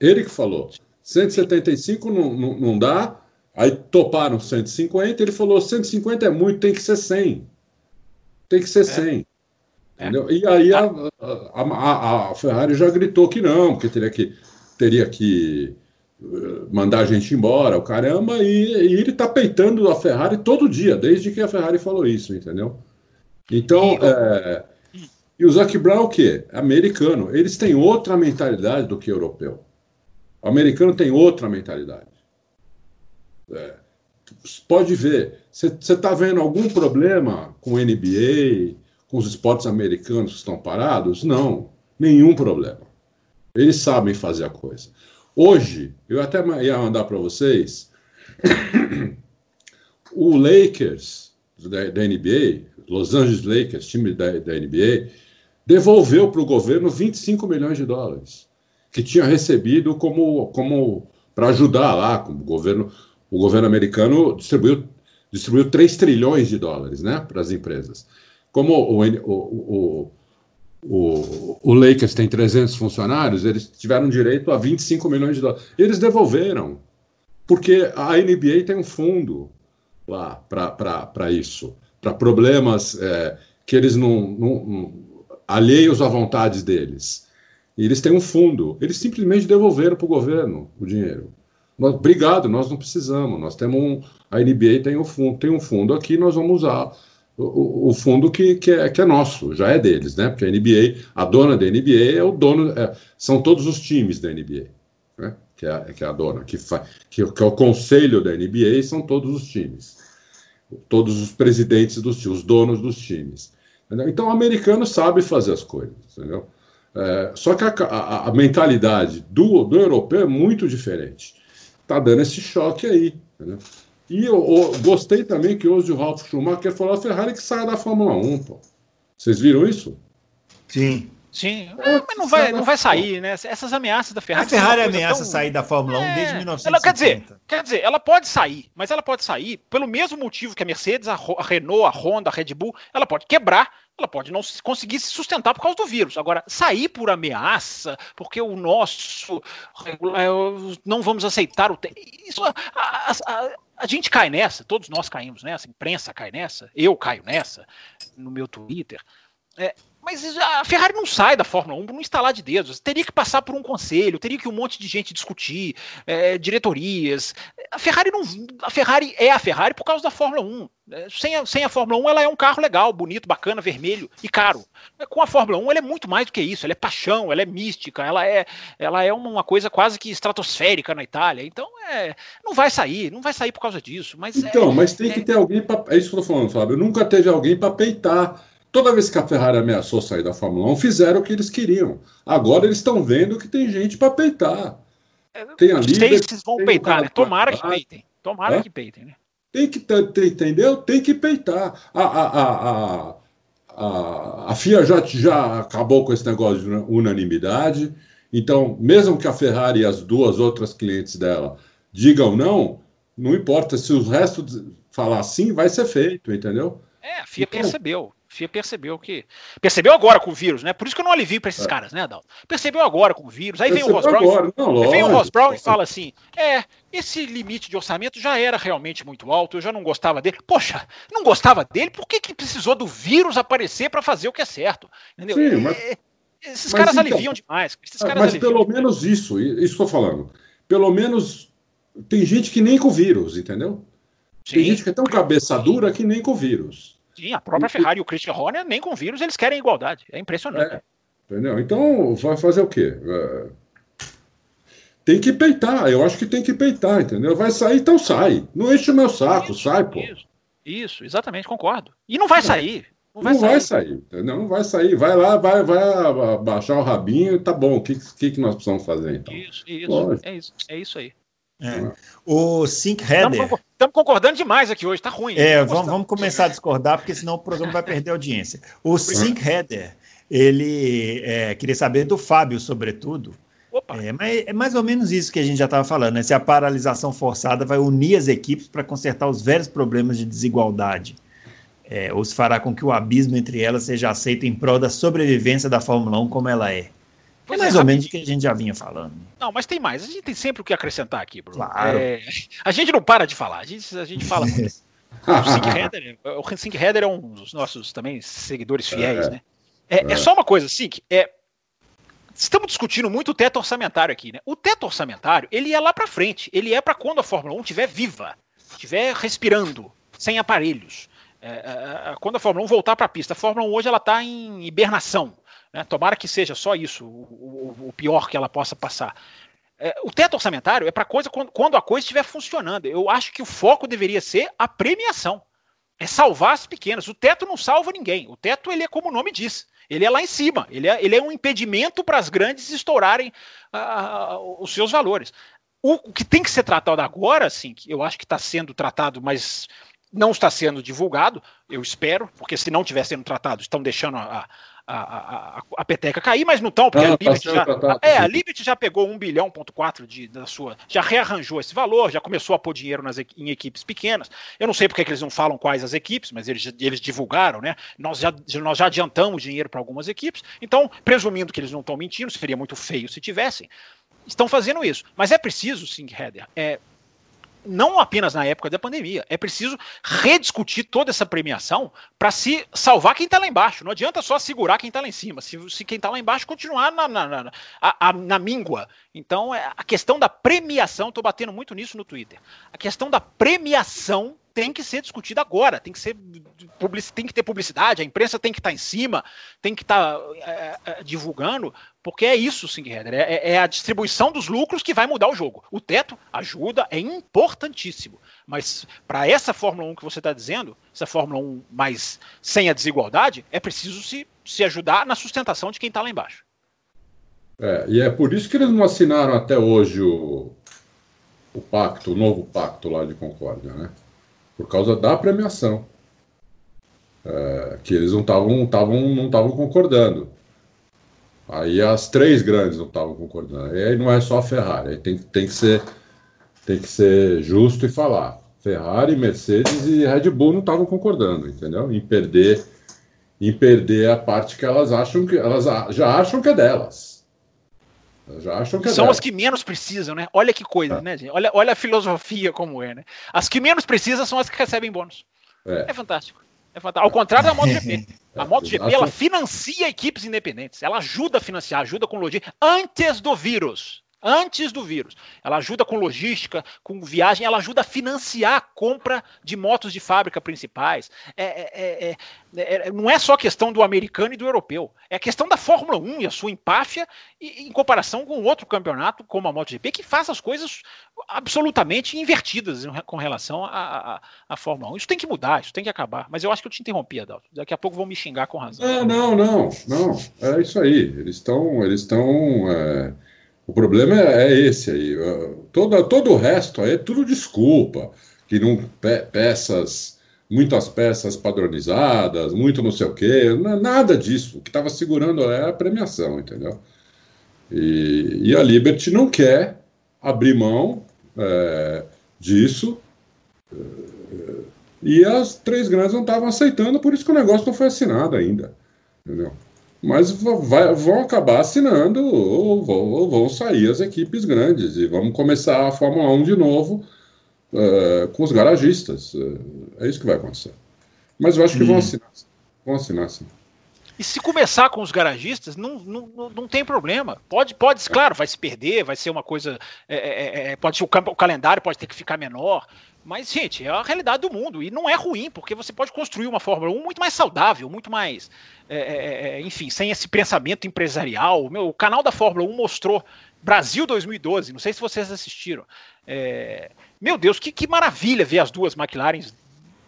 Ele que falou. 175 não, não, não dá, aí toparam 150, ele falou 150 é muito, tem que ser 100. Tem que ser 100. É. Entendeu? E aí a, a, a, a, Ferrari já gritou que não, porque teria que, teria que eh, mandar a gente embora, o caramba, e, e ele está peitando a Ferrari todo dia, desde que a Ferrari falou isso, entendeu? Então, é, e o Zac Brown o quê? Americano. Eles têm outra mentalidade do que europeu. O americano tem outra mentalidade. É, pode ver, você está vendo algum problema com o NBA, com os esportes americanos que estão parados? Não, nenhum problema. Eles sabem fazer a coisa. Hoje, eu até ia mandar para vocês, [COUGHS] o Lakers da, da, NBA, Los Angeles Lakers, time da, da NBA, devolveu para o governo 25 milhões de dólares que tinha recebido como, como para ajudar lá, como governo, o governo americano distribuiu, distribuiu 3 trilhões de dólares né, para as empresas. Como o, o, o, o, Lakers tem 300 funcionários, eles tiveram direito a 25 milhões de dólares. Eles devolveram, porque a NBA tem um fundo lá para isso, para problemas é, que eles não, não, não alheios à vontade deles. E eles têm um fundo. Eles simplesmente devolveram para o governo o dinheiro. Nós, obrigado, nós não precisamos. Nós temos um, a NBA tem um fundo, tem um fundo aqui, nós vamos usar o, o fundo que, que, é, que é nosso, já é deles, né? Porque a NBA, a dona da NBA é o dono, é, são todos os times da NBA, né? Que é, que é a dona, que, fa, que, que é o conselho da NBA, são todos os times, todos os presidentes dos times, os donos dos times. Entendeu? Então o americano sabe fazer as coisas, entendeu? É, só que a, a, a, mentalidade do, do europeu é muito diferente. Está dando esse choque aí. Né? E eu, eu, gostei também que hoje o Ralf Schumacher falou a Ferrari que saia da Fórmula 1. Pô. Vocês viram isso? Sim. Sim, é, mas não vai, não vai sair, né? Essas ameaças da Ferrari. A Ferrari ameaça tão... sair da Fórmula 1 é, desde 1950. Ela, quer, dizer, quer dizer, ela pode sair, mas ela pode sair pelo mesmo motivo que a Mercedes, a, Renault, a Honda, a Red Bull, ela pode quebrar ela pode não conseguir se sustentar por causa do vírus. Agora, sair por ameaça, porque o nosso é, não vamos aceitar o isso a, a, a, a, gente cai nessa, todos nós caímos nessa, a imprensa cai nessa, eu caio nessa no meu Twitter. É, mas a Ferrari não sai da Fórmula 1 por um instalar de dedos. Teria que passar por um conselho, teria que um monte de gente discutir, é, diretorias. A Ferrari não. A Ferrari é a Ferrari por causa da Fórmula 1. É, sem a, sem a Fórmula 1, ela é um carro legal, bonito, bacana, vermelho e caro. Com a Fórmula 1, ela é muito mais do que isso. Ela é paixão, ela é mística, ela é, ela é uma coisa quase que estratosférica na Itália. Então, é, não vai sair, não vai sair por causa disso. Mas então, é, mas tem que é ter alguém para. É isso que eu tô falando, Fábio. Nunca teve alguém para peitar Toda vez que a Ferrari ameaçou sair da Fórmula 1, fizeram o que eles queriam. Agora eles estão vendo que tem gente para peitar. Tem ali. Os vão peitar, né? Tomara que peitem. Tomara é? que peitem, né? Tem que ter, entendeu? Tem que peitar. A, a, a, a, a FIA já, já acabou com esse negócio de unanimidade. Então, mesmo que a Ferrari e as duas outras clientes dela digam não, não importa. Se o resto falar sim, vai ser feito, entendeu? É, a FIA então, percebeu. FIA percebeu que. Percebeu agora com o vírus, né? Por isso que eu não alivio para esses é. caras, né, Adalto? Percebeu agora com o vírus. Aí percebeu vem o Ross Brown. Não, vem o Ross Brown e fala assim: é, esse limite de orçamento já era realmente muito alto, eu já não gostava dele. Poxa, não gostava dele, por que, que precisou do vírus aparecer para fazer o que é certo? Entendeu? Sim, mas, é, esses mas caras então, aliviam demais. Esses caras mas aliviam pelo menos isso, isso estou falando. Pelo menos tem gente que nem com vírus, entendeu? Sim. Tem gente que é tão cabeça dura que nem com vírus. Sim, a própria Ferrari e o Christian Horner, nem com vírus, eles querem igualdade. É impressionante. É, entendeu? Então, vai fazer o quê? É... Tem que peitar, eu acho que tem que peitar, entendeu? Vai sair, então sai. Não enche o meu saco, isso, sai, pô. Isso, isso, exatamente, concordo. E não vai sair. Não vai, não sair. vai sair, entendeu? Não vai sair. Vai lá, vai, vai baixar o rabinho, tá bom. O que, que, que nós precisamos fazer então? Isso, isso, é isso, é isso aí. É. O Sync Header. Estamos concordando demais aqui hoje, tá ruim. É, vamos, vamos, começar a discordar, porque senão o programa vai perder audiência. O Sync Header, ele é, queria saber do Fábio, sobretudo. É, mas é mais ou menos isso que a gente já estava falando, né? Se a paralisação forçada vai unir as equipes para consertar os velhos problemas de desigualdade. É, ou se fará com que o abismo entre elas seja aceito em prol da sobrevivência da Fórmula 1 como ela é. Pois é mais é, ou menos o que a gente já vinha falando. Não, mas tem mais. A gente tem sempre o que acrescentar aqui, Bruno. Claro. É, a gente não para de falar. A gente, a gente fala [LAUGHS] o Sync Header, é um dos nossos também seguidores fiéis, é, né? É, é, é. só uma coisa, Sync. É, estamos discutindo muito o teto orçamentário aqui, né? O teto orçamentário, ele é lá para frente. Ele é para quando a Fórmula 1 estiver viva, estiver respirando, sem aparelhos. É, é, quando a Fórmula 1 voltar para a pista. A Fórmula 1 hoje ela está em hibernação. Né? Tomara que seja só isso, o, o, o pior que ela possa passar. É, o teto orçamentário é para coisa quando, quando, a coisa estiver funcionando. Eu acho que o foco deveria ser a premiação. É salvar as pequenas. O teto não salva ninguém. O teto ele é como o nome diz. Ele é lá em cima. Ele é, ele é um impedimento para as grandes estourarem uh, os seus valores. O, o, que tem que ser tratado agora, sim, que eu acho que está sendo tratado, mas não está sendo divulgado, eu espero, porque se não estiver sendo tratado, estão deixando a, a, a peteca cair, mas não estão, porque ah, a Liberty já, tratado, é, a Liberty já pegou 1 bilhão ponto 4 de, da sua, já rearranjou esse valor, já começou a pôr dinheiro nas, em equipes pequenas. Eu não sei porque que eles não falam quais as equipes, mas eles, eles divulgaram, né? Nós já, nós já adiantamos dinheiro para algumas equipes, então, presumindo que eles não estão mentindo, seria muito feio se tivessem, estão fazendo isso. Mas é preciso, sim, Heather, é, não apenas na época da pandemia. É preciso rediscutir toda essa premiação para se salvar quem está lá embaixo. Não adianta só segurar quem está lá em cima. Se, se quem está lá embaixo continuar na, na, na, na míngua. Então, é, a questão da premiação, estou batendo muito nisso no Twitter. A questão da premiação tem que ser discutida agora, tem que ser tem que ter publicidade, a imprensa tem que estar tá em cima, tem que estar tá, é, é, divulgando, porque é isso, Sing Header, é, é, a distribuição dos lucros que vai mudar o jogo. O teto ajuda, é importantíssimo, mas para essa Fórmula 1 que você está dizendo, essa Fórmula 1 mais sem a desigualdade, é preciso se, se ajudar na sustentação de quem está lá embaixo. É, e é por isso que eles não assinaram até hoje o, o pacto, o novo pacto lá de Concórdia, né? Por causa da premiação. É, que eles não estavam não estavam concordando. Aí as três grandes não estavam concordando. E aí não é só a Ferrari, aí tem, tem, que ser, tem que ser justo e falar. Ferrari, Mercedes e Red Bull não estavam concordando, entendeu? Em perder, em perder a parte que elas acham que elas já acham que é delas. Que é São as que menos precisam, né? Olha que coisa, é. né, gente? Olha, olha a filosofia como é, né? As que menos precisam são as que recebem bônus. É, é fantástico. É fantástico. Ao contrário da MotoGP. [LAUGHS] A MotoGP ela financia equipes independentes. Ela ajuda a financiar, ajuda com logística antes do vírus antes do vírus. Ela ajuda com logística, com viagem, ela ajuda a financiar a compra de motos de fábrica principais. É, é, é, é, não é só questão do americano e do europeu, é questão da Fórmula 1 e a sua empáfia em comparação com outro campeonato como a MotoGP, que faz as coisas absolutamente invertidas com relação à, Fórmula 1. Isso tem que mudar, isso tem que acabar. Mas eu acho que eu te interrompi, Adalto. Daqui a pouco vão me xingar com razão. Ah, não, não, não. É isso aí. Eles estão. Eles estão o problema é, é esse aí. Todo, todo o resto aí é tudo desculpa. Que não pe, peças, muitas peças padronizadas, muito não sei o quê. Nada disso. O que estava segurando é a premiação, entendeu? E, e, a Liberty não quer abrir mão é, disso. É, E as três grandes não estavam aceitando, por isso que o negócio não foi assinado ainda. Entendeu? Mas vai, vão acabar assinando ou, ou, vão sair as equipes grandes e vamos começar a Fórmula 1 de novo uh, com os garagistas. Uh, é isso que vai acontecer. Mas eu acho que hum. vão assinar. Vão assinar sim. E se começar com os garagistas, não, não, não tem problema. Pode, pode, claro, vai se perder, vai ser uma coisa. É, é, é pode o, o calendário pode ter que ficar menor. Mas, gente, é a realidade do mundo. E não é ruim, porque você pode construir uma Fórmula 1 muito mais saudável, muito mais. É, é, é enfim, sem esse pensamento empresarial. Meu, o canal da Fórmula 1 mostrou Brasil 2012. Não sei se vocês assistiram. É, meu Deus, que, que maravilha ver as duas McLarens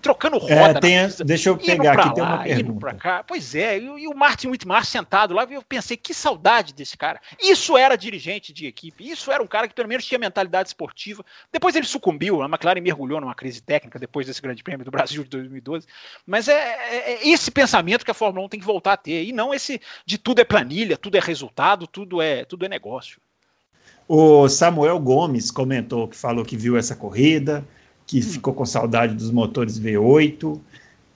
trocando é, roda. É, tem, pista, deixa eu pegar aqui, lá, tem uma pergunta. cá. Pois é, e, e, o Martin Whitmar sentado lá, eu pensei, que saudade desse cara. Isso era dirigente de equipe, isso era um cara que pelo menos tinha mentalidade esportiva. Depois ele sucumbiu, a McLaren mergulhou numa crise técnica depois desse grande prêmio do Brasil de 2012. Mas é, é, é esse pensamento que a Fórmula 1 tem que voltar a ter, e não esse de tudo é planilha, tudo é resultado, tudo é, tudo é negócio. O Samuel Gomes comentou que falou que viu essa corrida, que ficou com saudade dos motores V8,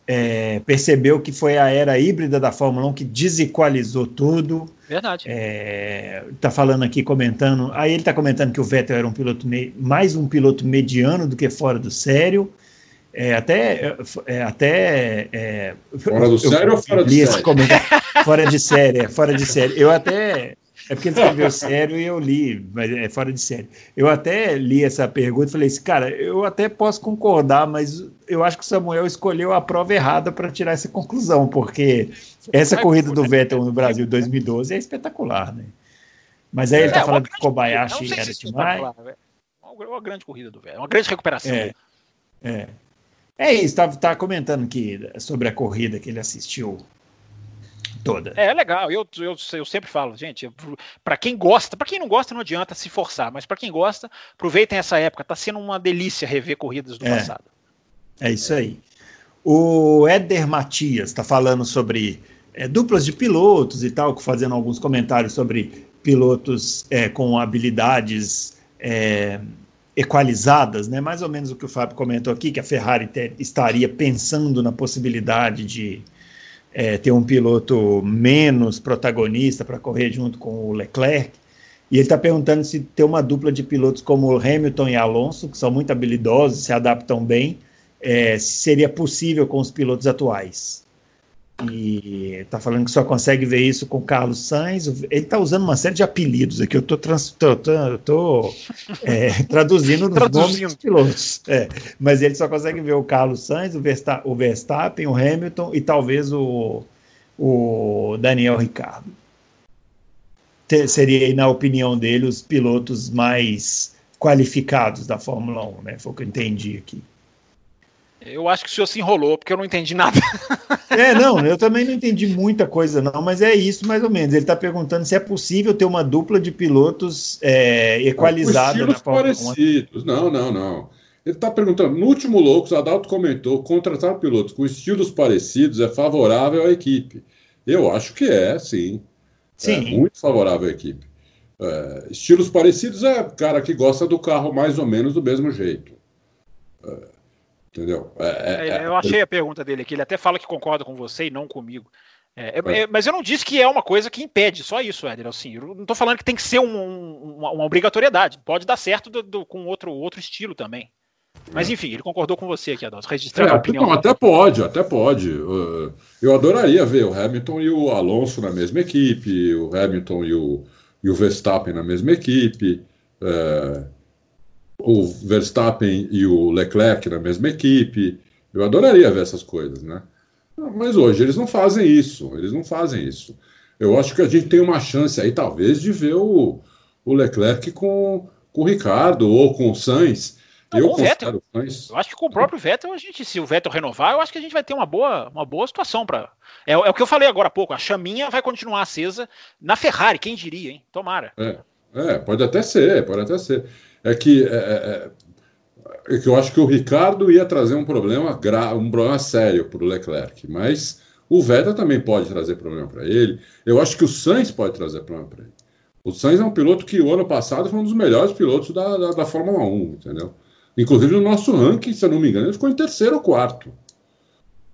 é, percebeu que foi a era híbrida da Fórmula 1 que desequalizou tudo. Verdade. É, tá falando aqui, comentando. Aí ele tá comentando que o Vettel era um piloto mais um piloto mediano do que fora do sério. É, até. É, até é, fora do sério ou fora do sério? Fora de série, é, fora de série. Eu até é porque ele escreveu sério e eu li, mas é fora de série. Eu até li essa pergunta e falei assim, cara, eu até posso concordar, mas eu acho que o Samuel escolheu a prova errada para tirar essa conclusão, porque essa corrida do Vettel no Brasil 2012 é espetacular, né? Mas aí ele está é, falando que Kobayashi era demais. É uma grande corrida do Vettel, uma grande recuperação. É, é. é isso, tá, tá comentando aqui sobre a corrida que ele assistiu toda. É, é legal. Eu, eu, eu sempre falo, gente, para quem gosta, para quem não gosta, não adianta se forçar, mas para quem gosta, aproveitem essa época. Tá sendo uma delícia rever corridas do é, passado. É isso aí. O Éder Matias está falando sobre é, duplas de pilotos e tal, fazendo alguns comentários sobre pilotos é, com habilidades é, equalizadas, né? Mais ou menos o que o Fábio comentou aqui, que a Ferrari te, estaria pensando na possibilidade de é, ter um piloto menos protagonista para correr junto com o Leclerc. E ele está perguntando se ter uma dupla de pilotos como Hamilton e Alonso, que são muito habilidosos, se adaptam bem, é, se seria possível com os pilotos atuais. E está falando que só consegue ver isso com Carlos Sainz. Ele está usando uma série de apelidos aqui. Eu estou tô, tô, tô é, [LAUGHS] traduzindo nos nomes dos pilotos. É, mas ele só consegue ver o Carlos Sainz, o Verstappen, o, Verstappen, o Hamilton e talvez o, o Daniel Ricardo. seria, na opinião dele, os pilotos mais qualificados da Fórmula 1, né? Foi o que eu entendi aqui. Eu acho que o senhor se enrolou, porque eu não entendi nada. [LAUGHS] É, não, eu também não entendi muita coisa, não, mas é isso mais ou menos. Ele está perguntando se é possível ter uma dupla de pilotos é, equalizada na parecidos. Não, não, não. Ele está perguntando, no último Loucos, Adalto comentou, contratar pilotos com estilos parecidos é favorável à equipe. Eu acho que é, sim. Sim. É muito favorável à equipe. É, estilos parecidos é cara que gosta do carro mais ou menos do mesmo jeito. É, Entendeu? É, é, é, eu achei a pergunta dele aqui. Ele até fala que concorda com você e não comigo. É, é, é, mas eu não disse que é uma coisa que impede, só isso, Éder. Assim, eu não estou falando que tem que ser um, um, uma, uma, obrigatoriedade. Pode dar certo do, do, com outro, outro estilo também. Mas enfim, ele concordou com você aqui, Adolfo, registrando a opinião. Não, até pode, até pode. Eu adoraria ver o Hamilton e o Alonso na mesma equipe, o Hamilton e o, e o Verstappen na mesma equipe. É, o Verstappen e o Leclerc na mesma equipe. Eu adoraria ver essas coisas, né? Mas hoje eles não fazem isso, eles não fazem isso. Eu acho que a gente tem uma chance aí, talvez, de ver o, o Leclerc com, com o Ricardo ou com o Sainz. Não, eu, o Vettel. Sainz... eu acho que com o próprio Vettel, a gente, se o Vettel renovar, eu acho que a gente vai ter uma boa, uma boa situação para. É, é, o que eu falei agora há pouco, a chaminha vai continuar acesa na Ferrari, quem diria, hein? Tomara. É, é pode até ser, pode até ser é que, é, é, é, que eu acho que o Ricardo ia trazer um problema, um problema sério para o Leclerc, mas o Vettel também pode trazer problema para ele. Eu acho que o Sainz pode trazer problema para ele. O Sainz é um piloto que o ano passado foi um dos melhores pilotos da, da, da Fórmula 1, entendeu? Inclusive no nosso ranking, se eu não me engano, ele ficou em terceiro ou quarto.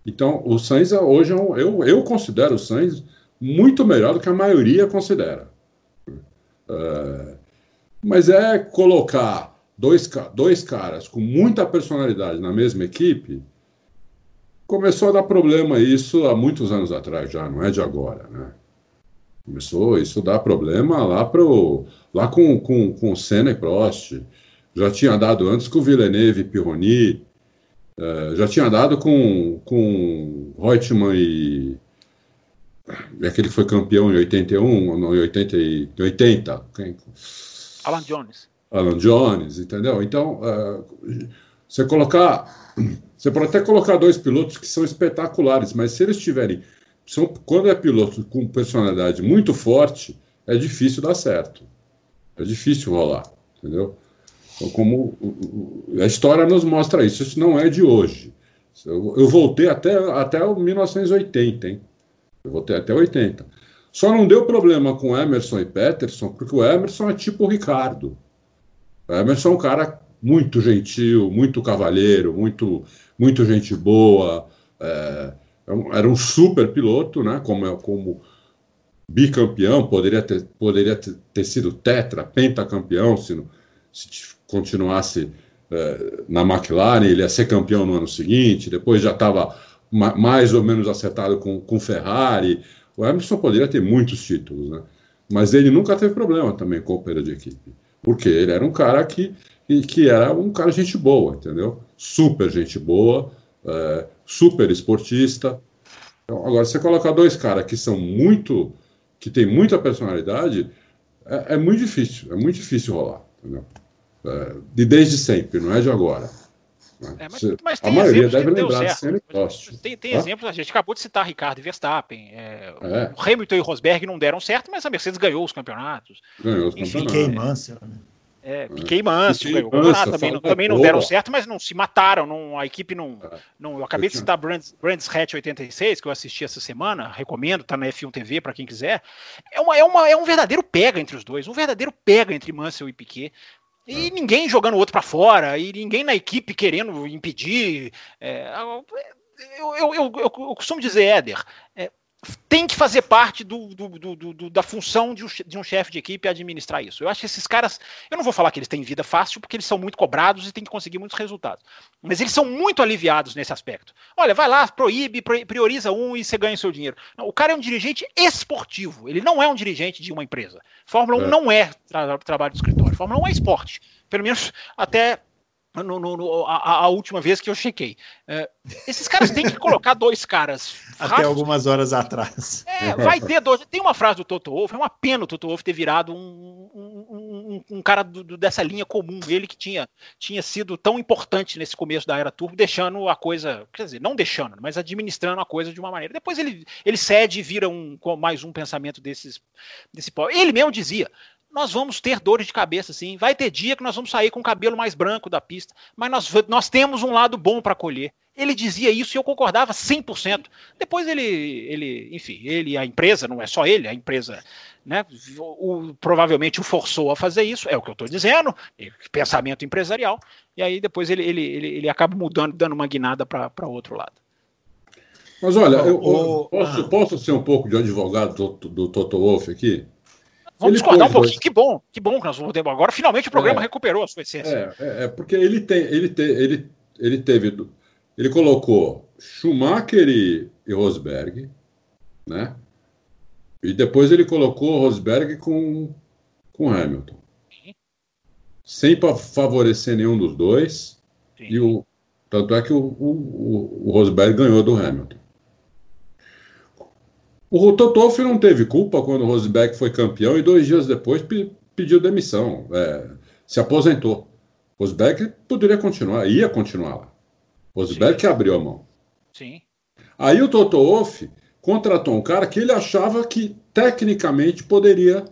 Então, o Sainz hoje é um, eu, eu considero o Sainz muito melhor do que a maioria considera. É, mas é colocar dois, dois caras com muita personalidade na mesma equipe. Começou a dar problema isso há muitos anos atrás já, não é de agora, né? Começou isso dar problema lá, pro, lá com, com, com Senna e Prost. Já tinha dado antes com Villeneuve e Pironi. Uh, já tinha dado com, com Reutemann e, e aquele que foi campeão em 81, não, em 80, 80 quem? Alan Jones. Alan Jones, entendeu? Então, uh, você colocar. Você pode até colocar dois pilotos que são espetaculares, mas se eles tiverem são, quando é piloto com personalidade muito forte, é difícil dar certo. É difícil rolar, entendeu? Então, como a história nos mostra isso, isso não é de hoje. Eu, eu voltei até, até 1980, hein? Eu voltei até 80. Só não deu problema com Emerson e Peterson, porque o Emerson é tipo o Ricardo. O Emerson é um cara muito gentil, muito cavalheiro, muito, muito gente boa. É, é era um super piloto, né? Como, é, como bicampeão, poderia ter, poderia ter sido tetra, pentacampeão, se, se continuasse é, na McLaren, ele ia ser campeão no ano seguinte, depois já estava ma mais ou menos acertado com, com Ferrari. O Emerson poderia ter muitos títulos, né? Mas ele nunca teve problema também com o perda de equipe, porque ele era um cara que, que era um cara gente boa, entendeu? Super gente boa, é, super esportista. Então, agora, você colocar dois caras que são muito. que tem muita personalidade, é, é muito difícil, é muito difícil rolar, entendeu? É, de desde sempre, não é de agora. Né? É, mas, mas a maioria deve lembrar de Senna Tem, tem ah? exemplos, a gente acabou de citar Ricardo e Verstappen. É, é. O Hamilton e o Rosberg não deram certo, mas a Mercedes ganhou os campeonatos. Ganhou os Enfim, campeonatos. Né? É, Piquet Manso, ganhou campeonato, também, não, também não deram certo, mas não se mataram, não, a equipe não, é. não eu acabei de citar Brands, Brands Hatch 86, que eu assisti essa semana, recomendo, tá na F1 TV para quem quiser, é, uma, é, uma, é um verdadeiro pega entre os dois, um verdadeiro pega entre Mansell e Piquet, e é. ninguém jogando o outro para fora, e ninguém na equipe querendo impedir. É, eu, eu, eu, eu, costumo dizer, Éder, é, tem que fazer parte do, do, do, da função de um, chefe de equipe administrar isso. Eu acho que esses caras, eu não vou falar que eles têm vida fácil, porque eles são muito cobrados e têm que conseguir muitos resultados. Mas eles são muito aliviados nesse aspecto. Olha, vai lá, proíbe, prioriza um e você ganha o seu dinheiro. Não, o cara é um dirigente esportivo, ele não é um dirigente de uma empresa. Fórmula 1 é. não é tra trabalho de escritório, Fórmula 1 é esporte. Pelo menos até no, no, no, a, a, última vez que eu chequei. É, esses caras têm que colocar dois caras. Até algumas horas atrás. É, vai ter dois. Tem uma frase do Toto Wolff, é uma pena o Toto Wolff ter virado um, um, um, um cara do, do, dessa linha comum. Ele que tinha, tinha sido tão importante nesse começo da era turbo, deixando a coisa, quer dizer, não deixando, mas administrando a coisa de uma maneira. Depois ele, ele cede e vira um, mais um pensamento desses. Desse, ele mesmo dizia: nós vamos ter dores de cabeça, sim. Vai ter dia que nós vamos sair com o cabelo mais branco da pista, mas nós, nós temos um lado bom para colher. Ele dizia isso e eu concordava 100%. Depois ele, ele, enfim, ele e a empresa, não é só ele, a empresa, né, o, provavelmente o forçou a fazer isso, é o que eu estou dizendo, pensamento empresarial, e aí depois ele, ele, ele, ele acaba mudando, dando uma guinada para outro lado. Mas olha, eu, eu posso, posso ser um pouco de advogado do, do Toto Wolff aqui? Vamos ele discordar um pouquinho. Que bom, que bom que nós vamos ter. Agora, finalmente, o programa é, recuperou a sua essência. É, é, é, porque ele tem, ele tem, ele, ele teve, ele colocou Schumacher e, e Rosberg, né? E depois ele colocou Rosberg com, com Hamilton. Sim. Sem favorecer nenhum dos dois. Sim. E o, tanto é que o, o, o Rosberg ganhou do Hamilton. O Totoff não teve culpa quando o Rosberg foi campeão e dois dias depois pediu demissão, é, se aposentou. Rosberg poderia continuar, ia continuar lá. Rosberg que abriu a mão. Sim. Aí o Toto Wolff contratou um cara que ele achava que tecnicamente poderia,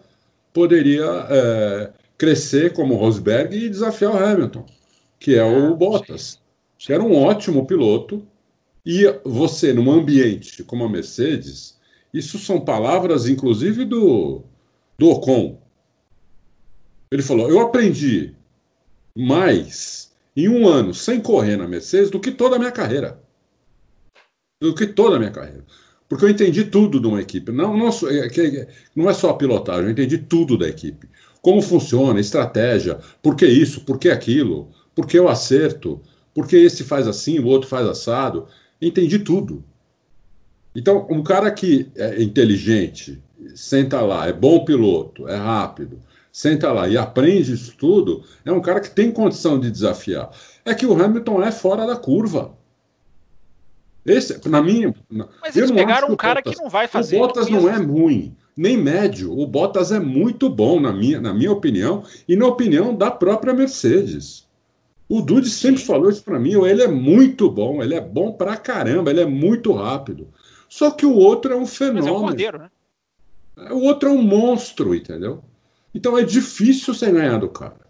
poderia é, crescer como Rosberg e desafiar o Hamilton, que é o ah, Bottas, que era um ótimo piloto. E você, num ambiente como a Mercedes, isso são palavras, inclusive, do, do Ocon. Ele falou: Eu aprendi mais em um ano sem correr na Mercedes do que toda a minha carreira. Do que toda a minha carreira. Porque eu entendi tudo de uma equipe. Não, não, é não é só a pilotagem, eu entendi tudo da equipe. Como funciona, estratégia, por que isso, por que aquilo, por que eu acerto, por que esse faz assim, o outro faz assado. Entendi tudo. Então, um cara que é inteligente, senta lá, é bom piloto, é rápido, senta lá e aprende isso tudo, é um cara que tem condição de desafiar. É que o Hamilton é fora da curva. Esse, na minha. Mas eles pegaram um cara Bottas, que não vai fazer. O Bottas não é ruim, nem médio. O Bottas é muito bom, na minha, na minha opinião, e na opinião da própria Mercedes. O Dude sempre falou isso para mim. Ele é muito bom, ele é bom pra caramba, ele é muito rápido. Só que o outro é um fenômeno. Mas é um cordeiro, né? O outro é um monstro, entendeu? Então é difícil você ganhar do cara.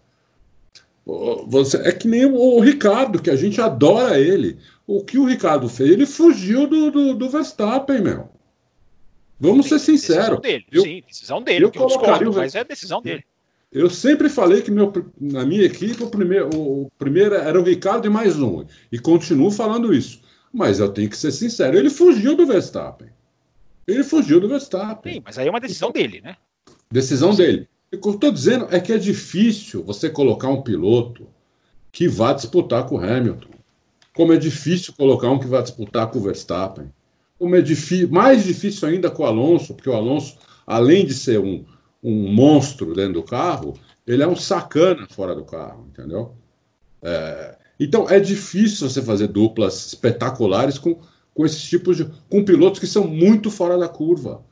Você, é que nem o, o, Ricardo, que a gente adora ele. O que o Ricardo fez? Ele fugiu do, do, do Verstappen, meu. Vamos ser sinceros. Decisão dele, eu, sim, decisão dele. Eu, eu discordo, mas é decisão dele. Eu sempre falei que meu, na minha equipe o primeiro, o primeiro era o Ricardo e mais um. E continuo falando isso. Mas eu tenho que ser sincero, ele fugiu do Verstappen. Ele fugiu do Verstappen. Sim, mas aí é uma decisão dele, né? Decisão dele. O que eu estou dizendo é que é difícil você colocar um piloto que vá disputar com o Hamilton. Como é difícil colocar um que vá disputar com o Verstappen. Como é mais difícil ainda com o Alonso, porque o Alonso, além de ser um, um monstro dentro do carro, ele é um sacana fora do carro, entendeu? É, então é difícil você fazer duplas espetaculares com, com esses tipos de. com pilotos que são muito fora da curva.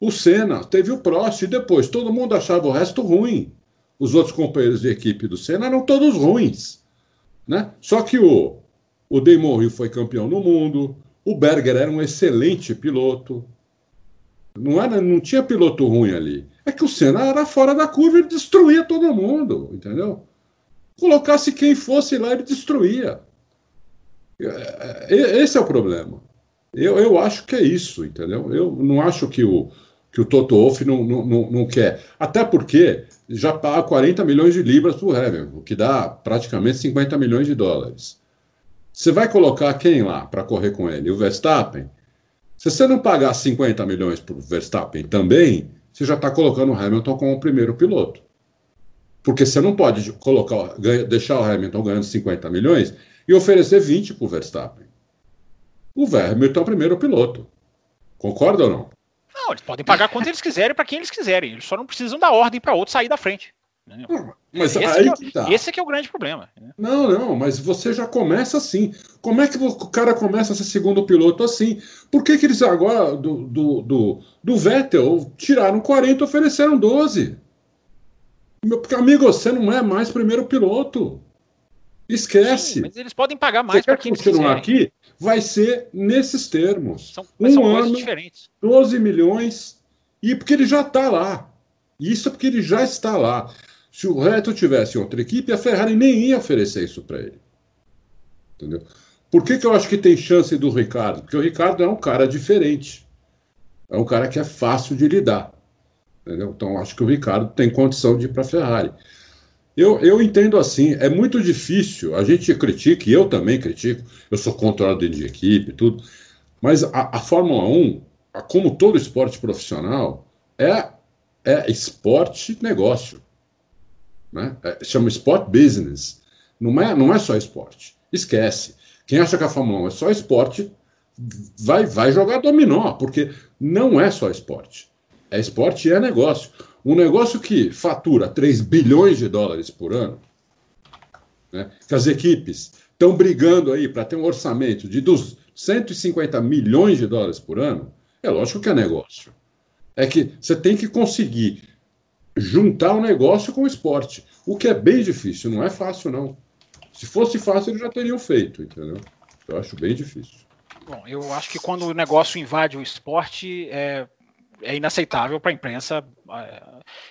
O Senna teve o Prost e depois todo mundo achava o resto ruim. Os outros companheiros de equipe do Senna eram todos ruins. Né? Só que o, o Damon Hill foi campeão no mundo, o Berger era um excelente piloto. Não, era, não tinha piloto ruim ali. É que o Senna era fora da curva e destruía todo mundo, entendeu? Colocasse quem fosse lá, ele destruía. É, é, esse é o problema. Eu, eu acho que é isso, entendeu? Eu não acho que o, que o Toto Wolff não, não, não, quer. Até porque já paga 40 milhões de libras para o Hamilton, o que dá praticamente 50 milhões de dólares. Você vai colocar quem lá para correr com ele? O Verstappen? Se você não pagar 50 milhões para o Verstappen também, você já está colocando o Hamilton como o primeiro piloto. Porque você não pode colocar, deixar o Hamilton ganhando 50 milhões e oferecer 20 para o Verstappen. O Hamilton é o primeiro piloto. Concorda ou não? Não, eles podem pagar quanto eles quiserem para quem eles quiserem. Eles só não precisam dar ordem para outro sair da frente. mas esse, aí que é, tá. esse é que é o grande problema. Não, não, mas você já começa assim. Como é que o cara começa a ser segundo piloto assim? Por que, que eles agora, do, do, do, do Vettel, tiraram 40 e ofereceram 12? Meu amigo, você não é mais primeiro piloto. Esquece. Sim, mas eles podem pagar mais para quem continuar aqui. Vai ser nesses termos. São, um são ano, diferentes. 12 milhões e porque ele já está lá. Isso é porque ele já está lá. Se o Reto tivesse outra equipe, a Ferrari nem ia oferecer isso para ele. Entendeu? Por que, que eu acho que tem chance do Ricardo? Porque o Ricardo é um cara diferente. É um cara que é fácil de lidar. Entendeu? Então, acho que o Ricardo tem condição de ir para a Ferrari. Eu, eu entendo assim, é muito difícil, a gente critica, e eu também critico, eu sou controlador de equipe tudo, mas a, a Fórmula 1, como todo esporte profissional, é, é esporte negócio. Né? É, chama sport business. Não é, não é só esporte. Esquece. Quem acha que a Fórmula 1 é só esporte, vai, vai jogar dominó, porque não é só esporte. É esporte e é negócio. Um negócio que fatura 3 bilhões de dólares por ano, né, que as equipes estão brigando aí para ter um orçamento de 150 milhões de dólares por ano, é lógico que é negócio. É que você tem que conseguir juntar o negócio com o esporte, o que é bem difícil, não é fácil não. Se fosse fácil, eles já teriam feito, entendeu? Eu acho bem difícil. Bom, eu acho que quando o negócio invade o esporte, é, é inaceitável para a imprensa é,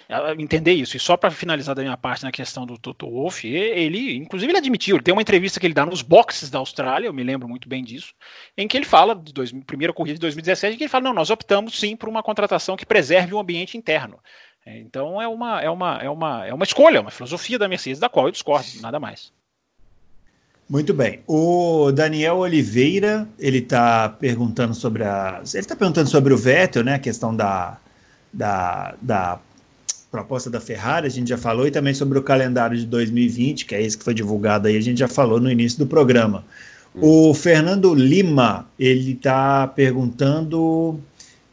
é, entender isso. E só para finalizar da minha parte na questão do Toto Wolff, ele, inclusive, ele admitiu, ele tem uma entrevista que ele dá nos boxes da Austrália, eu me lembro muito bem disso, em que ele fala, de dois, primeira corrida de 2017, que ele fala, não, nós optamos sim por uma contratação que preserve o ambiente interno. É, então é uma, é uma, é uma, é uma escolha, uma filosofia da Mercedes, da qual eu discordo, nada mais. Muito bem. O Daniel Oliveira, ele está perguntando sobre a. Ele está perguntando sobre o Vettel, né? A questão da, da, da proposta da Ferrari, a gente já falou, e também sobre o calendário de 2020, que é esse que foi divulgado aí, a gente já falou no início do programa. O Fernando Lima, ele está perguntando.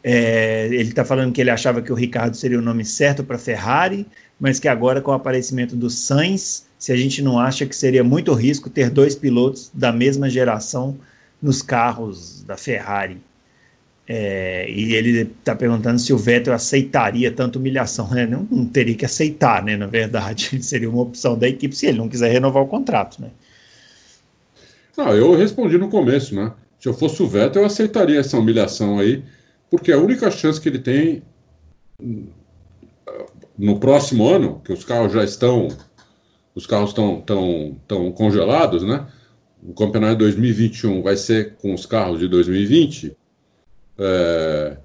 É, ele está falando que ele achava que o Ricardo seria o nome certo para Ferrari, mas que agora, com o aparecimento do Sainz, se a gente não acha que seria muito risco ter dois pilotos da mesma geração nos carros da Ferrari. É, e ele está perguntando se o Vettel aceitaria tanta humilhação. Né? Não, não, teria que aceitar, né? Na verdade, [LAUGHS] seria uma opção da equipe se ele não quiser renovar o contrato, né? Não, eu respondi no começo, né? Se eu fosse o Vettel, eu aceitaria essa humilhação aí, porque a única chance que ele tem no próximo ano, que os carros já estão os carros estão tão, tão congelados, né? O campeonato de 2021 vai ser com os carros de 2020. É,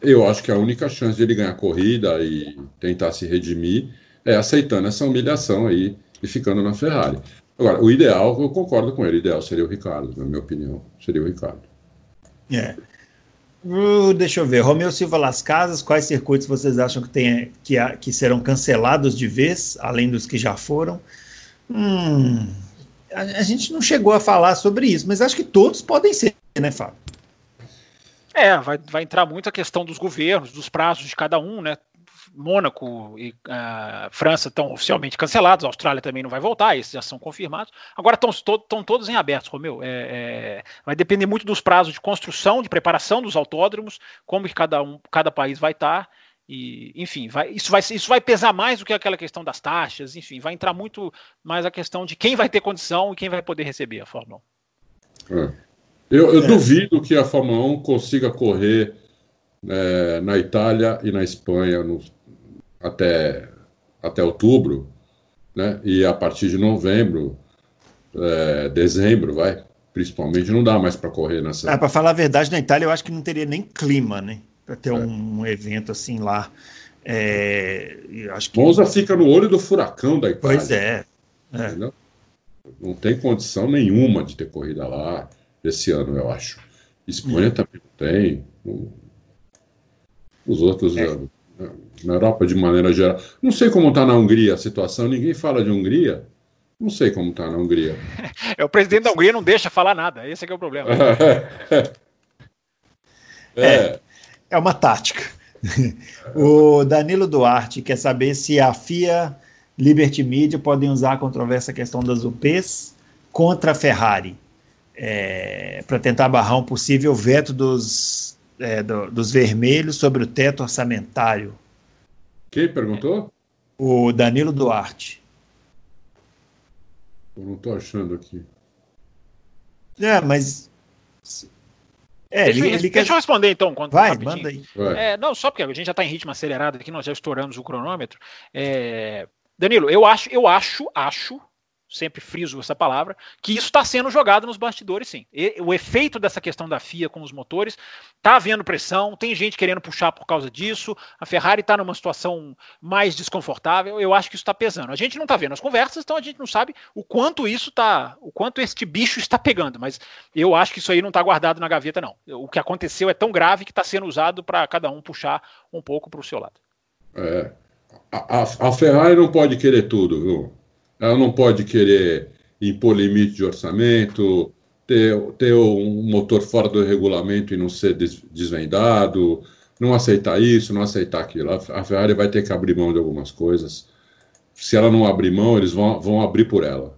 eu acho que a única chance de ele ganhar corrida e tentar se redimir é aceitando essa humilhação aí e ficando na Ferrari. Agora, o ideal, eu concordo com ele, o ideal seria o Ricardo, na minha opinião, seria o Ricardo. É. Uh, deixa eu ver. Romeu Silva Las Casas, quais circuitos vocês acham que, tem, que, que serão cancelados de vez, além dos que já foram? Hum, a, a, gente não chegou a falar sobre isso, mas acho que todos podem ser, né, Fábio? É, vai, vai entrar muito a questão dos governos, dos prazos de cada um, né? Mônaco e uh, França estão oficialmente cancelados, a Austrália também não vai voltar, esses já são confirmados. Agora estão to todos em aberto, Romeu. É, é, vai depender muito dos prazos de construção, de preparação dos autódromos, como que cada, um, cada país vai estar. E, enfim, vai, isso, vai, isso vai pesar mais do que aquela questão das taxas, enfim, vai entrar muito mais a questão de quem vai ter condição e quem vai poder receber a Fórmula 1. É. Eu, eu duvido que a Fórmula 1 consiga correr é, na Itália e na Espanha nos até, até outubro, né? E a partir de novembro, é, dezembro, vai, principalmente, não dá mais para correr nessa. É, para falar a verdade, na Itália eu acho que não teria nem clima, né? Para ter é. um, evento assim lá. É, acho que... Monza fica no olho do furacão da Itália. Pois é. é. Não tem condição nenhuma de ter corrida lá esse ano, eu acho. Espanha hum. também não tem. Os outros é na Europa de maneira geral. Não sei como está na Hungria a situação, ninguém fala de Hungria. Não sei como está na Hungria. [LAUGHS] É, o presidente da Hungria não deixa falar nada, esse é, é o problema. [LAUGHS] é, é, é uma tática. [LAUGHS] o Danilo Duarte quer saber se a FIA, Liberty Media podem usar a controvérsia questão das UPs contra a Ferrari é, para tentar barrar um possível veto dos, é, do, dos vermelhos sobre o teto orçamentário quem perguntou? O Danilo Duarte. Eu não estou achando aqui. É, mas. É, deixa, ele, ele deixa quer... eu responder então. Quando, Vai, rapidinho. manda aí. É, não, só porque a gente já está em ritmo acelerado aqui, nós já estouramos o cronômetro. É, Danilo, eu acho, eu acho, acho sempre friso essa palavra, que isso está sendo jogado nos bastidores, sim. E, o efeito dessa questão da FIA com os motores está havendo pressão, tem gente querendo puxar por causa disso, a Ferrari está numa situação mais desconfortável, eu acho que isso está pesando. A gente não está vendo as conversas, então a gente não sabe o quanto isso está, o quanto este bicho está pegando, mas eu acho que isso aí não está guardado na gaveta, não. O que aconteceu é tão grave que está sendo usado para cada um puxar um pouco para o seu lado. É, a, a Ferrari não pode querer tudo, viu? Ela não pode querer impor limite de orçamento, ter, ter um motor fora do regulamento e não ser desvendado, não aceitar isso, não aceitar aquilo. A Ferrari vai ter que abrir mão de algumas coisas. Se ela não abrir mão, eles vão, vão abrir por ela.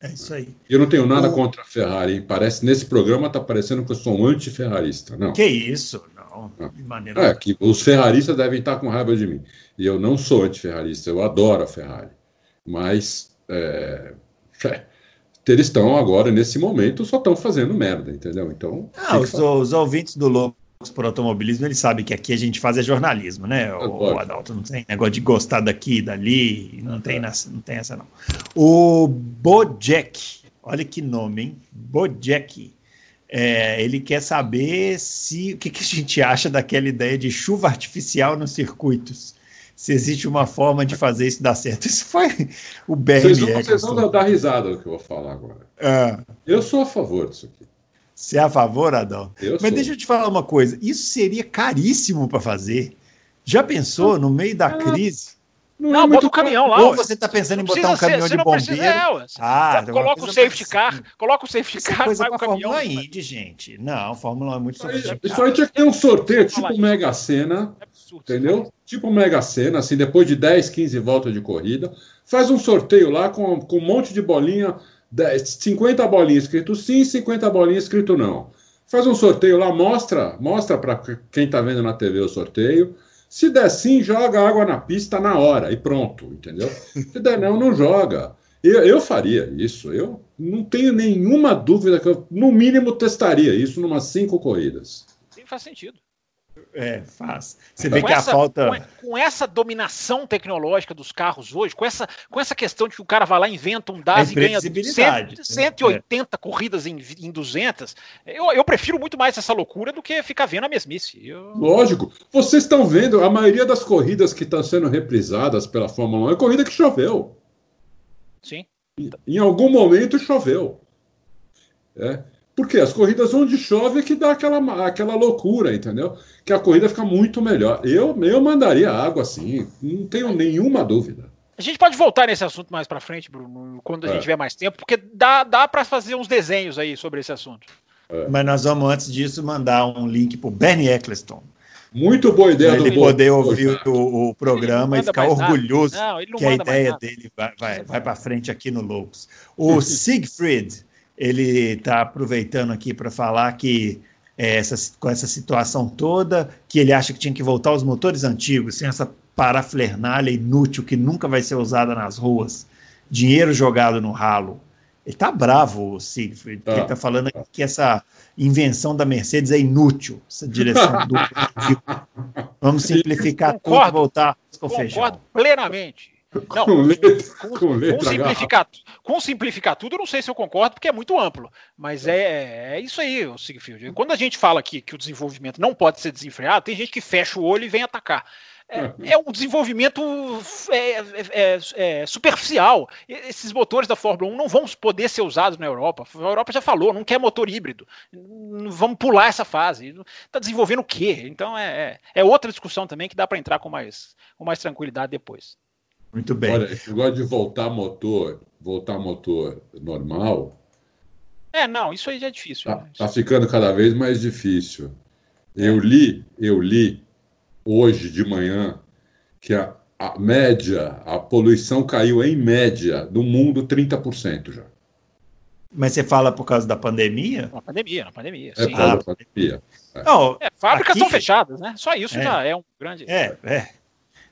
É isso aí. Eu não tenho nada o... contra a Ferrari. Parece nesse programa está parecendo que eu sou um anti-ferrarista. Não. Que isso? Não, não. de maneira. É que os ferraristas devem estar com raiva de mim. E eu não sou anti-ferrarista. Eu adoro a Ferrari mas é, é, eles estão agora, nesse momento, só estão fazendo merda, entendeu? Então. Ah, os, os, ouvintes do Loucos por Automobilismo, eles sabem que aqui a gente faz é jornalismo, né? O, o Adalto não tem negócio de gostar daqui, dali, não, tem, nessa, não tem essa, não. O Bojack, olha que nome, hein? Bojack. É, ele quer saber se o que, que a gente acha daquela ideia de chuva artificial nos circuitos se existe uma forma de fazer isso dar certo. Isso foi o BRE. Vocês vão, vocês vão dar risada do que eu vou falar agora. Ah. Eu sou a favor disso aqui. Você é a favor, Adão? Eu Mas sou. deixa eu te falar uma coisa: isso seria caríssimo para fazer. Já pensou, no meio da ah, crise? Não, não é bota o caminhão lá. Ou você está pensando em botar um caminhão ser, de bombeiro? Precisa, é, ah, coloca o safety car, coloca o safety car, coisa vai o caminhão. Fórmula Indy, gente. Não, Fórmula 1 é muito sofisticado. Isso aí tinha que ter um sorteio tipo Mega Sena, é absurdo, entendeu? Tipo Mega Sena, assim, depois de 10, 15 voltas de corrida, faz um sorteio lá com, com um monte de bolinha, 10, 50 bolinhas escrito sim, 50 bolinhas escrito não. Faz um sorteio lá, mostra, mostra para quem está vendo na TV o sorteio se der sim, joga água na pista na hora e pronto, entendeu? Se der não, não joga. Eu, eu faria isso. Eu não tenho nenhuma dúvida que eu, no mínimo, testaria isso numas cinco corridas. Sim, faz sentido. É, faz. Você vê com que essa, a falta. Com, com, essa dominação tecnológica dos carros hoje, com essa, com essa questão de que o cara vai lá, inventa um DAS e ganha 100, 180 é. corridas em, em 200, eu, eu prefiro muito mais essa loucura do que ficar vendo a mesmice. Eu... Lógico. Vocês estão vendo, a maioria das corridas que estão sendo reprisadas pela Fórmula 1 é corrida que choveu. Sim. Em, em algum momento choveu. É. Porque as corridas onde chove é que dá aquela, aquela loucura, entendeu? Que a corrida fica muito melhor. Eu, eu mandaria água assim, não tenho nenhuma dúvida. A gente pode voltar nesse assunto mais para frente, Bruno, quando a é. gente tiver mais tempo, porque dá, dá para fazer uns desenhos aí sobre esse assunto. É. Mas nós vamos, antes disso, mandar um link para o Bernie Eccleston. Muito boa ideia para ele poder ouvir o, o programa e ficar orgulhoso não, que a ideia dele vai, vai, vai para frente aqui no Loucos. O [LAUGHS] Siegfried ele está aproveitando aqui para falar que é, essa, com essa situação toda, que ele acha que tinha que voltar aos motores antigos, sem essa paraflernália inútil que nunca vai ser usada nas ruas, dinheiro jogado no ralo. Ele está bravo, o Siegfried, tá. ele está falando que essa invenção da Mercedes é inútil, essa direção do [LAUGHS] Vamos simplificar concordo, tudo e voltar com Concordo plenamente. Não, com, letra, com, com, letra com, simplificar, com simplificar tudo, eu não sei se eu concordo, porque é muito amplo. Mas é, é isso aí, o Sigfield. Quando a gente fala aqui que o desenvolvimento não pode ser desenfreado, tem gente que fecha o olho e vem atacar. É, [LAUGHS] é um desenvolvimento é, é, é, é superficial. Esses motores da Fórmula 1 não vão poder ser usados na Europa. A Europa já falou, não quer motor híbrido. Vamos pular essa fase. Está desenvolvendo o quê? Então é, é, outra discussão também que dá para entrar com mais, com mais tranquilidade depois. Muito bem. Olha, esse negócio de voltar motor, voltar motor normal. É, não, isso aí já é difícil. Tá, né? tá ficando cada vez mais difícil. Eu li, eu li hoje de manhã que a, a média, a poluição caiu em média no mundo 30% já. Mas você fala por causa da pandemia? Na pandemia, na pandemia. É sim. por causa da pandemia. É. Não, é, fábricas estão fechadas, né? Só isso é. já é um grande. É, é.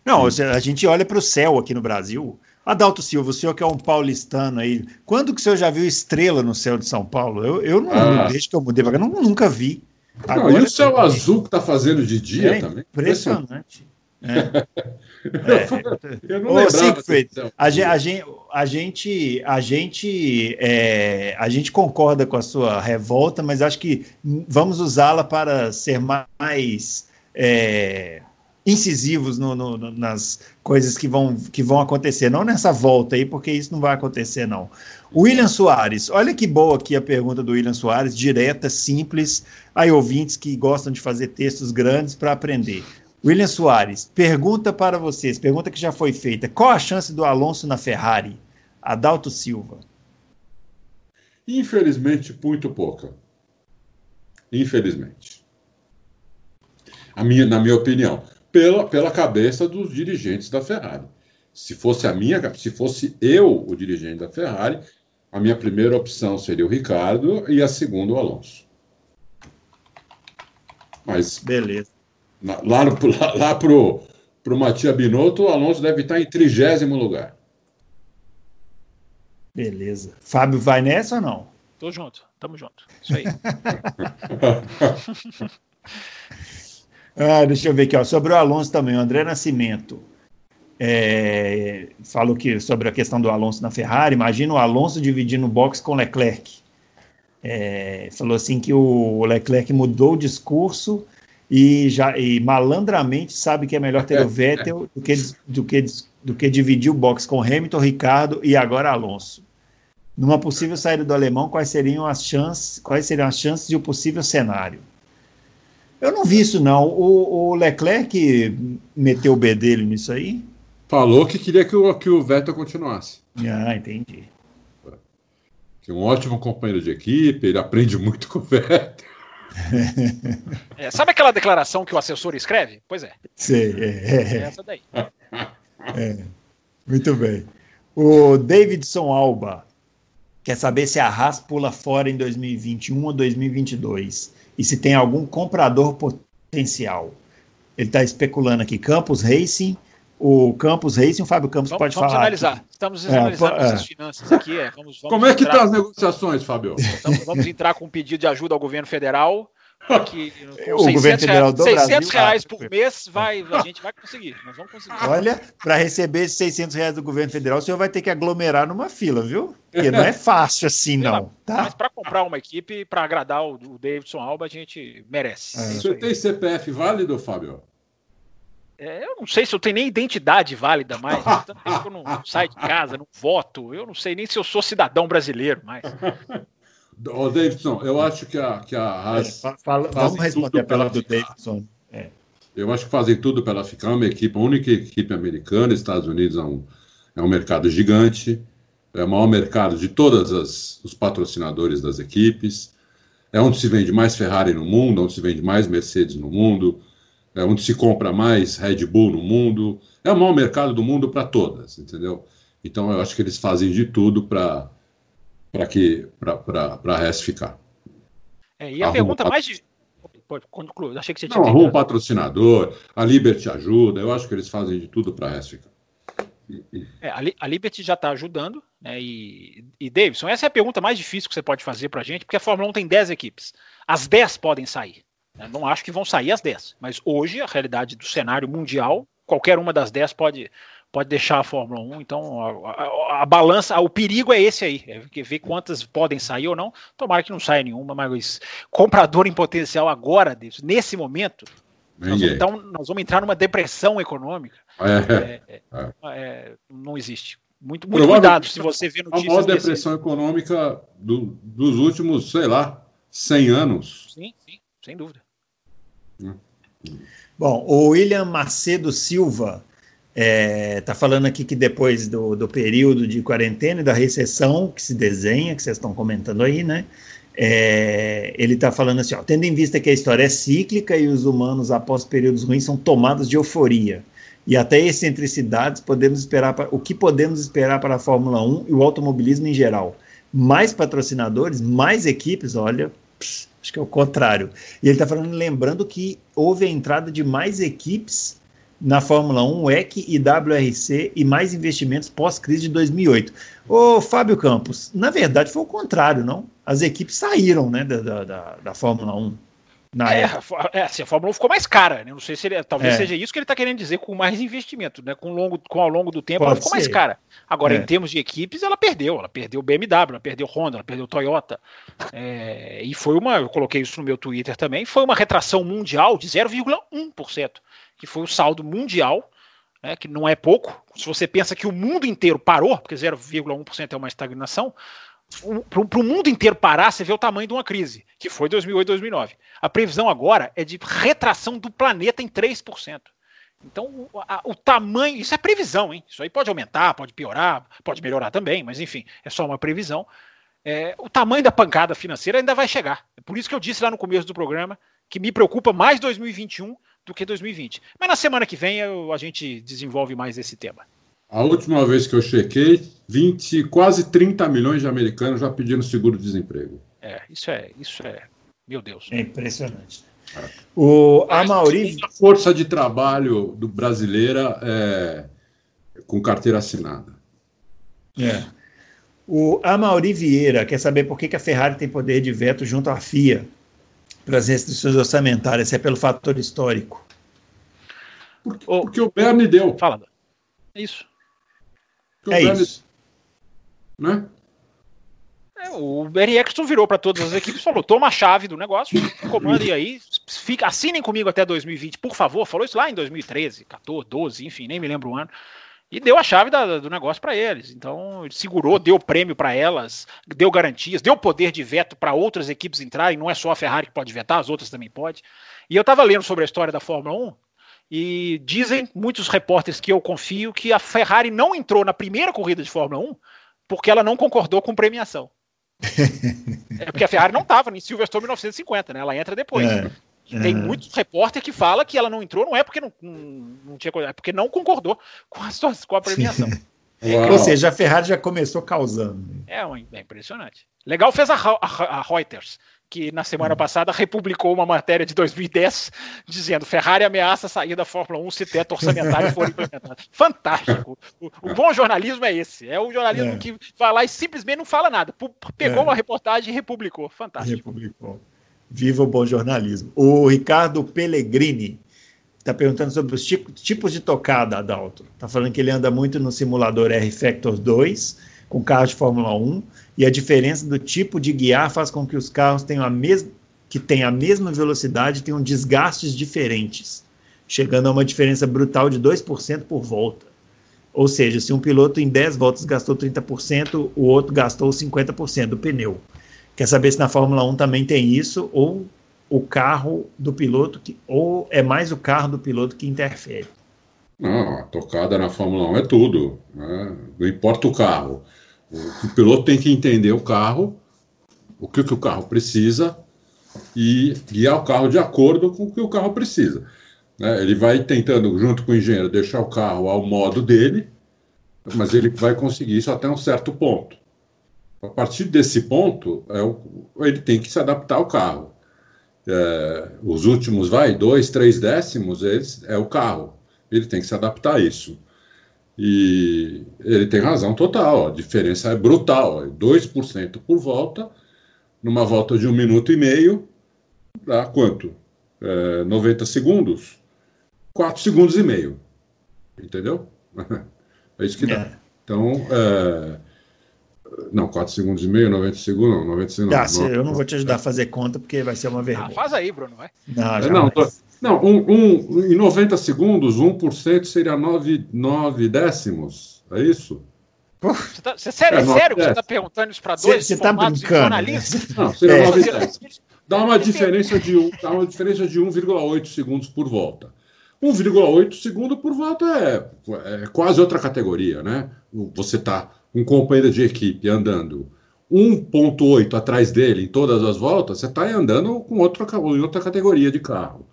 Não, a gente olha para o céu aqui no Brasil. Adalto Silva, o senhor que é um paulistano aí, quando que o senhor já viu estrela no céu de São Paulo? Eu, eu não, ah. desde que eu mudei para cá, nunca vi. Agora, não, e o céu azul que está fazendo de dia é também? Impressionante. É. [LAUGHS] É. Eu não Ô, Siegfried, a, gente, a gente, a gente, a gente, é, a gente concorda com a sua revolta, mas acho que vamos usá-la para ser mais é, incisivos no, no, nas coisas que vão, que vão acontecer, não nessa volta aí, porque isso não vai acontecer, não. William Soares, olha que boa aqui a pergunta do William Soares, direta, simples, aí ouvintes que gostam de fazer textos grandes para aprender. William Soares, pergunta para vocês, pergunta que já foi feita: qual a chance do Alonso na Ferrari? Adalto Silva. Infelizmente, muito pouca. Infelizmente. Minha, na minha opinião pela, pela cabeça dos dirigentes da Ferrari. Se fosse a minha, se fosse eu o dirigente da Ferrari, a minha primeira opção seria o Ricardo e a segunda o Alonso. Mas beleza. lá, lá, [LAUGHS] lá, lá pro pro Matias Binotto, o Alonso deve estar em trigésimo lugar. Beleza. Fábio vai nessa ou não? Tô junto, tamo junto. Isso aí. [LAUGHS] [LAUGHS] Ah, deixa eu ver aqui, ó, sobre o Alonso também, o André Nascimento. É, falou que sobre a questão do Alonso na Ferrari, imagina o Alonso dividindo o box com o Leclerc. É, falou assim que o Leclerc mudou o discurso e já e malandramente sabe que é melhor ter o [LAUGHS] Vettel do que, do, que, do que dividir o box com Hamilton, Ricardo e agora Alonso. Numa possível saída do alemão, quais seriam as chances, quais seriam as chances de um possível cenário? Eu não vi isso, não. O, o Leclerc meteu o B dele nisso aí? Falou que queria que o, que o Vettel continuasse. Ah, entendi. Que é um ótimo companheiro de equipe, ele aprende muito [LAUGHS] com o Vettel. [LAUGHS] É, sabe aquela declaração que o assessor escreve? Pois é. Sei, é, é. é essa daí. [LAUGHS] É, muito bem. O Davidson Alba quer saber se a Haas pula fora em 2021 ou 2022 e se tem algum comprador potencial. Ele está especulando aqui Campos Racing, o Campos Racing, o Fábio Campos vamos, pode vamos falar. Analisar. Aqui. Estamos é, analisando é, essas finanças aqui. É, vamos, vamos Como é que estão tá as negociações, Fábio? Então, vamos entrar com um pedido de ajuda ao governo federal. Que, o governo federal do 600 Brasil, reais por mês vai, a gente vai conseguir. Nós vamos conseguir. Olha, para receber esses 600 reais do governo federal, o senhor vai ter que aglomerar numa fila, viu? Porque não é fácil assim, não. Tá? Mas para comprar uma equipe, para agradar o, o Davidson Alba, a gente merece. É. Você tem CPF válido, Fábio? É, eu não sei se eu tenho nem identidade válida mais. Tanto tempo que eu não [LAUGHS] saio de casa, não voto. Eu não sei nem se eu sou cidadão brasileiro mais. [LAUGHS] Ô, Davidson, eu acho que a, que a Haas. É, fala, vamos responder pela do Davidson. É. Eu acho que fazem tudo para ela ficar uma equipe, a única equipe americana. Estados Unidos é um, é um mercado gigante, é o maior mercado de todos os patrocinadores das equipes. É onde se vende mais Ferrari no mundo, onde se vende mais Mercedes no mundo, é onde se compra mais Red Bull no mundo. É o maior mercado do mundo para todas, entendeu? Então eu acho que eles fazem de tudo para para que para a RES ficar. É, e a pergunta mais de... Pode concluir, achei que você tinha. Não, arruma um patrocinador, a Liberty ajuda, eu acho que eles fazem de tudo para a RES ficar. É, a, Liberty já está ajudando, né? E, e Davidson, essa é a pergunta mais difícil que você pode fazer para a gente, porque a Fórmula 1 tem 10 equipes. As 10 podem sair. Eu não acho que vão sair as 10, mas hoje a realidade do cenário mundial, qualquer uma das 10 pode, pode deixar a Fórmula 1. Então a, a, a balança, o perigo é esse aí, é ver quantas podem sair ou não. Tomara que não saia nenhuma, mas comprador em potencial agora, nesse momento, nós vamos, então, nós vamos entrar numa depressão econômica. É, é, é, é. é não existe. Muito, muito cuidado se você vê notícias. A maior depressão desse... econômica do, dos últimos, sei lá, 100 anos. Sim, sim, sem dúvida. Bom, o William Macedo Silva está é, falando aqui que depois do, do, período de quarentena e da recessão que se desenha, que vocês estão comentando aí, né? É, ele está falando assim, ó, tendo em vista que a história é cíclica e os humanos, após períodos ruins, são tomados de euforia. E até excentricidades, podemos esperar para, o que podemos esperar para a Fórmula 1 e o automobilismo em geral? Mais patrocinadores, mais equipes, olha, pss, Acho que é o contrário. E ele está falando, lembrando que houve a entrada de mais equipes na Fórmula 1, EC e WRC e mais investimentos pós-crise de 2008. Ô, Fábio Campos, na verdade foi o contrário, não? As equipes saíram né, da, da, da Fórmula 1. Na é, é assim, a Fórmula 1 ficou mais cara, né? Não sei se ele, talvez é. seja isso que ele está querendo dizer com mais investimento, né? Com, longo, com ao longo do tempo Pode ela ficou ser. mais cara. Agora, é. em termos de equipes, ela perdeu. Ela perdeu BMW, ela perdeu Honda, ela perdeu Toyota. É, e foi uma, eu coloquei isso no meu Twitter também, foi uma retração mundial de 0,1%, que foi o saldo mundial, né, que não é pouco. Se você pensa que o mundo inteiro parou, porque 0,1% é uma estagnação, para o mundo inteiro parar, você vê o tamanho de uma crise, que foi 2008, 2009. A previsão agora é de retração do planeta em 3%. Então, o, a, o tamanho, isso é previsão, hein? Isso aí pode aumentar, pode piorar, pode melhorar também, mas enfim, é só uma previsão. É, o tamanho da pancada financeira ainda vai chegar. É por isso que eu disse lá no começo do programa que me preocupa mais 2021 do que 2020. Mas na semana que vem eu, a gente desenvolve mais esse tema. A última vez que eu chequei, 20, quase 30 milhões de americanos já pediram seguro-desemprego. É, isso é, isso é, meu Deus. É impressionante. É. O Amauri... A força de trabalho do brasileira é com carteira assinada. É. O Amauri Vieira quer saber por que, que a Ferrari tem poder de veto junto à FIA para as restrições orçamentárias, se é pelo fator histórico. Porque, porque o Bernie deu. Fala. Isso é isso. Né? É, o Barry Eccleston virou para todas as equipes e falou: toma a chave do negócio, comanda aí, fica, assinem comigo até 2020, por favor. Falou isso lá em 2013, 14, 12, enfim, nem me lembro o ano. E deu a chave da, do negócio para eles. Então, ele segurou, deu prêmio para elas, deu garantias, deu poder de veto para outras equipes entrarem. Não é só a Ferrari que pode vetar, as outras também pode. E eu estava lendo sobre a história da Fórmula 1 e dizem muitos repórteres que eu confio que a Ferrari não entrou na primeira corrida de Fórmula 1 porque ela não concordou com premiação. [LAUGHS] é porque a Ferrari não estava em Silverstone 1950, né? Ela entra depois. É. E tem muitos repórter que fala que ela não entrou, não é porque não, não, não tinha coisa, é porque não concordou [LAUGHS] com a, com a premiação. Ou seja, a Ferrari já começou causando. É, é impressionante. Legal fez a, a, a Reuters, que na semana hum. passada republicou uma matéria de 2010 dizendo Ferrari ameaça sair da Fórmula 1 se teto orçamentário for implementado. [LAUGHS] Fantástico. O, o, bom jornalismo é esse. É o jornalismo é. que vai lá e simplesmente não fala nada. Pegou é. uma reportagem e republicou. Fantástico. Republicou. Viva o bom jornalismo. O Ricardo Pellegrini está perguntando sobre os tipos de tocada, Adalto. Está falando que ele anda muito no simulador R Factor 2, com carros de Fórmula 1, e a diferença do tipo de guiar faz com que os carros tenham a mesma que têm a mesma velocidade tenham desgastes diferentes, chegando a uma diferença brutal de 2% por volta. Ou seja, se um piloto em 10 voltas gastou 30%, o outro gastou 50% do pneu. Quer saber se na Fórmula 1 também tem isso, ou o carro do piloto, que, ou é mais o carro do piloto que interfere? Não, a tocada na Fórmula 1 é tudo. Né? Não importa o carro. O, o, piloto tem que entender o carro, o que, que o carro precisa e guiar o carro de acordo com o que o carro precisa. Né? Ele vai tentando, junto com o engenheiro, deixar o carro ao modo dele, mas ele vai conseguir isso até um certo ponto. A partir desse ponto, é ele tem que se adaptar ao carro. É, os últimos, vai, dois, três décimos, eles, é o carro. Ele tem que se adaptar a isso. E ele tem razão total, a diferença é brutal. É 2% por volta, numa volta de um minuto e meio, dá quanto? É, 90 segundos? 4 segundos e meio. Entendeu? [LAUGHS] é isso que dá. É. Então, é, não, 4 segundos e meio, 90 segundos, não, 90 segundos. Tá, não, eu não vou te ajudar a fazer conta, porque vai ser uma vergonha. Ah, faz aí, Bruno, vai. Não, é, não, não um, um, em 90 segundos, 1% seria 9, 9 décimos, é isso? Você, tá, você sério, é, sério que você está perguntando isso para dois você tá brincando? Não, seria é. 9 décimos. Dá uma diferença de, dá uma diferença de 1,8 segundos por volta. 1,8 segundo por volta é, é quase outra categoria, né? Você está um companheiro de equipe andando 1.8 atrás dele em todas as voltas, você está andando com outra, em outra categoria de carro.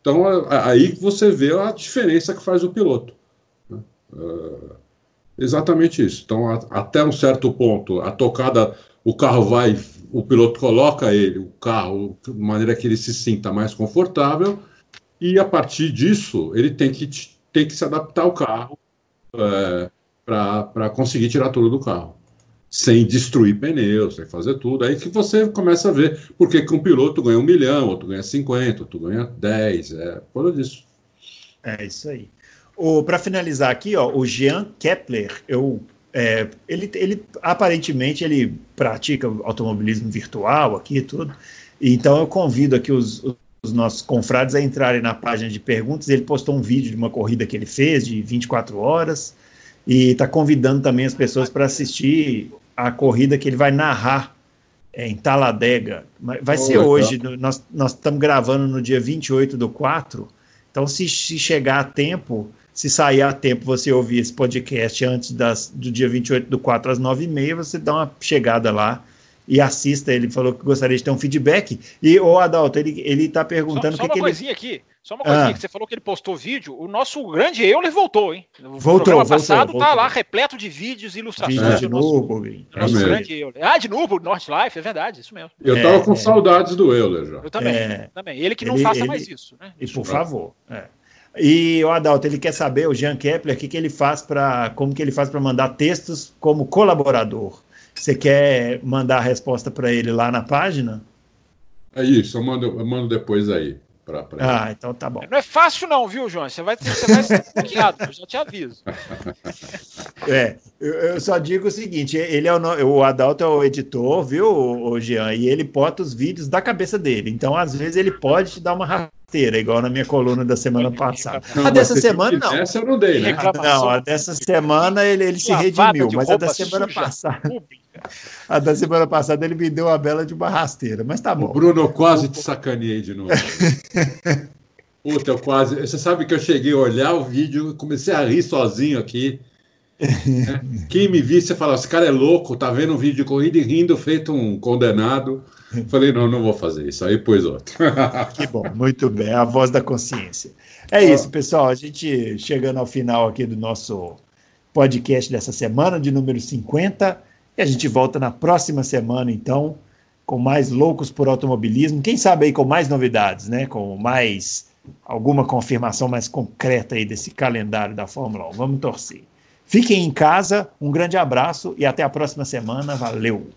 Então, aí você vê a diferença que faz o piloto. Né? Uh, exatamente isso. Então, a, até um certo ponto, a tocada, o carro vai, o piloto coloca ele, o carro, de maneira que ele se sinta mais confortável, e a partir disso, ele tem que, tem que se adaptar ao carro. Uh, para conseguir tirar tudo do carro. Sem destruir pneus, sem fazer tudo. Aí que você começa a ver porque que um piloto ganha um milhão, outro ganha 50, outro ganha 10. É por disso. É isso aí. Para finalizar aqui, ó, o Jean Kepler, eu, é, ele, ele aparentemente ele pratica automobilismo virtual aqui e tudo. Então eu convido aqui os, os nossos confrades a entrarem na página de perguntas. Ele postou um vídeo de uma corrida que ele fez de 24 horas e está convidando também as pessoas para assistir a corrida que ele vai narrar é, em Taladega. Vai ser hoje, no, nós, nós estamos gravando no dia 28 do 4, então se, se chegar a tempo, se sair a tempo você ouvir esse podcast antes das, do dia 28 do 4 às 9h30, você dá uma chegada lá e assista. Ele falou que gostaria de ter um feedback. E o Adalto, ele, ele tá perguntando só, só que uma que coisinha ele... aqui. Só uma coisinha, ah. que você falou que ele postou vídeo, o nosso grande Euler voltou, hein? O voltou, programa passado voltou, tá lá repleto de vídeos e ilustrações. Vídeo de novo, nosso, nosso grande Euler. Ah, de novo, North Life, é verdade, isso mesmo. Eu tava é, com é. saudades do Euler já. Eu também, é. também. Ele que não ele, faça ele, mais isso, né? E por favor. É. E o Adalto, ele quer saber, o Jean Kepler, o que, que ele faz para. como que ele faz para mandar textos como colaborador. Você quer mandar a resposta para ele lá na página? É isso, eu mando, eu mando depois aí. Pra, pra ah, então tá bom. Não é fácil, não, viu, João? Você vai, você vai ser bloqueado, eu já te aviso. [LAUGHS] É, eu, eu, só digo o seguinte: ele é o, o Adalto é o editor, viu, o, o Jean? E ele bota os vídeos da cabeça dele. Então, às vezes, ele pode te dar uma rasteira, igual na minha coluna da semana passada. Não, a dessa semana, não. Essa eu não dei, né? Não, a dessa semana ele, ele se redimiu, mas a da semana passada. A da semana passada ele me deu a bela de uma rasteira, mas tá bom. O Bruno, eu quase te sacaneei de novo. [LAUGHS] Puta, eu quase. Você sabe que eu cheguei a olhar o vídeo, comecei a rir sozinho aqui. [LAUGHS] Quem me visse falar, esse cara é louco, tá vendo um vídeo de corrida e rindo, feito um condenado. Falei, não, não vou fazer isso. Aí pôs outro. [LAUGHS] que bom, muito bem, a voz da consciência. É isso, pessoal. A gente chegando ao final aqui do nosso podcast dessa semana, de número 50. E a gente volta na próxima semana, então, com mais loucos por automobilismo. Quem sabe aí com mais novidades, né? Com mais alguma confirmação mais concreta aí desse calendário da Fórmula 1. Vamos torcer. Fiquem em casa, um grande abraço e até a próxima semana. Valeu!